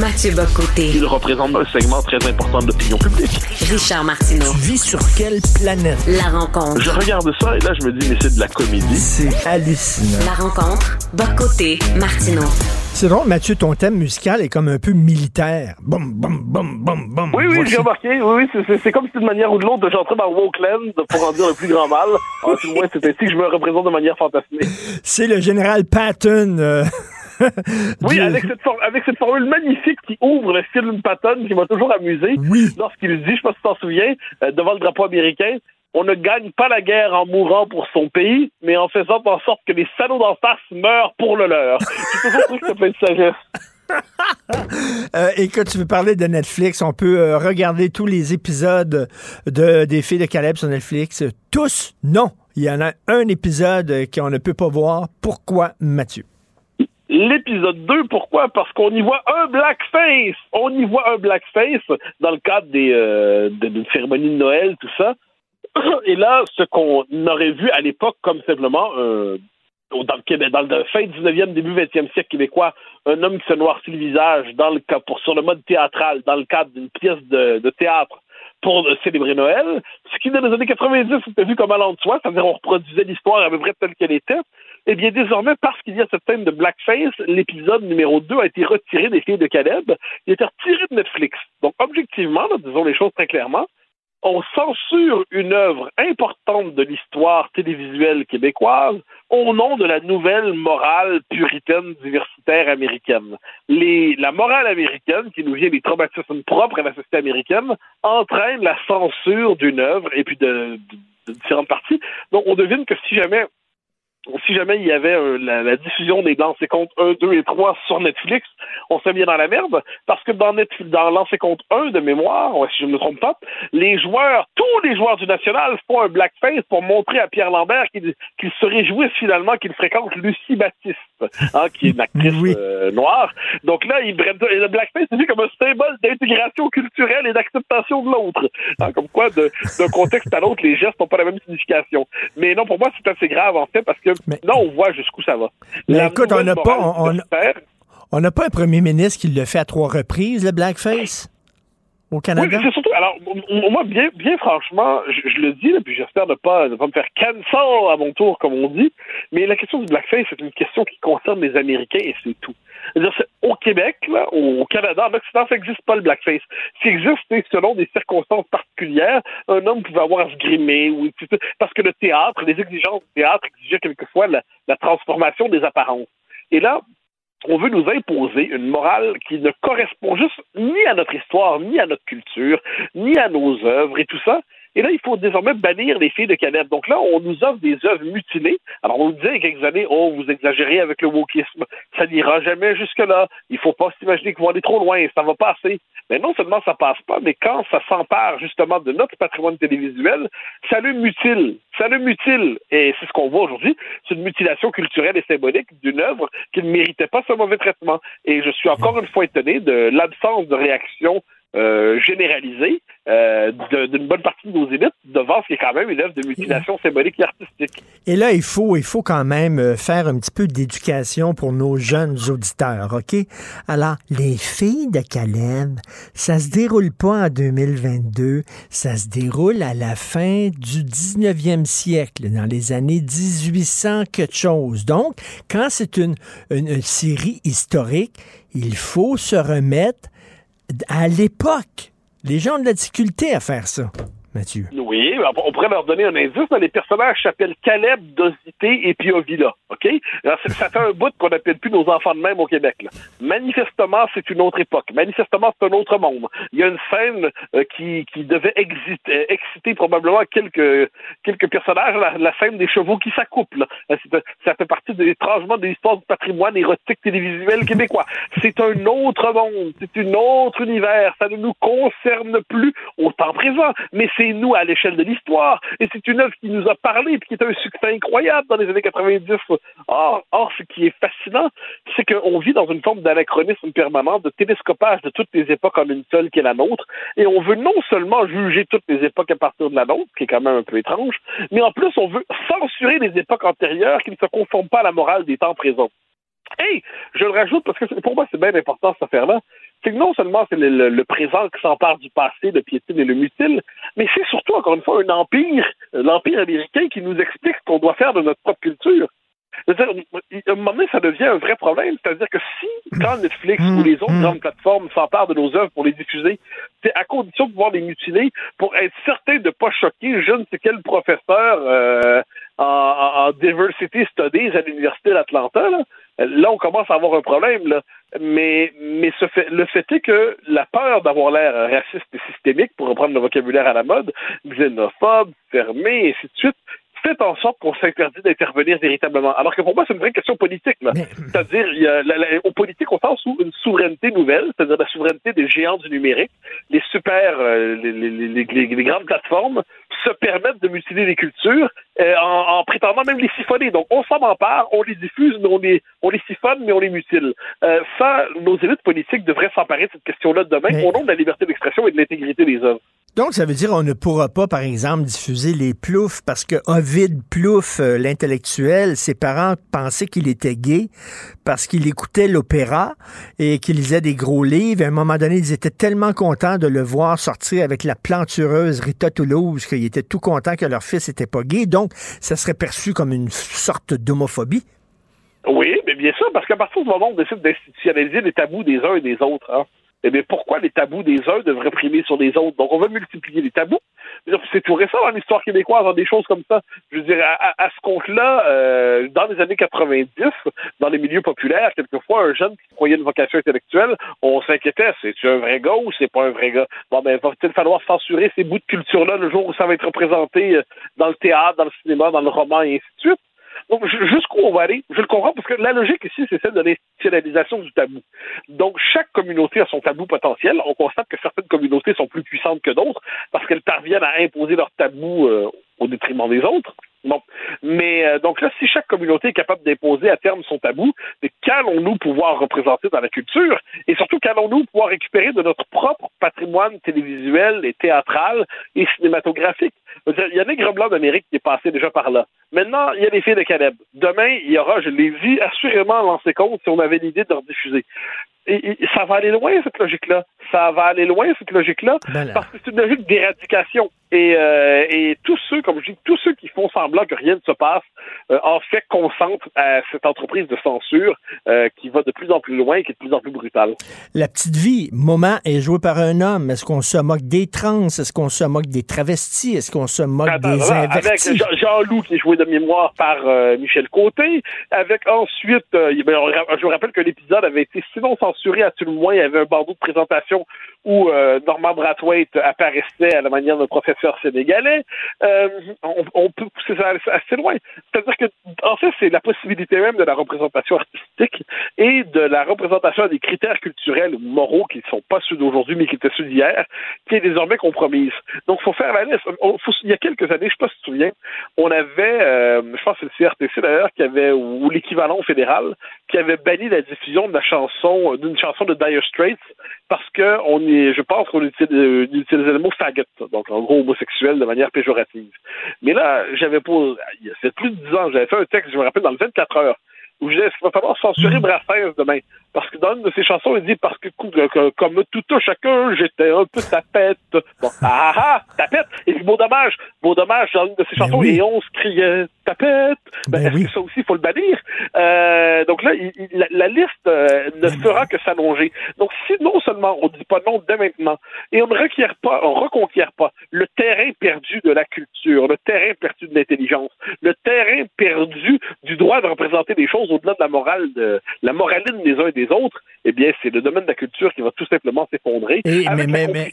Mathieu Bocoté. Il représente un segment très important de l'opinion publique. Richard Martineau. Tu vis sur quelle planète? La rencontre. Je regarde ça et là, je me dis, mais c'est de la comédie. C'est hallucinant. La rencontre. Bocoté. Martineau. C'est drôle, Mathieu, ton thème musical est comme un peu militaire. Boum, boum, boum, boum, boum. Oui, oui, j'ai remarqué. Oui, oui, c'est- c'est c'est comme si d'une manière ou de l'autre, j'entrais dans Wokeland pour en dire le plus grand mal. En tout moins, c'est ainsi que je me représente de manière fantasmée. C'est le général Patton. euh, Oui, avec cette, for- avec cette formule magnifique qui ouvre le film Patton, qui m'a toujours amusé. Lorsqu'il dit, je sais pas si tu t'en souviens, euh, devant le drapeau américain, on ne gagne pas la guerre en mourant pour son pays, mais en faisant en sorte que les salauds d'en face meurent pour le leur. J'ai toujours trouvé que plein de sagesse. Euh, écoute, tu veux parler de Netflix. On peut euh, regarder tous les épisodes de, des filles de Caleb sur Netflix. Tous, non. Il y en a un épisode qu'on ne peut pas voir. Pourquoi, Mathieu? L'épisode 2, pourquoi? Parce qu'on y voit un blackface. On y voit un blackface dans le cadre euh, d'une cérémonie de Noël, tout ça. Et là, ce qu'on aurait vu à l'époque comme simplement euh, dans le Québec, dans le fin 19e, début 20e siècle québécois, un homme qui se noircit le visage dans le pour sur le mode théâtral, dans le cadre d'une pièce de, théâtre pour célébrer Noël. Ce qui, dans les années 90, était vu comme allant de soi, c'est-à-dire on reproduisait l'histoire à peu près telle qu'elle était. Eh bien, désormais, parce qu'il y a cette thème de blackface, l'épisode numéro 2 a été retiré des filles de Caleb. Il a été retiré de Netflix. Donc, objectivement, là, disons les choses très clairement, on censure une œuvre importante de l'histoire télévisuelle québécoise au nom de la nouvelle morale puritaine diversitaire américaine. La morale américaine, qui nous vient des traumatismes propres à la société américaine, entraîne la censure d'une œuvre et puis de, de- de différentes parties. Donc, on devine que si jamais si jamais il y avait euh, la, la diffusion des Lancers compte 1, 2 et 3 sur Netflix, on serait bien dans la merde, parce que dans, Netflix, dans compte 1 de mémoire, si je ne me trompe pas, les joueurs, tous les joueurs du National font un blackface pour montrer à Pierre Lambert qu'il qu'il se réjouisse finalement qu'il fréquente Lucie Baptiste, hein, qui est une actrice euh, noire. Donc là, il, le blackface c'est vu comme un symbole d'intégration culturelle et d'acceptation de l'autre. Hein, comme quoi, d'un contexte à l'autre, les gestes n'ont pas la même signification. Mais non, pour moi, c'est assez grave, en fait, parce que là, on voit jusqu'où ça va. Mais écoute, on n'a pas, on, on- n'a un premier ministre qui le fait à trois reprises, le blackface, au Canada? mais c'est surtout. Alors, m- m- moi, bien, bien franchement, je, je le dis, là, puis j'espère ne pas, ne pas me faire cancel à mon tour, comme on dit, mais la question du blackface, c'est une question qui concerne les Américains et c'est tout. Au Québec, au, Canada, en Occident, ça n'existe pas le blackface. Ce qui existe, selon des circonstances particulières, un homme pouvait avoir à se grimer, ou, parce que le théâtre, les exigences du théâtre exigeaient quelquefois la, la transformation des apparences. Et là, on veut nous imposer une morale qui ne correspond juste ni à notre histoire, ni à notre culture, ni à nos œuvres et tout ça. Et là, il faut désormais bannir les filles de Caleb. Donc là, on nous offre des œuvres mutilées. Alors, on nous disait il y a quelques années, oh, vous exagérez avec le wokisme. Ça n'ira jamais jusque-là. Il faut pas s'imaginer qu'on va aller trop loin. Ça va passer. Mais non seulement ça passe pas, mais quand ça s'empare justement de notre patrimoine télévisuel, ça le mutile. Ça le mutile. Et c'est ce qu'on voit aujourd'hui. C'est une mutilation culturelle et symbolique d'une œuvre qui ne méritait pas ce mauvais traitement. Et je suis encore une fois étonné de l'absence de réaction euh, généralisée euh, d'une bonne partie de nos élites devant ce qui est quand même une œuvre de mutilation symbolique et artistique. Et là, il faut, il faut quand même euh, faire un petit peu d'éducation pour nos jeunes auditeurs, OK? Alors, les filles de Caleb, ça se déroule pas en 2022, ça se déroule à la fin du 19e siècle, dans les années 1800 quelque chose. Donc, quand c'est une- une série historique, il faut se remettre à l'époque. Les gens ont de la difficulté à faire ça, Mathieu. Oui, on pourrait leur donner un indice. Les personnages s'appellent Caleb, Dosité et Piovilla. OK? Alors, ça fait un bout qu'on n'appelle plus nos enfants de même au Québec. Manifestement, c'est une autre époque. Manifestement, c'est un autre monde. Il y a une scène euh, qui, devait exciter, exciter probablement quelques, personnages, la, scène des chevaux qui s'accouplent. C'est- Ça fait partie de, étrangement de l'histoire du patrimoine érotique télévisuel québécois. C'est un autre monde, c'est un autre univers. Ça ne nous concerne plus au temps présent, mais c'est nous à l'échelle de l'histoire. Et c'est une œuvre qui nous a parlé et qui est un succès incroyable dans les années 90. Or, ce qui est fascinant, c'est qu'on vit dans une forme d'anachronisme permanent, de télescopage de toutes les époques en une seule qui est la nôtre. Et on veut non seulement juger toutes les époques à partir de la nôtre, qui est quand même un peu étrange, mais en plus, on veut censurer les époques antérieures qui ne se conforment pas à la morale des temps présents. Et je le rajoute parce que pour moi, c'est bien important cette affaire-là. C'est que non seulement c'est le, le- le présent qui s'empare du passé, le piétine et le mutile, mais c'est surtout, encore une fois, un empire, l'empire américain qui nous explique ce qu'on doit faire de notre propre culture. C'est-à-dire, à un moment donné, ça devient un vrai problème. C'est-à-dire que si, quand Netflix ou les autres grandes plateformes s'emparent de nos œuvres pour les diffuser, c'est à condition de pouvoir les mutiler pour être certain de ne pas choquer je ne sais quel professeur euh, en, en- en Diversity Studies à l'Université d'Atlanta. Là. On commence à avoir un problème. Là. Mais, mais le fait est que la peur d'avoir l'air raciste et systémique, pour reprendre le vocabulaire à la mode, xénophobe, fermé, et ainsi de suite, fait en sorte qu'on s'interdit d'intervenir véritablement. Alors que pour moi, c'est une vraie question politique. C'est-à-dire, il y a la, la- au politique, on pense sous une souveraineté nouvelle, c'est-à-dire la souveraineté des géants du numérique. Les super, euh, les, les- les- les- les grandes plateformes se permettent de mutiler les cultures euh, en, en prétendant même les siphonner. Donc, on s'en empare, on les diffuse, mais on les, on les siphonne, mais on les mutile. Euh, ça, nos élites politiques devraient s'emparer de cette question-là demain Mais- au nom de la liberté d'expression et de l'intégrité des œuvres. Donc, ça veut dire qu'on ne pourra pas, par exemple, diffuser les ploufs parce que Ovid Plouffe, euh, l'intellectuel, ses parents pensaient qu'il était gay parce qu'il écoutait l'opéra et qu'il lisait des gros livres. À un moment donné, ils étaient tellement contents de le voir sortir avec la plantureuse Rita Toulouse qu'ils étaient tout contents que leur fils n'était pas gay. Donc, ça serait perçu comme une sorte d'homophobie. Oui, mais bien sûr, parce qu'à partir du moment où on décide d'institutionnaliser les tabous des uns et des autres, hein, eh bien, pourquoi les tabous des uns devraient primer sur les autres? Donc, on va multiplier les tabous. C'est tout récent dans l'histoire québécoise, dans des choses comme ça. Je veux dire, à, à- à ce compte-là, euh, dans les années 90, dans les milieux populaires, quelquefois, un jeune qui croyait une vocation intellectuelle, on s'inquiétait, c'est-tu un vrai gars ou c'est pas un vrai gars? Bon, ben, va-t-il falloir censurer ces bouts de culture-là le jour où ça va être représenté euh, dans le théâtre, dans le cinéma, dans le roman et ainsi de suite? Jusqu'où on va aller, je le comprends, parce que la logique ici, c'est celle de l'institutionnalisation du tabou. Donc, chaque communauté a son tabou potentiel. On constate que certaines communautés sont plus puissantes que d'autres parce qu'elles parviennent à imposer leur tabou euh, au détriment des autres. Bon. Mais euh, donc là, si chaque communauté est capable d'imposer à terme son tabou, qu'allons-nous pouvoir représenter dans la culture? Et surtout, qu'allons-nous pouvoir récupérer de notre propre patrimoine télévisuel et théâtral et cinématographique? Il y a Nègre Blanc d'Amérique qui est passé déjà par là. Maintenant, il y a les filles de Caleb. Demain, il y aura, je l'ai dit, assurément lancé compte si on avait l'idée de rediffuser. Et, et ça va aller loin, cette logique-là. Ça va aller loin, cette logique-là, Ben parce que c'est une logique d'éradication. Et, euh, et tous ceux, comme je dis, tous ceux qui font semblant que rien ne se passe, euh, en fait, consentent à cette entreprise de censure euh, qui va de plus en plus loin et qui est de plus en plus brutale. La petite vie, moment est joué par un homme. Est-ce qu'on se moque des trans? Est-ce qu'on se moque des travestis? Est-ce qu'on se moque Attends, des avec invertis? Jean- Jean-Loup qui est joué de mémoire par euh, Michel Côté, avec ensuite, euh, ben, je vous rappelle que l'épisode avait été sinon censuré, à tout le moins, il y avait un bandeau de présentation où euh, Norman Brathwaite apparaissait à la manière d'un professeur sénégalais. Euh, on, on peut pousser assez loin. C'est-à-dire que, en fait, c'est la possibilité même de la représentation artistique et de la représentation des critères culturels ou moraux qui ne sont pas ceux d'aujourd'hui, mais qui étaient ceux d'hier, qui est désormais compromise. Donc, il faut faire la liste. Il y a quelques années, je ne sais pas si tu te souviens, on avait, euh, je pense que c'est le CRTC d'ailleurs, qui avait, ou l'équivalent fédéral, qui avait banni la diffusion de la chanson, d'une chanson de Dire Straits, parce que on est, je pense qu'on utilise, euh, utilisait le mot faggot, donc en gros homosexuel de manière péjorative. Mais là, j'avais pas, il y a c'est plus de 10 ans, j'avais fait un texte, je me rappelle, dans le 24 heures, où je disais, est-ce qu'il va falloir censurer Brassens demain? Parce que dans une de ses chansons, il dit, parce que, comme tout à chacun, j'étais un peu tapette. Bon, ah ah, tapette! Et puis, beau dommage, beau dommage, dans une de ses chansons, et on se criait tapette. Ben, est-ce que ça aussi, il faut le bannir? Euh, donc là, il- la, la liste euh, ne fera que s'allonger. Donc, si non seulement on ne dit pas non dès maintenant, et on ne requiert pas, on reconquiert pas le terrain perdu de la culture, le terrain perdu de l'intelligence, le terrain perdu du droit de représenter des choses au-delà de la morale, de la moraline des uns et des autres, eh bien, c'est le domaine de la culture qui va tout simplement s'effondrer.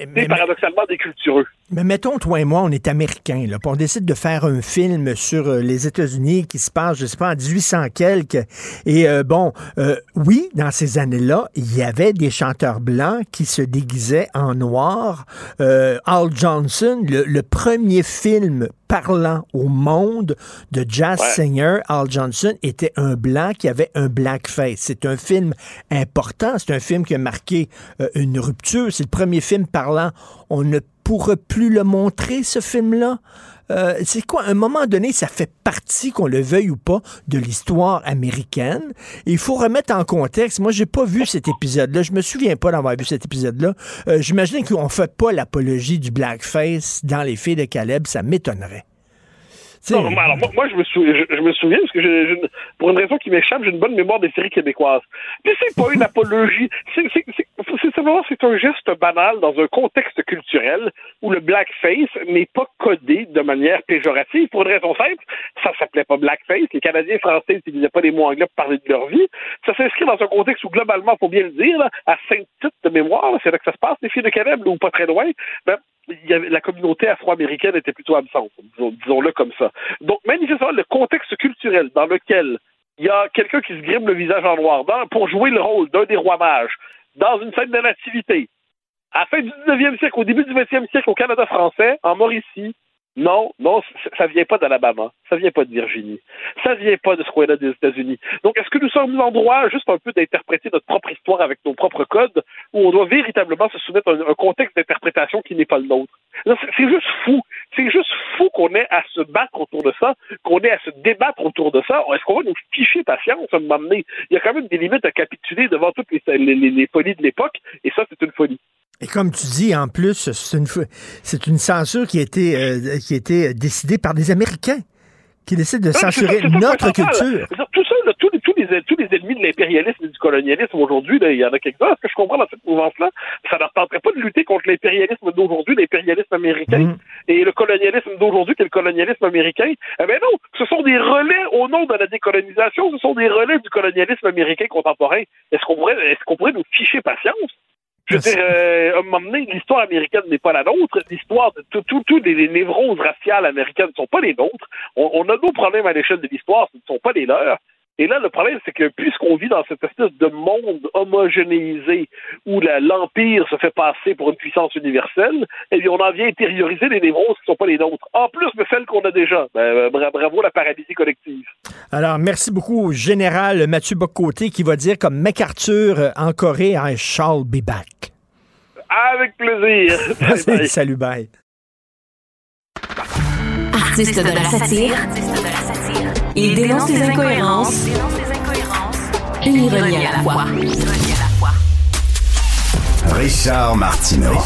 Mais- paradoxalement des cultureux. Mais mettons, toi et moi, on est américains, là, puis on décide de faire un film sur euh, les États-Unis qui se passe, je sais pas, en 1800 quelques. Et euh, bon, euh, oui, dans ces années-là, il y avait des chanteurs blancs qui se déguisaient en noir. Al Johnson, le, le premier film parlant au monde de jazz Ouais. singer, Al Johnson, était un blanc qui avait un blackface. C'est un film important, c'est un film qui a marqué euh, une rupture. C'est le premier film parlant. On ne pourra plus le montrer, ce film-là. Euh, c'est quoi, un moment donné, ça fait partie, qu'on le veuille ou pas, de l'histoire américaine. Il faut remettre en contexte. Moi, j'ai pas vu cet épisode-là. Je me souviens pas d'avoir vu cet épisode-là. Euh, J'imagine qu'on fait pas l'apologie du blackface dans les filles de Caleb. Ça m'étonnerait. Non, alors, moi, je, me sou- je, je me souviens, parce que j'ai une- pour une raison qui m'échappe, j'ai une bonne mémoire des séries québécoises. Puis c'est pas une apologie. C'est simplement c'est un geste banal dans un contexte culturel où le blackface n'est pas codé de manière péjorative pour une raison simple. Ça s'appelait pas blackface. Les Canadiens français n'utilisaient pas les mots anglais pour parler de leur vie. Ça s'inscrit dans un contexte où, globalement, faut bien le dire, là, à Sainte-Tite de mémoire, c'est là que ça se passe, les filles de Caleb, ou pas très loin, ben, la communauté afro-américaine était plutôt absente, disons- disons-le comme ça. Donc, manifestement, le contexte culturel dans lequel il y a quelqu'un qui se grimme le visage en noir pour jouer le rôle d'un des rois mages dans une scène de nativité, à la fin du 19e siècle, au début du 20e siècle, au Canada français, en Mauricie, non, non, ça vient pas d'Alabama, ça vient pas de Virginie, ça vient pas de ce coin-là des États-Unis. Donc, est-ce que nous sommes en droit juste un peu d'interpréter notre propre histoire avec nos propres codes, ou on doit véritablement se soumettre à un, contexte d'interprétation qui n'est pas le nôtre? C'est juste fou. C'est juste fou qu'on ait à se battre autour de ça, qu'on ait à se débattre autour de ça. Est-ce qu'on va nous ficher patience à donné? Il y a quand même des limites à capituler devant toutes les folies de l'époque, et ça, c'est une folie. Et comme tu dis, en plus, c'est une, c'est une censure qui a été, euh, qui a été décidée par des Américains qui décident de c'est censurer notre culture. Tout ça, là, tous, les, tous, les, tous les ennemis de l'impérialisme et du colonialisme aujourd'hui, il y en a quelques-uns, ce que je comprends dans cette mouvance-là, ça ne leur tenterait pas de lutter contre l'impérialisme d'aujourd'hui, l'impérialisme américain, et le colonialisme d'aujourd'hui, qui est le colonialisme américain. Eh bien non, ce sont des relais au nom de la décolonisation, ce sont des relais du colonialisme américain contemporain. Est-ce qu'on pourrait, est-ce qu'on pourrait nous ficher patience? Je veux dire, euh, à un moment donné, l'histoire américaine n'est pas la nôtre. L'histoire de tout, tout, tout les, névroses raciales américaines ne sont pas les nôtres. On, on a nos problèmes à l'échelle de l'histoire, ce ne sont pas les leurs. Et là, le problème, c'est que puisqu'on vit dans cette espèce de monde homogénéisé où l'Empire se fait passer pour une puissance universelle, eh bien, on en vient intérioriser des névroses qui ne sont pas les nôtres. En plus de celles qu'on a déjà. Ben, euh, bra- bravo la paralysie collective. Alors, merci beaucoup au général Mathieu Bocoté qui va dire comme MacArthur euh, en Corée, I shall be back. Avec plaisir. Bye bye. Salut, bye. artiste de la satire. Il dénonce les incohérences. et l'ironie à la fois. Richard Martineau.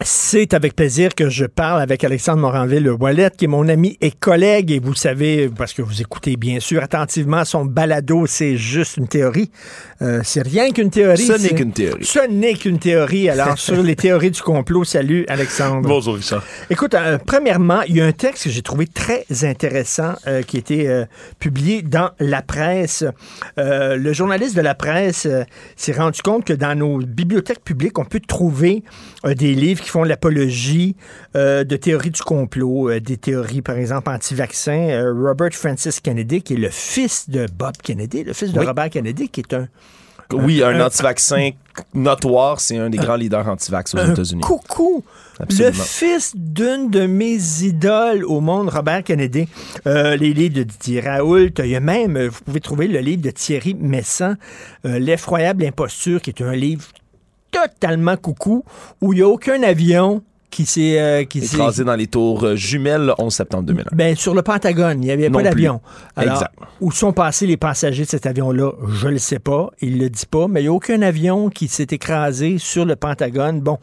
C'est avec plaisir que je parle avec Alexandre Moranville-Wallet, qui est mon ami et collègue. Et vous savez, parce que vous écoutez bien sûr attentivement son balado, c'est juste une théorie. Euh, c'est rien qu'une théorie. Ce n'est qu'une théorie. Ce n'est qu'une théorie. Alors, sur les théories du complot, salut Alexandre. Bonjour, Richard. Écoute, euh, premièrement, il y a un texte que j'ai trouvé très intéressant euh, qui a été publié dans la presse. Le journaliste de la presse s'est rendu compte que dans nos bibliothèques publiques, on peut trouver des livres qui font l'apologie euh, de théories du complot, euh, des théories, par exemple, anti-vaccins. Euh, Robert Francis Kennedy, qui est le fils de Bob Kennedy, le fils de Oui. Robert Kennedy, qui est un Oui, un un- anti-vaccin notoire, c'est un des grands leaders anti-vax aux un États-Unis. coucou. Absolument. Le fils d'une de mes idoles au monde, Robert Kennedy. Euh, les livres de Didier Raoult. Il y a même, vous pouvez trouver le livre de Thierry Messan, euh, L'effroyable imposture, qui est un livre totalement coucou, où il n'y a aucun avion qui s'est... euh, qui s'est- Écrasé dans les tours euh, jumelles le 11 septembre 2001. ben, sur le Pentagone, il n'y avait Non pas d'avion. Exact. où sont passés les passagers de cet avion-là? Je ne le sais pas. Il ne le dit pas, mais il n'y a aucun avion qui s'est écrasé sur le Pentagone. Bon.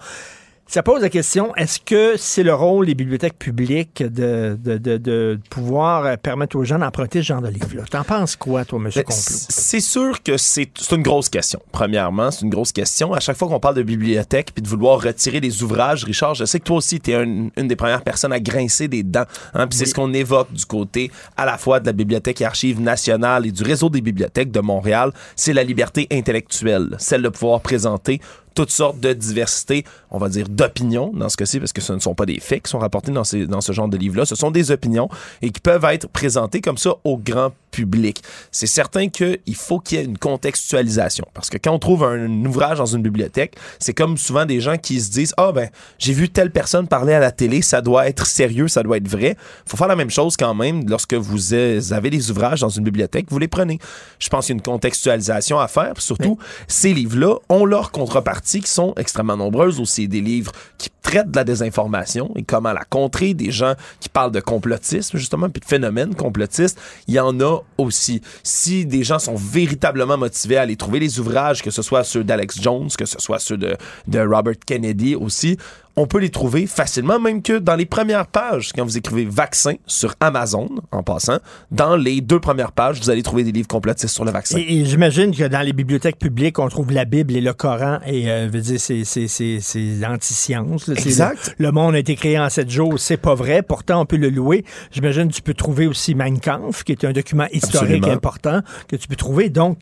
Ça pose la question, est-ce que c'est le rôle des bibliothèques publiques de, de, de- de pouvoir euh, permettre aux gens d'emprunter ce genre de livre-là? T'en penses quoi, toi, M. Ben, Complot? C'est sûr que c'est c'est une grosse question. Premièrement, c'est une grosse question. À chaque fois qu'on parle de bibliothèque puis de vouloir retirer des ouvrages, Richard, je sais que toi aussi, tu es une, une des premières personnes à grincer des dents. Hein, puis c'est ce qu'on évoque du côté à la fois de la Bibliothèque et Archives nationales et du réseau des bibliothèques de Montréal. C'est la liberté intellectuelle, celle de pouvoir présenter toutes sortes de diversité, on va dire d'opinions dans ce cas-ci, parce que ce ne sont pas des faits qui sont rapportés dans, ces, dans ce genre de livre-là, ce sont des opinions et qui peuvent être présentées comme ça au grand public. C'est certain qu'il faut qu'il y ait une contextualisation, parce que quand on trouve un, ouvrage dans une bibliothèque, c'est comme souvent des gens qui se disent « Ah ben, j'ai vu telle personne parler à la télé, ça doit être sérieux, ça doit être vrai. » faut faire la même chose quand même lorsque vous avez des ouvrages dans une bibliothèque, vous les prenez. Je pense qu'il y a une contextualisation à faire, surtout, ces livres-là ont leur contrepartie qui sont extrêmement nombreuses aussi. Des livres qui traitent de la désinformation et comment la contrer, des gens qui parlent de complotisme, justement, puis de phénomènes complotistes. Il y en a aussi. Si des gens sont véritablement motivés à aller trouver les ouvrages, que ce soit ceux d'Alex Jones, que ce soit ceux de, de Robert Kennedy aussi, on peut les trouver facilement, même que dans les premières pages, quand vous écrivez vaccin sur Amazon, en passant, dans les deux premières pages, vous allez trouver des livres complotistes sur le vaccin. Et, et j'imagine que dans les bibliothèques publiques, on trouve la Bible et le Coran, et euh, veut dire, c'est, c'est, c'est, c'est anti-science. là. C'est Exact. Le, le monde a été créé en sept jours, c'est pas vrai. Pourtant, on peut le louer. J'imagine que tu peux trouver aussi Mein Kampf, qui est un document historique Absolument. important que tu peux trouver. Donc,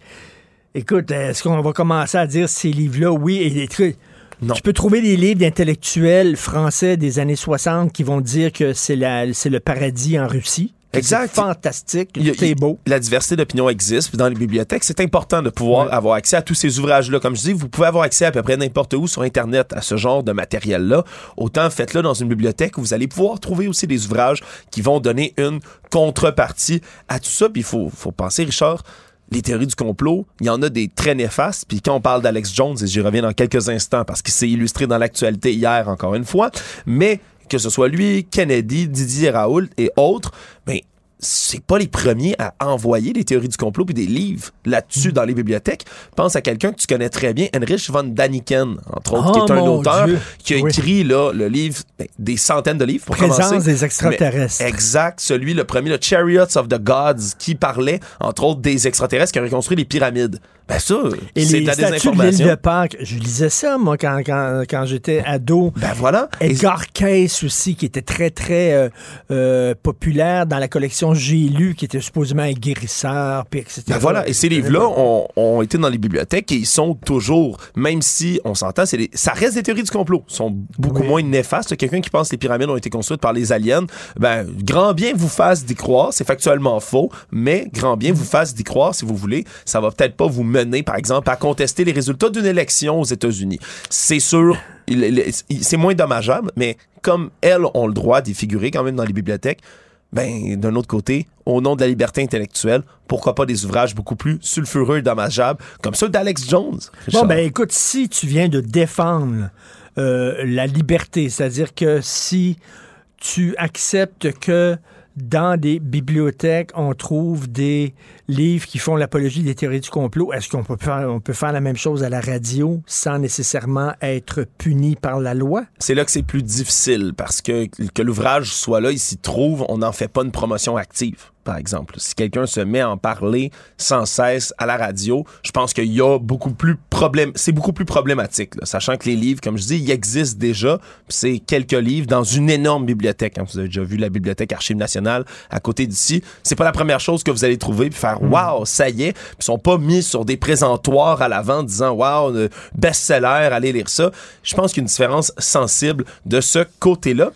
écoute, est-ce qu'on va commencer à dire ces livres-là, oui, et des trucs. Tu peux trouver des livres d'intellectuels français des années 60 qui vont dire que c'est, la, c'est le paradis en Russie. Exact. C'est fantastique. Il y a- tout est il- beau. La diversité d'opinions existe. Puis dans les bibliothèques, c'est important de pouvoir avoir accès à tous ces ouvrages-là. Comme je dis, vous pouvez avoir accès à peu près n'importe où sur Internet à ce genre de matériel-là. Autant faites-le dans une bibliothèque où vous allez pouvoir trouver aussi des ouvrages qui vont donner une contrepartie à tout ça. Puis il faut, faut penser, Richard, les théories du complot, il y en a des très néfastes. Puis quand on parle d'Alex Jones, et j'y reviens dans quelques instants parce qu'il s'est illustré dans l'actualité hier encore une fois, mais que ce soit lui, Kennedy, Didier Raoult et autres, ben c'est pas les premiers à envoyer des théories du complot puis des livres là-dessus dans les bibliothèques. Pense à quelqu'un que tu connais très bien, Heinrich von Daniken, entre autres, Oh, qui est un mon auteur Dieu. qui a Oui. écrit là, le livre, ben, des centaines de livres pour Présence commencer. des extraterrestres. Mais- exact, celui, le premier, le Chariots of the Gods, qui parlait, entre autres, des extraterrestres qui ont reconstruit les pyramides. Ben ça, Et c'est les de la statues de l'île désinformation. de Pâques, je lisais ça, moi, quand, quand, quand j'étais ado. Ben voilà. Edgar Cayce aussi, qui était très, très euh, euh, populaire dans la collection J'ai lu, qui était supposément un guérisseur, puis etc. Ben voilà, et ces livres-là ont, ont été dans les bibliothèques et ils sont toujours, même si on s'entend, c'est des- ça reste des théories du complot, Ils sont beaucoup moins néfastes. Quelqu'un qui pense que les pyramides ont été construites par les aliens, ben grand bien vous fasse d'y croire, c'est factuellement faux, mais grand bien vous fasse d'y croire si vous voulez. Ça va peut-être pas vous mener, par exemple, à contester les résultats d'une élection aux États-Unis. C'est sûr, c'est moins dommageable, mais comme elles ont le droit d'y figurer quand même dans les bibliothèques, ben, d'un autre côté, au nom de la liberté intellectuelle, pourquoi pas des ouvrages beaucoup plus sulfureux et dommageables, comme ceux d'Alex Jones? Bon, ben écoute, si tu viens de défendre euh, la liberté. C'est-à-dire que si tu acceptes que dans des bibliothèques, on trouve des livres qui font l'apologie des théories du complot. Est-ce qu'on peut faire, on peut faire la même chose à la radio sans nécessairement être puni par la loi? C'est là que c'est plus difficile parce que que l'ouvrage soit là, il s'y trouve, on n'en fait pas une promotion active par exemple. Si quelqu'un se met à en parler sans cesse à la radio, je pense qu'il y a beaucoup plus problème, c'est beaucoup plus problématique, là, sachant que les livres, comme je dis, ils existent déjà. C'est quelques livres dans une énorme bibliothèque. Hein. Vous avez déjà vu la bibliothèque Archives nationales à côté d'ici. C'est pas la première chose que vous allez trouver puis faire waouh, ça y est. Puis ils sont pas mis sur des présentoirs à l'avant disant waouh, best-seller, allez lire ça. Je pense qu'il y a une différence sensible de ce côté-là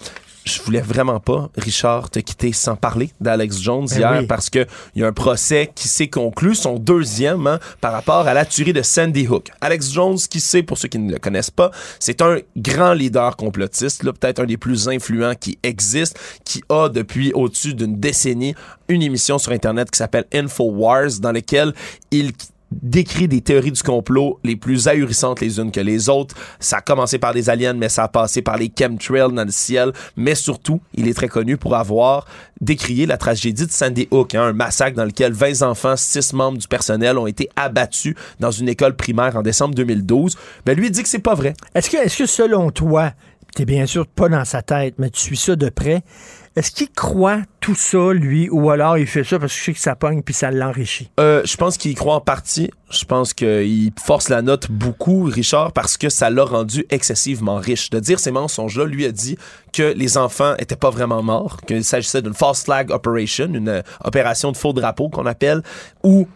je voulais vraiment pas, Richard, te quitter sans parler d'Alex Jones Ben hier oui. parce que il y a un procès qui s'est conclu, son deuxième, hein, par rapport à la tuerie de Sandy Hook. Alex Jones, qui sait, pour ceux qui ne le connaissent pas, c'est un grand leader complotiste, là, peut-être un des plus influents qui existe, qui a depuis au-dessus d'une décennie une émission sur Internet qui s'appelle InfoWars, dans laquelle il décrit des théories du complot les plus ahurissantes les unes que les autres. Ça a commencé par les aliens, mais ça a passé par les chemtrails dans le ciel. Mais surtout, il est très connu pour avoir décrié la tragédie de Sandy Hook, hein, un massacre dans lequel 20 enfants, 6 membres du personnel ont été abattus dans une école primaire en décembre 2012. Ben, lui il dit que c'est pas vrai. Est-ce que, est-ce que selon toi, tu bien sûr pas dans sa tête, mais tu suis ça de près, est-ce qu'il croit tout ça, lui, ou alors il fait ça parce que je sais que ça pogne puis ça l'enrichit? Euh, je pense qu'il croit en partie. Je pense qu'il force la note beaucoup, Richard, parce que ça l'a rendu excessivement riche. De dire ces mensonges-là, lui a dit que les enfants étaient pas vraiment morts, qu'il s'agissait d'une false flag operation, une euh, opération de faux drapeau qu'on appelle, où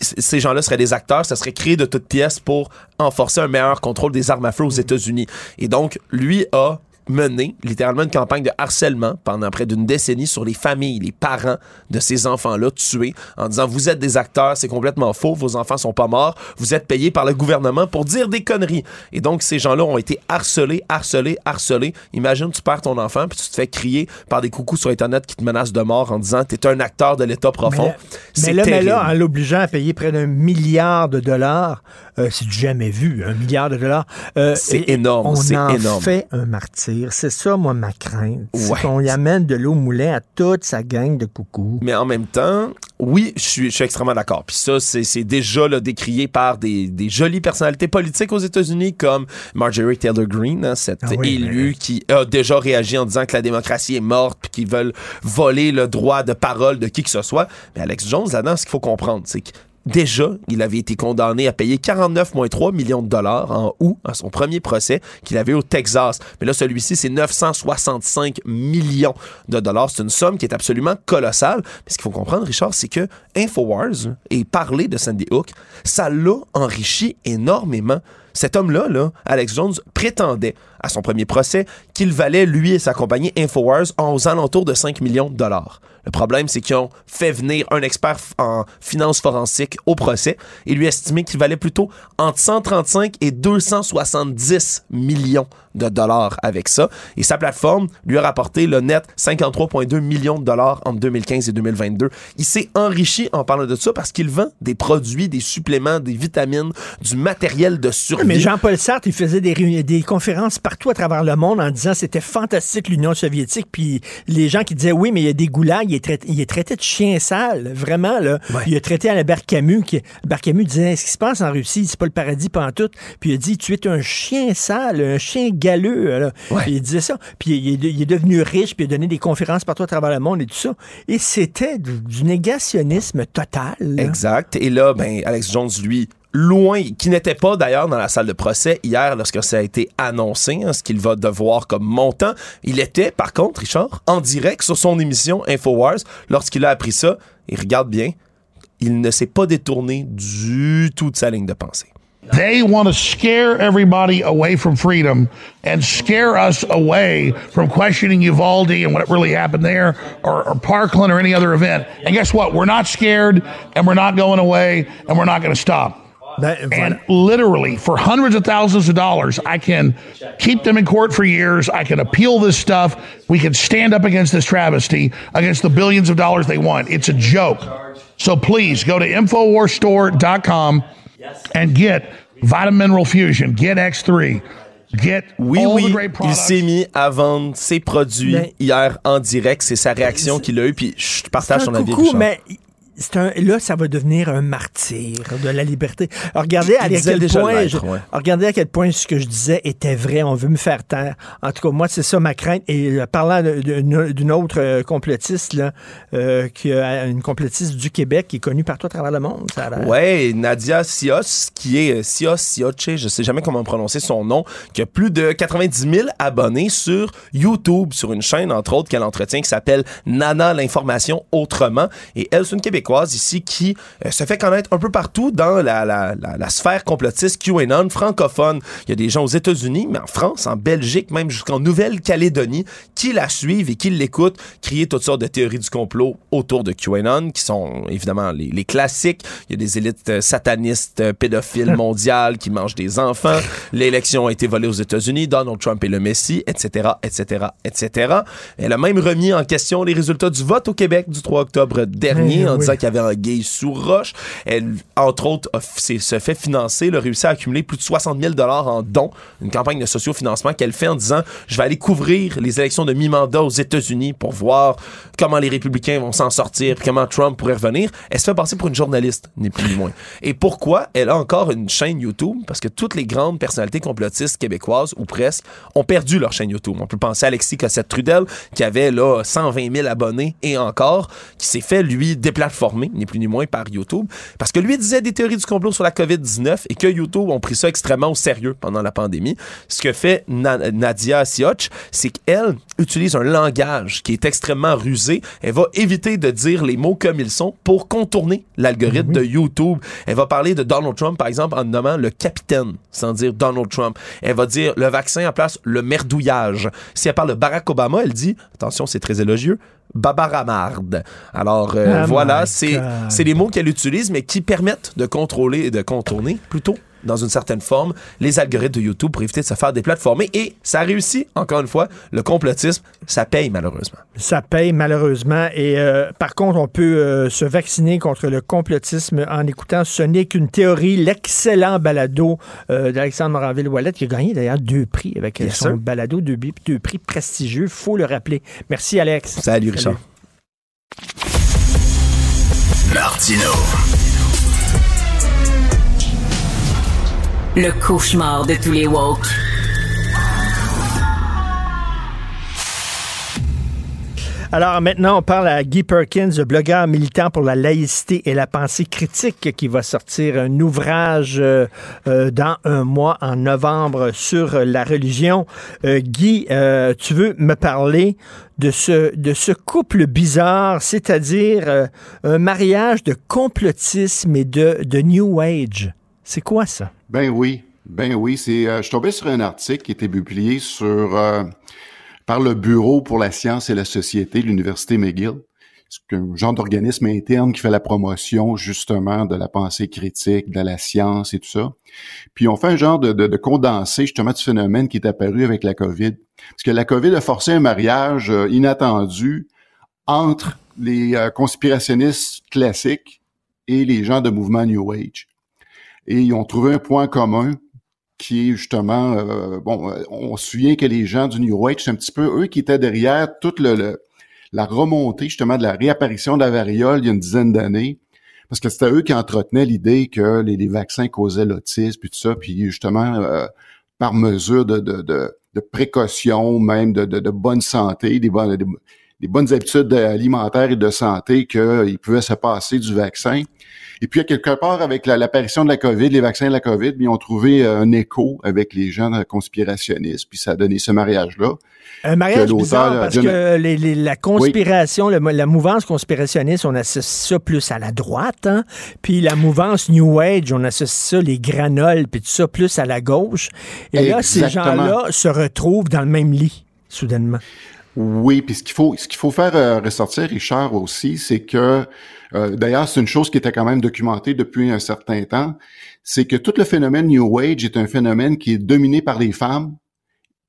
ces gens-là seraient des acteurs, ça serait créé de toutes pièces pour enforcer un meilleur contrôle des armes à feu aux États-Unis. Et donc, lui a mené littéralement une campagne de harcèlement pendant près d'une décennie sur les familles, les parents de ces enfants-là tués en disant vous êtes des acteurs, c'est complètement faux, vos enfants sont pas morts, vous êtes payés par le gouvernement pour dire des conneries. Et donc ces gens-là ont été harcelés, harcelés, harcelés. Imagine tu perds ton enfant puis tu te fais crier par des coucous sur internet qui te menacent de mort en disant t'es un acteur de l'état profond. Mais, C'est mais là, mais là, en l'obligeant à payer près d'un milliard de dollars, euh, c'est jamais vu, un milliard de dollars. Euh, C'est et- énorme, On c'est en énorme. fait un martyr. C'est ça, moi, ma crainte. C'est Ouais. qu'on y amène de l'eau au moulin à toute sa gang de coucous. Mais en même temps, oui, je suis, je suis extrêmement d'accord. Puis ça, c'est c'est déjà là, décrié par des, des jolies personnalités politiques aux États-Unis comme Marjorie Taylor Greene, hein, cette Ah oui, élue qui a déjà réagi en disant que la démocratie est morte puis qu'ils veulent voler le droit de parole de qui que ce soit. Mais Alex Jones, là-dedans, ce qu'il faut comprendre, c'est que Déjà, il avait été condamné à payer 49,3 millions de dollars en août à son premier procès qu'il avait au Texas. Mais là, celui-ci, c'est 965 millions de dollars. C'est une somme qui est absolument colossale. Mais ce qu'il faut comprendre, Richard, c'est que InfoWars et parler de Sandy Hook, ça l'a enrichi énormément. Cet homme-là, là, Alex Jones, prétendait à son premier procès qu'il valait, lui et sa compagnie InfoWars, aux alentours de 5 millions de dollars. Le problème, c'est qu'ils ont fait venir un expert en finances forensiques au procès et lui estimé qu'il valait plutôt entre 135 et 270 millions de dollars avec ça. Et sa plateforme lui a rapporté le net 53,2 millions de dollars entre 2015 et 2022. Il s'est enrichi en parlant de ça parce qu'il vend des produits, des suppléments, des vitamines, du matériel de survie. Mais Jean-Paul Sartre, il faisait des, réuni- des conférences partout à travers le monde en disant c'était fantastique l'Union soviétique. Puis les gens qui disaient oui, mais il y a des goulags, il est traité, il est traité de chien sale. Vraiment, là. Il a traité Albert Camus. Qui, Camus disait ce qui se passe en Russie, c'est pas le paradis pantoute. Puis il a dit tu es un chien sale, un chien galeux. là. Puis il disait ça. Puis il est, il est devenu riche, puis il a donné des conférences partout à travers le monde et tout ça. Et c'était du, du négationnisme total. là. Exact. Et là, ben, Alex Jones, lui, loin, qui n'était pas d'ailleurs dans la salle de procès hier lorsque ça a été annoncé, hein, ce qu'il va devoir comme montant. Il était, par contre, Richard, en direct sur son émission InfoWars lorsqu'il a appris ça. Et regarde bien, il ne s'est pas détourné du tout de sa ligne de pensée. They want to scare everybody away from freedom and scare us away from questioning Uvalde and what really happened there or, or Parkland or any other event. And guess what? We're not scared and we're not going away and we're not going to stop. And literally, for hundreds of thousands of dollars, I can keep them in court for years. I can appeal this stuff. We can stand up against this travesty, against the billions of dollars they want. It's a joke. So please go to InfoWarsStore.com and get Vitamin Mineral Fusion, get X3. get Oui, all oui, il s'est mis à vendre ses produits Mais- hier en direct. C'est sa réaction qu'il a eue, puis je partage C'est son un avis. coucou, mais c'est un, là, ça va devenir un martyr de la liberté. Alors, regardez à quel point, l'être, je- ouais. regardez à quel point ce que je disais était vrai. On veut me faire taire. En tout cas, moi, c'est ça ma crainte. Et euh, parlant d'une autre euh, complotiste, là, euh, qui a une complotiste du Québec qui est connue partout à travers le monde. Ouais, Nadia Sios, qui est Sios Sioche, je sais jamais comment prononcer son nom, qui a plus de 90 000 abonnés sur YouTube, sur une chaîne, entre autres, qu'elle entretient, qui s'appelle Nana l'information autrement. Et elle, c'est une Québécoise ici qui euh, se fait connaître un peu partout dans la, la, la, la sphère complotiste QAnon francophone. Il y a des gens aux États-Unis, mais en France, en Belgique, même jusqu'en Nouvelle-Calédonie, qui la suivent et qui l'écoutent, crier toutes sortes de théories du complot autour de QAnon, qui sont évidemment les, les classiques. Il y a des élites euh, satanistes, euh, pédophiles mondiales qui mangent des enfants. L'élection a été volée aux États-Unis. Donald Trump est le Messie, etc., etc., etc. Elle a même remis en question les résultats du vote au Québec du 3 octobre dernier Eh en oui. disant qu'il avait un gay sous roche. Elle, entre autres, se fait financer, a réussi à accumuler plus de 60 000 en dons, une campagne de sociofinancement qu'elle fait en disant je vais aller couvrir les élections de mi-mandat aux États-Unis pour voir comment les républicains vont s'en sortir, puis comment Trump pourrait revenir. Elle se fait passer pour une journaliste, ni plus ni moins. Et pourquoi elle a encore une chaîne YouTube? Parce que toutes les grandes personnalités complotistes québécoises ou presque ont perdu leur chaîne YouTube. On peut penser à Alexis Cossette-Trudel qui avait là 120 000 abonnés et encore, qui s'est fait lui déplatformer, ni plus ni moins par YouTube, parce que lui disait des théories du complot sur la COVID-19 et que YouTube ont pris ça extrêmement au sérieux pendant la pandémie. Ce que fait Na- Nadia Sioch, c'est qu'elle utilise un langage qui est extrêmement rusé. Elle va éviter de dire les mots comme ils sont pour contourner l'algorithme de YouTube. Elle va parler de Donald Trump, par exemple, en nommant le capitaine, sans dire Donald Trump. Elle va dire le vaccin à place le merdouillage. Si elle parle de Barack Obama, elle dit, attention, c'est très élogieux, babaramarde. Alors euh, Oh voilà, c'est les mots qu'elle utilise, mais qui permettent de contrôler et de contourner plutôt dans une certaine forme les algorithmes de YouTube pour éviter de se faire déplatformer et ça réussit encore une fois le complotisme ça paye malheureusement Ça paye malheureusement. Et euh, par contre, on peut euh, se vacciner contre le complotisme en écoutant Ce n'est qu'une théorie, l'excellent balado euh, d'Alexandre Moranville-Wallet, qui a gagné d'ailleurs deux prix avec son balado, deux, deux prix prestigieux, faut le rappeler. Merci Alex. Salut Richard. Martino. Le cauchemar de tous les woke. Alors maintenant, on parle à Guy Perkins, le blogueur militant pour la laïcité et la pensée critique, qui va sortir un ouvrage euh, euh, dans un mois, en novembre, sur la religion. Euh, Guy, tu veux me parler de ce, de ce couple bizarre, c'est-à-dire un mariage de complotisme et de New Age. C'est quoi ça? Ben oui, ben oui. C'est, euh, je suis sur un article qui était publié sur euh, par le Bureau pour la science et la société de l'Université McGill. C'est un genre d'organisme interne qui fait la promotion justement de la pensée critique, de la science et tout ça. Puis on fait un genre de, de, de condensé justement du phénomène qui est apparu avec la COVID. Parce que la COVID a forcé un mariage euh, inattendu entre les conspirationnistes classiques et les gens de mouvement New Age et ils ont trouvé un point commun qui est justement, euh, bon, euh, on se souvient que les gens du New Age, c'est un petit peu eux qui étaient derrière toute le, le- la remontée justement de la réapparition de la variole il y a une dizaine d'années, parce que c'était eux qui entretenaient l'idée que les, les vaccins causaient l'autisme puis tout ça, puis justement, euh, par mesure de, de, de, de précaution, même de, de, bonne santé, des bonnes, des, bonnes habitudes alimentaires et de santé qu'il pouvait se passer du vaccin. Et puis, à quelque part, avec la- l'apparition de la COVID, les vaccins de la COVID, ils ont trouvé euh, un écho avec les gens conspirationnistes, puis ça a donné ce mariage-là. Un mariage Que bizarre euh, parce John- que les- les- la conspiration, le- la mouvance conspirationniste, on associe ça plus à la droite, hein? puis la mouvance New Age, on associe ça, les granoles, puis tout ça, plus à la gauche. Et là, ces gens-là se retrouvent dans le même lit, soudainement. Oui, puis ce qu'il faut, ce qu'il faut faire euh, ressortir, Richard, aussi, c'est que, euh, d'ailleurs, c'est une chose qui était quand même documentée depuis un certain temps, c'est que tout le phénomène New Age est un phénomène qui est dominé par les femmes,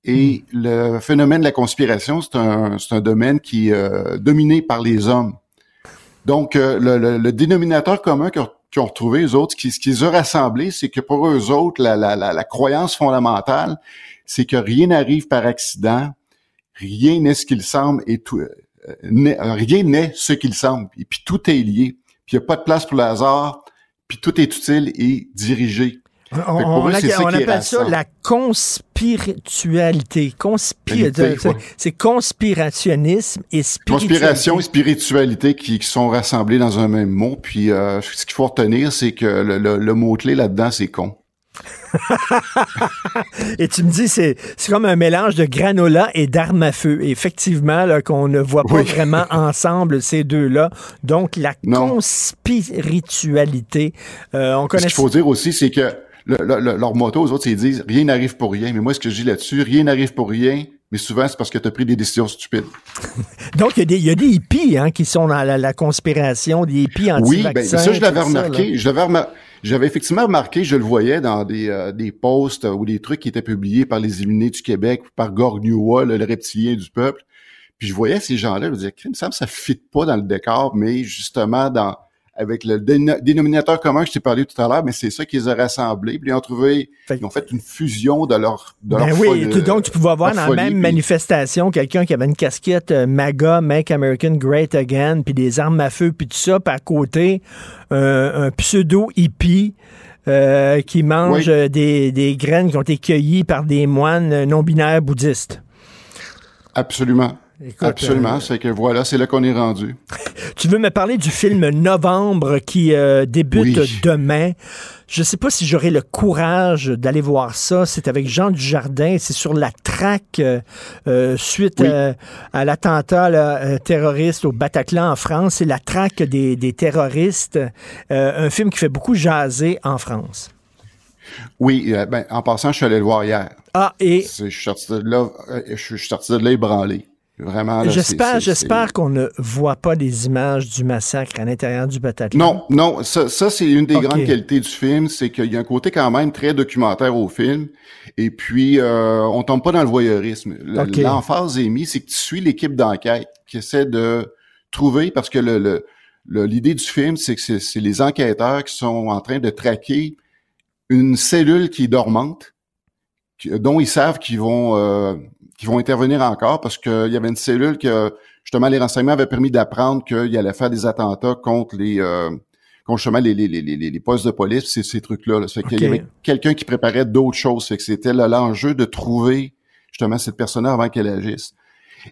et le phénomène de la conspiration, c'est un, c'est un domaine qui est euh, dominé par les hommes. Donc, euh, le, le- le dénominateur commun que qui ont retrouvé, eux autres, ce qui, ce qui les a rassemblés, c'est que pour eux autres, la, la, la, la croyance fondamentale, c'est que rien n'arrive par accident, rien n'est ce qu'il semble et tout, euh, n'est- rien n'est ce qu'il semble. Et puis tout est lié. Puis il n'y a pas de place pour le hasard. Puis tout est utile et dirigé. On, eux, a- ça appelle ça la conspiritualité. Conspir- c'est- ouais. Conspirationnisme et spiritualité. Conspiration et spiritualité qui, qui sont rassemblés dans un même mot. Puis euh, ce qu'il faut retenir, c'est que le, le- le mot-clé là-dedans, c'est con. Et tu me dis, c'est c'est comme un mélange de granola et d'armes à feu. Et effectivement, là, qu'on ne voit pas Oui. vraiment ensemble, ces deux-là. Donc, la Non. conspiritualité, euh, on Ce connaît qu'il faut dire aussi, c'est que le- le- le- leur motto, aux autres, ils disent rien n'arrive pour rien. Mais moi, ce que je dis là-dessus, rien n'arrive pour rien. Mais souvent, c'est parce que tu as pris des décisions stupides. Donc, il y, a des- il y a des hippies hein, qui sont dans la, la conspiration, des hippies Oui, anti-vaccins. ben, ça, je l'avais ça, remarqué. là. je l'avais remar- J'avais effectivement remarqué, je le voyais dans des, euh, des posts ou des trucs qui étaient publiés par les Illuminés du Québec, par Gorgnua, le, le reptilien du peuple. Puis je voyais ces gens-là, je me disais, ça me ça fit pas dans le décor, mais justement dans avec le déno- dénominateur commun que je t'ai parlé tout à l'heure, mais c'est ça qu'ils ont rassemblé. Puis ils ont trouvé, ils ont fait une fusion de leur, de Ben leur oui, folie- donc tu pouvais avoir leur dans la même puis- manifestation quelqu'un qui avait une casquette euh, MAGA, Make American Great Again, puis des armes à feu, puis tout ça, puis à côté, euh, un pseudo-hippie euh, qui mange Oui. des, des graines qui ont été cueillies par des moines euh, non-binaires bouddhistes. Absolument. Écoute, Absolument. euh, C'est que voilà, c'est là qu'on est rendu. Tu veux me parler du film Novembre qui euh, débute Oui. demain. Je sais pas si j'aurai le courage d'aller voir ça. C'est avec Jean Dujardin. C'est sur la traque euh, suite Oui. à l'attentat terroriste au Bataclan en France. C'est la traque des, des terroristes. Un film qui fait beaucoup jaser en France. Oui, ben, en passant, je suis allé le voir hier. Ah, et Je suis sorti de là, je suis je suis sorti de là ébranlé. Vraiment, j'espère, j'espère qu'on ne voit pas des images du massacre à l'intérieur du Bataclan. Non, non, ça, ça c'est une des grandes qualités du film, c'est qu'il y a un côté quand même très documentaire au film, et puis euh, on tombe pas dans le voyeurisme. L'emphase est mise, c'est que tu suis l'équipe d'enquête qui essaie de trouver, parce que le, le- le- l'idée du film, c'est que c'est, les enquêteurs qui sont en train de traquer une cellule qui est dormante, dont ils savent qu'ils vont euh, qu'ils vont intervenir encore parce qu'il y avait une cellule que justement les renseignements avaient permis d'apprendre qu'il allait faire des attentats contre les euh, contre justement les, les, les, les, les postes de police, ces, ces trucs-là. Là. Fait qu'il y avait quelqu'un qui préparait d'autres choses. Fait que c'était là, l'enjeu de trouver justement cette personne-là avant qu'elle agisse.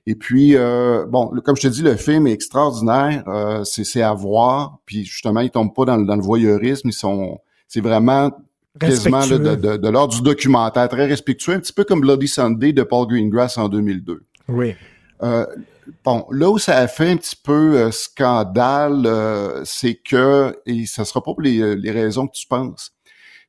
Et puis, euh, bon, comme je te dis, le film est extraordinaire. Euh, c'est, c'est à voir. Puis justement, ils tombent pas dans, le- dans le voyeurisme. Ils sont, c'est vraiment quasiment là, de, Respectueux. de, de l'ordre du documentaire, très respectueux, un petit peu comme Bloody Sunday de Paul Greengrass en 2002. Oui. Euh, bon, là où ça a fait un petit peu euh, scandale, euh, c'est que, et ça sera pas pour les, euh, les raisons que tu penses,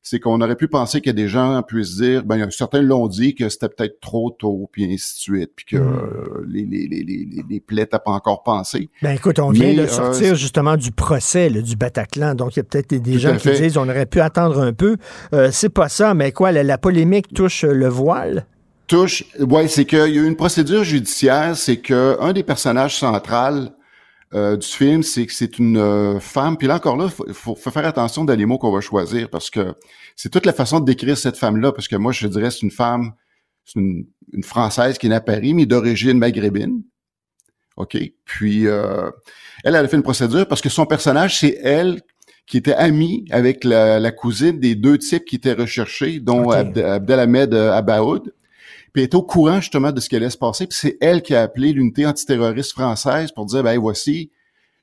c'est qu'on aurait pu penser que des gens puissent dire, ben certains l'ont dit que c'était peut-être trop tôt, puis ainsi de suite, puis que Mm. euh, les, les, les, les, les- les plaies t'as pas encore pensé. Ben écoute, on vient de euh, sortir justement du procès là, du Bataclan, donc il y a peut-être des gens qui disent on aurait pu attendre un peu. Euh, c'est pas ça, mais quoi, la, la polémique touche euh, le voile? touche, ouais, c'est qu'il y a eu une procédure judiciaire, c'est que un des personnages centrales euh, du film, c'est que c'est une euh, femme. Puis là encore là, faut, faut, faut faire attention dans les mots qu'on va choisir parce que c'est toute la façon de décrire cette femme-là. Parce que moi, je dirais c'est une femme, c'est une, une française qui est née à Paris, mais d'origine maghrébine. OK. Puis euh, elle, elle a fait une procédure parce que son personnage, c'est elle qui était amie avec la, la cousine des deux types qui étaient recherchés, dont. Abd- Abdelhamed euh, Abaoud. Puis elle est au courant justement de ce qui allait se passer. Puis c'est elle qui a appelé l'unité antiterroriste française pour dire, ben voici,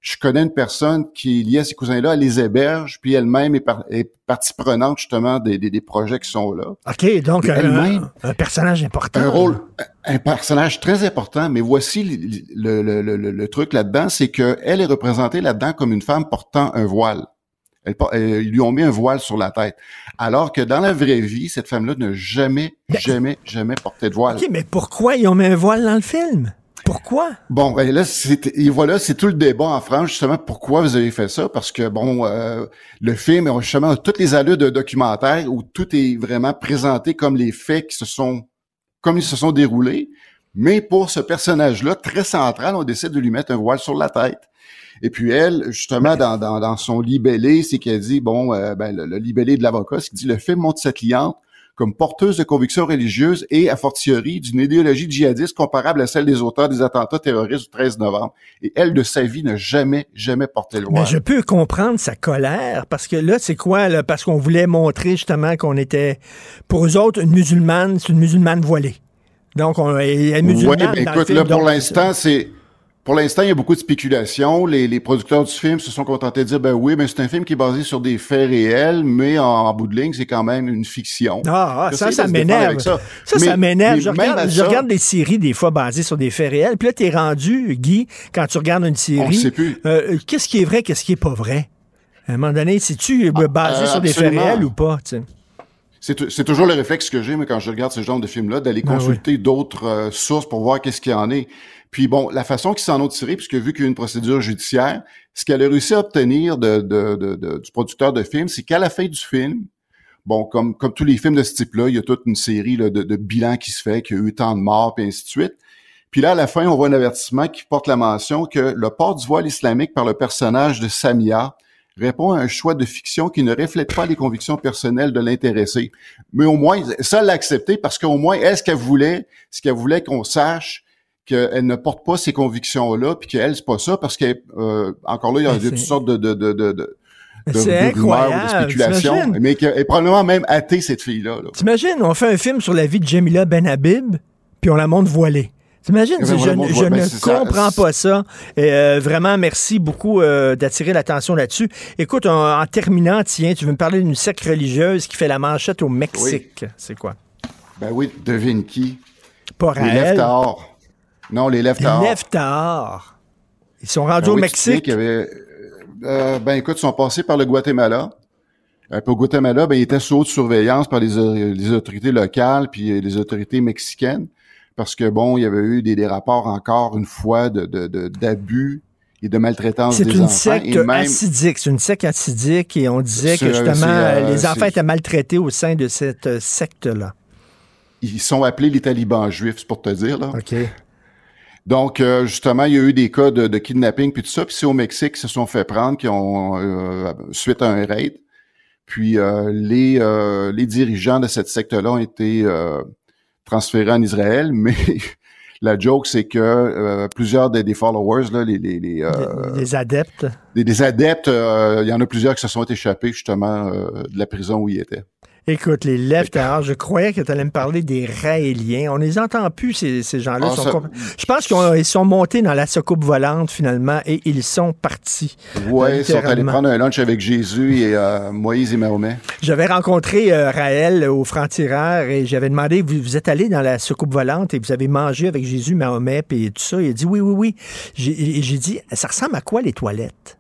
je connais une personne qui est liée à ces cousins-là, elle les héberge, puis elle-même est, par- est partie prenante justement des, des, des projets qui sont là. OK, donc un, elle-même, un personnage important. un rôle, un personnage très important, mais voici le, le, le, le- le truc là-dedans, c'est qu'elle est représentée là-dedans comme une femme portant un voile. Elle, ils lui ont mis un voile sur la tête. Alors que dans la vraie vie, cette femme-là n'a jamais, jamais, jamais porté de voile. OK, mais pourquoi ils ont mis un voile dans le film? Pourquoi? Bon, ben là, c'est, et voilà, c'est tout le débat en France, justement, pourquoi vous avez fait ça, parce que, bon, euh, le film, a justement, toutes les allures de documentaire où tout est vraiment présenté comme les faits qui se sont, comme ils se sont déroulés, mais pour ce personnage-là, très central, on décide de lui mettre un voile sur la tête. Et puis elle, justement, dans, dans, dans son libellé, c'est qu'elle dit, bon, euh, ben, le, le libellé de l'avocat, c'est qu'il dit, le film montre sa cliente comme porteuse de convictions religieuses et, a fortiori, d'une idéologie djihadiste comparable à celle des auteurs des attentats terroristes du 13 novembre. Et elle, de sa vie, n'a jamais, jamais porté le voile. Mais je peux comprendre sa colère, parce que là, c'est quoi, là? Parce qu'on voulait montrer justement qu'on était, pour eux autres, une musulmane, c'est une musulmane voilée. Donc, on est musulmane. Oui, le écoute, film, là, pour l'instant, c'est... Pour l'instant, il y a beaucoup de spéculation. Les, les producteurs du film se sont contentés de dire, ben oui, mais c'est un film qui est basé sur des faits réels, mais en, en bout de ligne, c'est quand même une fiction. Ah, ah, ça, ça m'énerve. Ça, ça. m'énerve. Je regarde, à je ça- regarde des séries, des fois, basées sur des faits réels. Puis là, t'es rendu, Guy, quand tu regardes une série. sait plus. euh, qu'est-ce qui est vrai, qu'est-ce qui est pas vrai? À un moment donné, si-tu euh, basé euh, sur des faits réels ou pas? C'est tou- c'est toujours le réflexe que j'ai, mais quand je regarde ce genre de film-là, d'aller Ah consulter d'autres euh, sources pour voir qu'est-ce qu'il y en est. Puis bon, la façon qu'ils s'en ont tiré, puisque vu qu'il y a une procédure judiciaire, ce qu'elle a réussi à obtenir de, de- de- du producteur de film, c'est qu'à la fin du film, bon, comme, comme tous les films de ce type-là, il y a toute une série là, de, bilans qui se fait, qu'il y a eu tant de morts, puis ainsi de suite. Puis là, à la fin, on voit un avertissement qui porte la mention que le port du voile islamique par le personnage de Samia répond à un choix de fiction qui ne reflète pas les convictions personnelles de l'intéressé. Mais au moins, ça, l'a accepté parce qu'au moins, elle, ce qu'elle voulait, ce qu'elle voulait qu'on sache qu'elle ne porte pas ces convictions-là, puis qu'elle, c'est pas ça, parce que, euh, encore là, il y a toutes sortes de, de, de, de, de, de- rumeurs ou de spéculations, mais qu'elle est probablement même athée, cette fille-là. là. T'imagines, on fait un film sur la vie de Jamila Ben Habib, puis on la montre voilée. T'imagines? Je ne Ben, ça. comprends pas ça. Et, euh, vraiment, merci beaucoup euh, d'attirer l'attention là-dessus. Écoute, en, en terminant, tiens, tu veux me parler d'une secte religieuse qui fait la manchette au Mexique. C'est quoi? Ben oui, devine qui? Pas Raël. Non, les Leftards. Les Leftards. Ils sont rendus Ben au oui, tu sais Mexique. avait, euh, ben écoute, ils sont passés par le Guatemala. Euh, puis au Guatemala, ben, ils étaient sous haute surveillance par les, euh, les autorités locales puis euh, les autorités mexicaines. Parce que bon, il y avait eu des, des rapports encore une fois de, de, de- d'abus et de maltraitance C'est des une enfants. secte et même, acidique. C'est une secte acidique et on disait que justement, euh, les enfants étaient maltraités au sein de cette euh, secte-là. ils sont appelés les talibans juifs, c'est pour te dire. Là. OK. Donc, euh, justement, il y a eu des cas de, de kidnapping puis tout ça. Puis c'est au Mexique qui se sont fait prendre, qui ont euh, suite à un raid. Puis euh, les euh, les dirigeants de cette secte-là ont été euh, transférés en Israël, mais la joke c'est que euh, plusieurs des, des followers, là, les les, les, euh, Les adeptes. des, des adeptes, euh, il y en a plusieurs qui se sont échappés justement euh, de la prison où ils étaient. Écoute, les leftards, je croyais que tu allais me parler des Raéliens. On les entend plus, ces, ces gens-là. Ah, compl- Je pense qu'ils ont- ils sont montés dans la soucoupe volante, finalement, et ils sont partis. Ouais, Euh, ils sont allés prendre un lunch avec Jésus et euh, Moïse et Mahomet. J'avais rencontré euh, Raël au franc-tireur et j'avais demandé, vous, vous êtes allé dans la soucoupe volante et vous avez mangé avec Jésus, Mahomet, et tout ça? Il a dit oui, oui, oui. J'ai dit, ça ressemble à quoi les toilettes?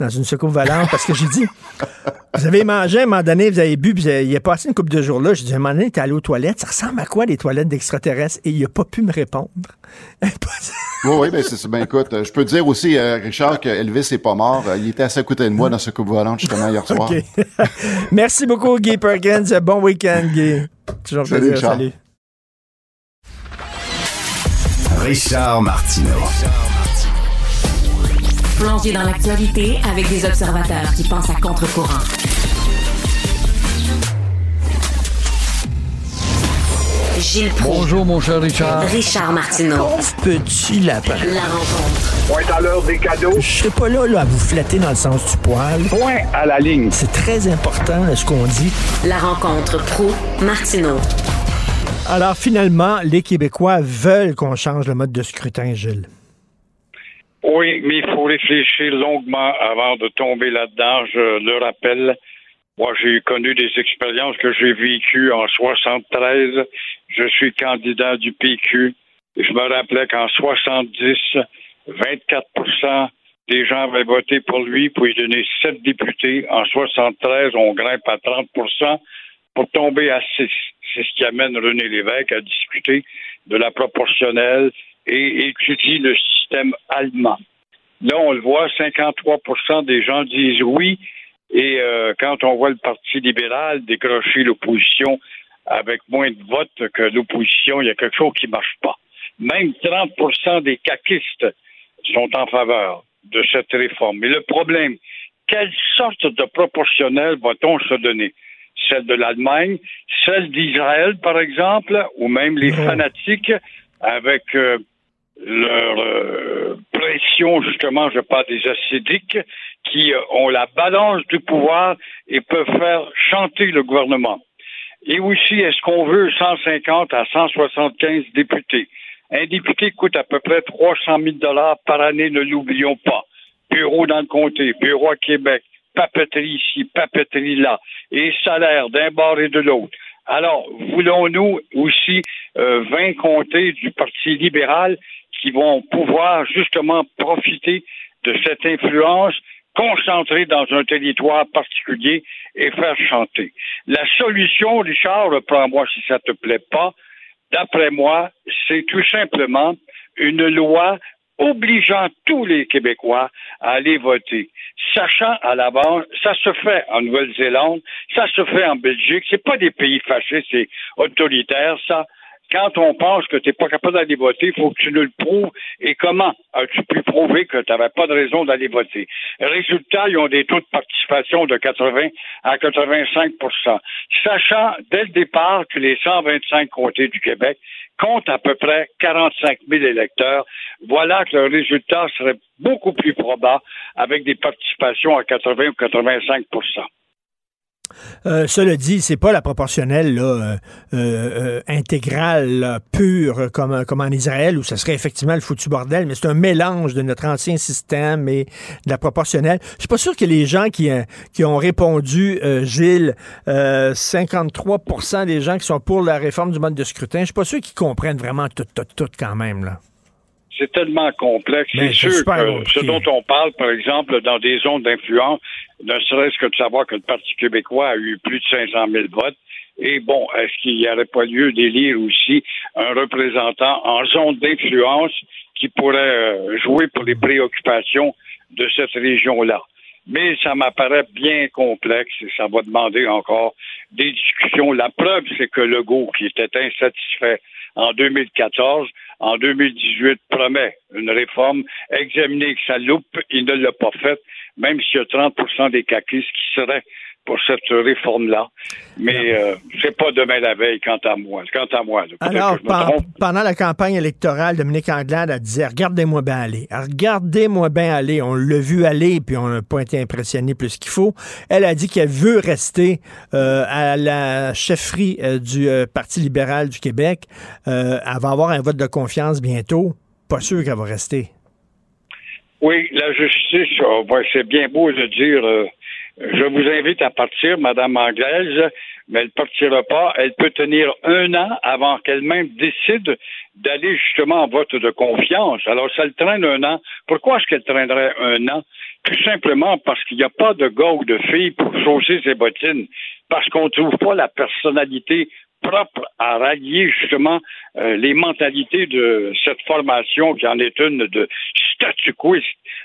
Dans une soucoupe volante, parce que j'ai dit, vous avez mangé à un moment donné, vous avez bu, puis il a passé une couple de jours là. J'ai dit, à un moment donné, t'es allé aux toilettes, ça ressemble à quoi les toilettes d'extraterrestres? Et il a pas pu me répondre. Oui, oui, ben c'est ça. Ben écoute, je peux te dire aussi, euh, Richard, que Elvis est pas mort. Euh, Il était assez à côté de moi dans ce coupe volante justement hier soir. Merci beaucoup, Guy Perkins. Bon week-end, Guy. Toujours Salut, plaisir. Richard. Salut. Richard Martineau. Plongé dans l'actualité avec des observateurs qui pensent à contre-courant. Gilles Proulx. Bonjour, mon cher Richard. Richard Martineau. Petit lapin. La rencontre. Point à l'heure des cadeaux. Je serai pas là, là à vous flatter dans le sens du poil. Point à la ligne. C'est très important ce qu'on dit. La rencontre pro martineau Alors finalement, les Québécois veulent qu'on change le mode de scrutin, Gilles. Oui, mais il faut réfléchir longuement avant de tomber là-dedans. Je le rappelle. Moi, j'ai connu des expériences que j'ai vécues en 73. Je suis candidat du PQ. Je me rappelais qu'en 70, 24% des gens avaient voté pour lui pour lui donner sept députés. En 73, on grimpe à 30% pour tomber à 6. C'est ce qui amène René Lévesque à discuter de la proportionnelle et étudier le système allemand. Là, on le voit, 53 des gens disent oui. Et euh, quand on voit le Parti libéral décrocher l'opposition avec moins de votes que l'opposition, il y a quelque chose qui ne marche pas. Même 30 des caquistes sont en faveur. de cette réforme. Mais le problème, quelle sorte de proportionnel va-t-on se donner? Celle de l'Allemagne, celle d'Israël, par exemple, ou même les fanatiques avec euh, leur euh, pression, justement, je parle des acidiques, qui ont la balance du pouvoir et peuvent faire chanter le gouvernement. Et aussi, est-ce qu'on veut 150 à 175 députés? Un député coûte à peu près 300 000 dollars par année, ne l'oublions pas. Bureau dans le comté, bureau à Québec, papeterie ici, papeterie là, et salaire d'un bord et de l'autre. Alors, voulons-nous aussi euh, 20 comtés du Parti libéral qui vont pouvoir justement profiter de cette influence concentrée dans un territoire particulier et faire chanter. La solution, Richard, reprends-moi si ça te plaît pas, d'après moi, c'est tout simplement une loi obligeant tous les Québécois à aller voter, sachant à l'avance, ça se fait en Nouvelle-Zélande, ça se fait en Belgique, c'est pas des pays fâchés, c'est autoritaire, ça. Quand on pense que tu n'es pas capable d'aller voter, il faut que tu nous le prouves. Et comment as-tu pu prouver que tu n'avais pas de raison d'aller voter? Résultat, ils ont des taux de participation de 80 à 85% Sachant dès le départ que les 125 comtés du Québec comptent à peu près 45 000 électeurs, voilà que le résultat serait beaucoup plus probable avec des participations à 80 ou 85 euh, cela dit, c'est pas la proportionnelle là, euh, euh, intégrale là, pure comme, comme en Israël où ce serait effectivement le foutu bordel, mais c'est un mélange de notre ancien système et de la proportionnelle. Je suis pas sûr que les gens qui, qui ont répondu, Gilles, 53% des gens qui sont pour la réforme du mode de scrutin, je suis pas sûr qu'ils comprennent vraiment tout, tout, tout quand même là c'est tellement complexe. C'est sûr que ce dont on parle, par exemple, dans des zones d'influence, ne serait-ce que de savoir que le Parti québécois a eu plus de 500 000 votes. Et bon, est-ce qu'il n'y aurait pas lieu d'élire aussi un représentant en zone d'influence qui pourrait euh, jouer pour les préoccupations de cette région-là? Mais ça m'apparaît bien complexe et ça va demander encore des discussions. La preuve, c'est que Legault, qui était insatisfait en 2014, en 2018 promet une réforme, examiner que ça loupe, il ne l'a pas faite, même s'il y a 30% des caquistes qui seraient pour cette réforme-là. Mais euh, c'est pas demain la veille, quant à moi. Quant à moi Alors, pendant la campagne électorale, Dominique Anglade a dit Regardez-moi bien aller. Regardez-moi bien aller. On l'a vu aller, puis on n'a pas été impressionné plus qu'il faut. Elle a dit qu'elle veut rester euh, à la chefferie euh, du Parti libéral du Québec. elle va avoir un vote de confiance bientôt. Pas sûr qu'elle va rester. Oui, la justice, oh, c'est bien beau de dire je vous invite à partir, Madame Anglaise, mais elle ne partira pas. Elle peut tenir un an avant qu'elle-même décide d'aller justement en vote de confiance. Alors, ça le traîne un an. Pourquoi est-ce qu'elle traînerait un an? Tout simplement parce qu'il n'y a pas de gars ou de fille pour chausser ses bottines. Parce qu'on ne trouve pas la personnalité propre à rallier justement euh, les mentalités de cette formation qui en est une de statu quo.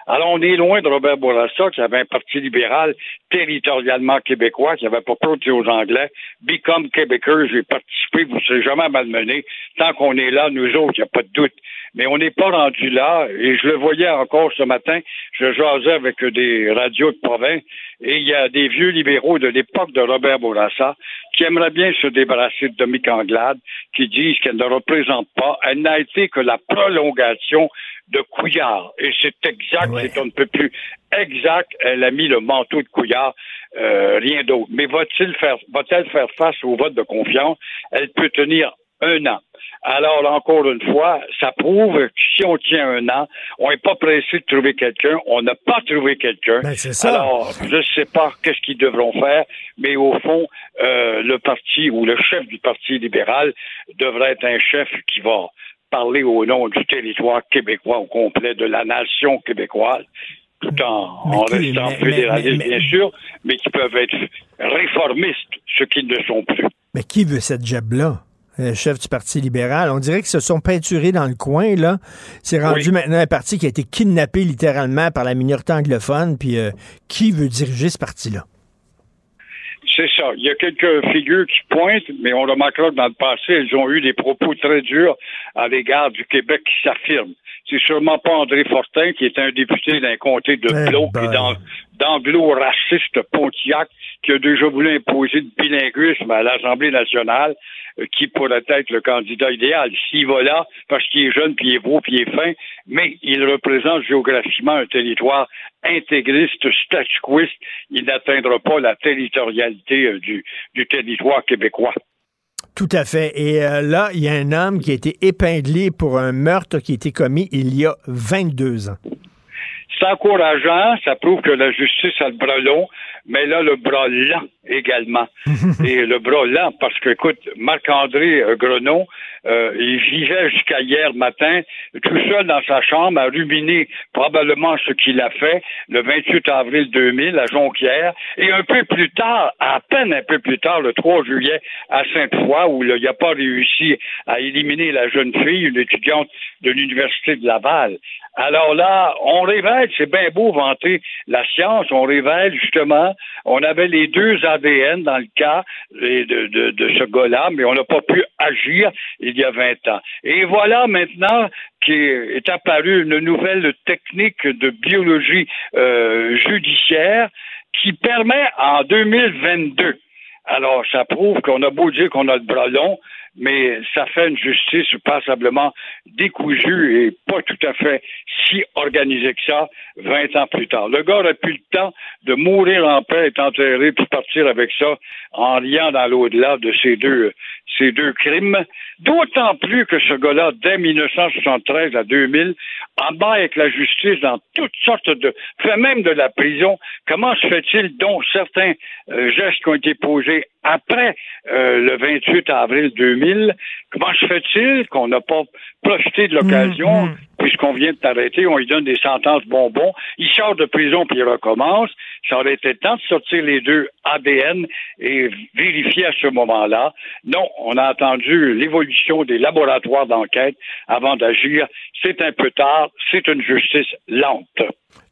Alors, on est loin de Robert Bourassa, qui avait un parti libéral territorialement québécois, qui avait dire aux Anglais, Become Québécois, j'ai participé, vous ne serez jamais malmené. Tant qu'on est là, nous autres, il n'y a pas de doute. Mais on n'est pas rendu là, et je le voyais encore ce matin, je jasais avec des radios de province, et il y a des vieux libéraux de l'époque de Robert Bourassa qui aimeraient bien se débarrasser de Dominique Anglade, qui disent qu'elle ne représente pas, elle n'a été que la prolongation de Couillard. Et c'est exact, c'est on ne peut plus exact, elle a mis le manteau de Couillard, euh, rien d'autre. Mais va-t-il faire, va-t-elle faire face au vote de confiance? Elle peut tenir un an. Alors, encore une fois, ça prouve que si on tient un an, on n'est pas pressé de trouver quelqu'un, on n'a pas trouvé quelqu'un. Ben, ça. Alors, je ne sais pas qu'est-ce qu'ils devront faire, mais au fond, euh, le parti ou le chef du Parti libéral devrait être un chef qui va parler au nom du territoire québécois au complet, de la nation québécoise, tout en, restant fédéraliste, bien sûr, mais qui peuvent être réformistes, ce qu'ils ne sont plus. Mais qui veut cette job-là? Euh, chef du Parti libéral. On dirait qu'ils se sont peinturés dans le coin, là. C'est rendu maintenant un parti qui a été kidnappé littéralement par la minorité anglophone. Puis euh, qui veut diriger ce parti-là? C'est ça. Il y a quelques figures qui pointent, mais on remarquera que dans le passé, elles ont eu des propos très durs à l'égard du Québec qui s'affirme. c'est sûrement pas André Fortin, qui est un député d'un comté de Eh Bloc ben. et d'an- d'anglo-raciste Pontiac, qui a déjà voulu imposer le bilinguisme à l'Assemblée nationale, euh, qui pourrait être le candidat idéal. S'il va là, parce qu'il est jeune, puis il est beau, puis il est fin, mais il représente géographiquement un territoire intégriste, statuquiste, il n'atteindra pas la territorialité euh, du, du territoire québécois. Tout à fait. Et euh, là, il y a un homme qui a été épinglé pour un meurtre qui a été commis il y a 22 ans. C'est encourageant, ça prouve que la justice a le bras long, mais là, le bras lent également. Et le bras lent, parce que, écoute, Marc-André euh, Grenon, euh, il vivait jusqu'à hier matin tout seul dans sa chambre à ruminer probablement ce qu'il a fait le 28 avril 2000 à Jonquière. Et un peu plus tard, à peine un peu plus tard, le 3 juillet, à Sainte-Foy, où là, il n'a pas réussi à éliminer la jeune fille, une étudiante de l'Université de Laval. Alors là, on révèle, c'est bien beau vanter la science, on révèle justement, on avait les deux ADN dans le cas de, de, de ce gars-là, mais on n'a pas pu agir il y a 20 ans. Et voilà maintenant qu'est apparue une nouvelle technique de biologie euh, judiciaire qui permet en 2022 alors, ça prouve qu'on a beau dire qu'on a le bras long, mais ça fait une justice passablement décousue et pas tout à fait si organisée que ça 20 ans plus tard. Le gars aurait plus le temps de mourir en paix, être enterré, puis partir avec ça en riant dans l'au-delà de ces deux, ces deux crimes. D'autant plus que ce gars-là, dès 1973 à 2000, en bas avec la justice dans toutes sortes de, fait même de la prison. Comment se fait-il dont certains euh, gestes qui ont été posés après euh, le 28 avril 2000, comment se fait-il qu'on n'a pas profité de l'occasion, puisqu'on vient de t'arrêter, on lui donne des sentences bonbons, il sort de prison puis il recommence, ça aurait été temps de sortir les deux ADN et vérifier à ce moment-là. Non, on a attendu l'évolution des laboratoires d'enquête avant d'agir. C'est un peu tard, c'est une justice lente.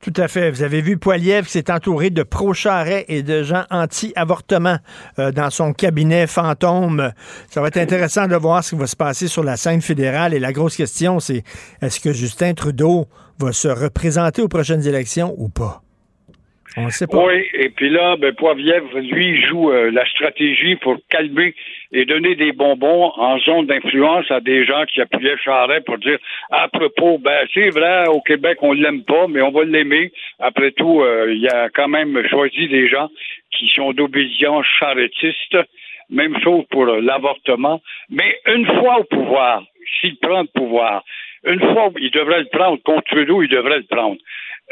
Tout à fait. Vous avez vu Poiliev s'est entouré de pro-charret et de gens anti-avortement euh, dans son cabinet fantôme. Ça va être intéressant de voir ce qui va se passer sur la scène fédérale. Et la grosse question, c'est est-ce que Justin Trudeau va se représenter aux prochaines élections ou pas? On ne sait pas. Oui, et puis là, ben, lui, joue euh, la stratégie pour calmer et donner des bonbons en zone d'influence à des gens qui appuyaient Charest pour dire à propos, ben c'est vrai, au Québec, on l'aime pas, mais on va l'aimer. Après tout, euh, il a quand même choisi des gens qui sont d'obédience charretiste. Même chose pour l'avortement. Mais une fois au pouvoir, s'il prend le pouvoir, une fois, il devrait le prendre. Contre Trudeau, il devrait le prendre.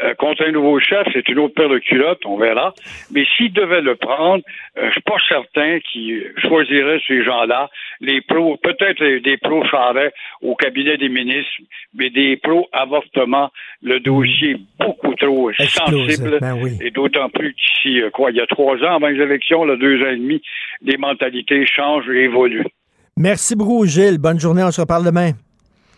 Euh, contre un nouveau chef, c'est une autre paire de culottes, on verra. Mais s'il devait le prendre, euh, je suis pas certain qu'il choisirait ces gens-là, les pros, peut-être des pros Charest au cabinet des ministres, mais des pros avortement, le dossier est beaucoup trop Explose, sensible. ben oui. Et d'autant plus qu'ici, euh, quoi, il y a trois ans avant les élections, là, deux ans et demi, les mentalités changent et évoluent. Merci beaucoup, Gilles. Bonne journée. On se reparle demain.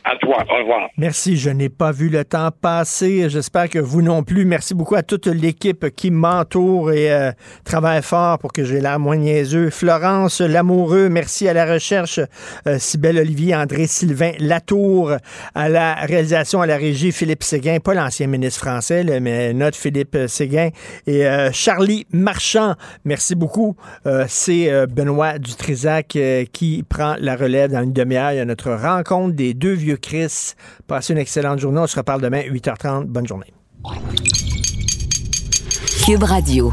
À toi, au revoir. Merci, je n'ai pas vu le temps passer. J'espère que vous non plus. Merci beaucoup à toute l'équipe qui m'entoure et euh, travaille fort pour que j'ai l'air moins niaiseux. Florence Lamoureux, merci à la recherche. Euh, Cybelle Olivier, André Sylvain Latour, à la réalisation, à la régie, Philippe Séguin, pas l'ancien ministre français, mais notre Philippe Séguin, et euh, Charlie Marchand. Merci beaucoup. Euh, C'est euh, Benoît Dutrisac euh, qui prend la relève dans une demi-heure. Il y a notre rencontre des deux vieux Chris. Passez une excellente journée. On se reparle demain, 8h30. Bonne journée. Cube Radio.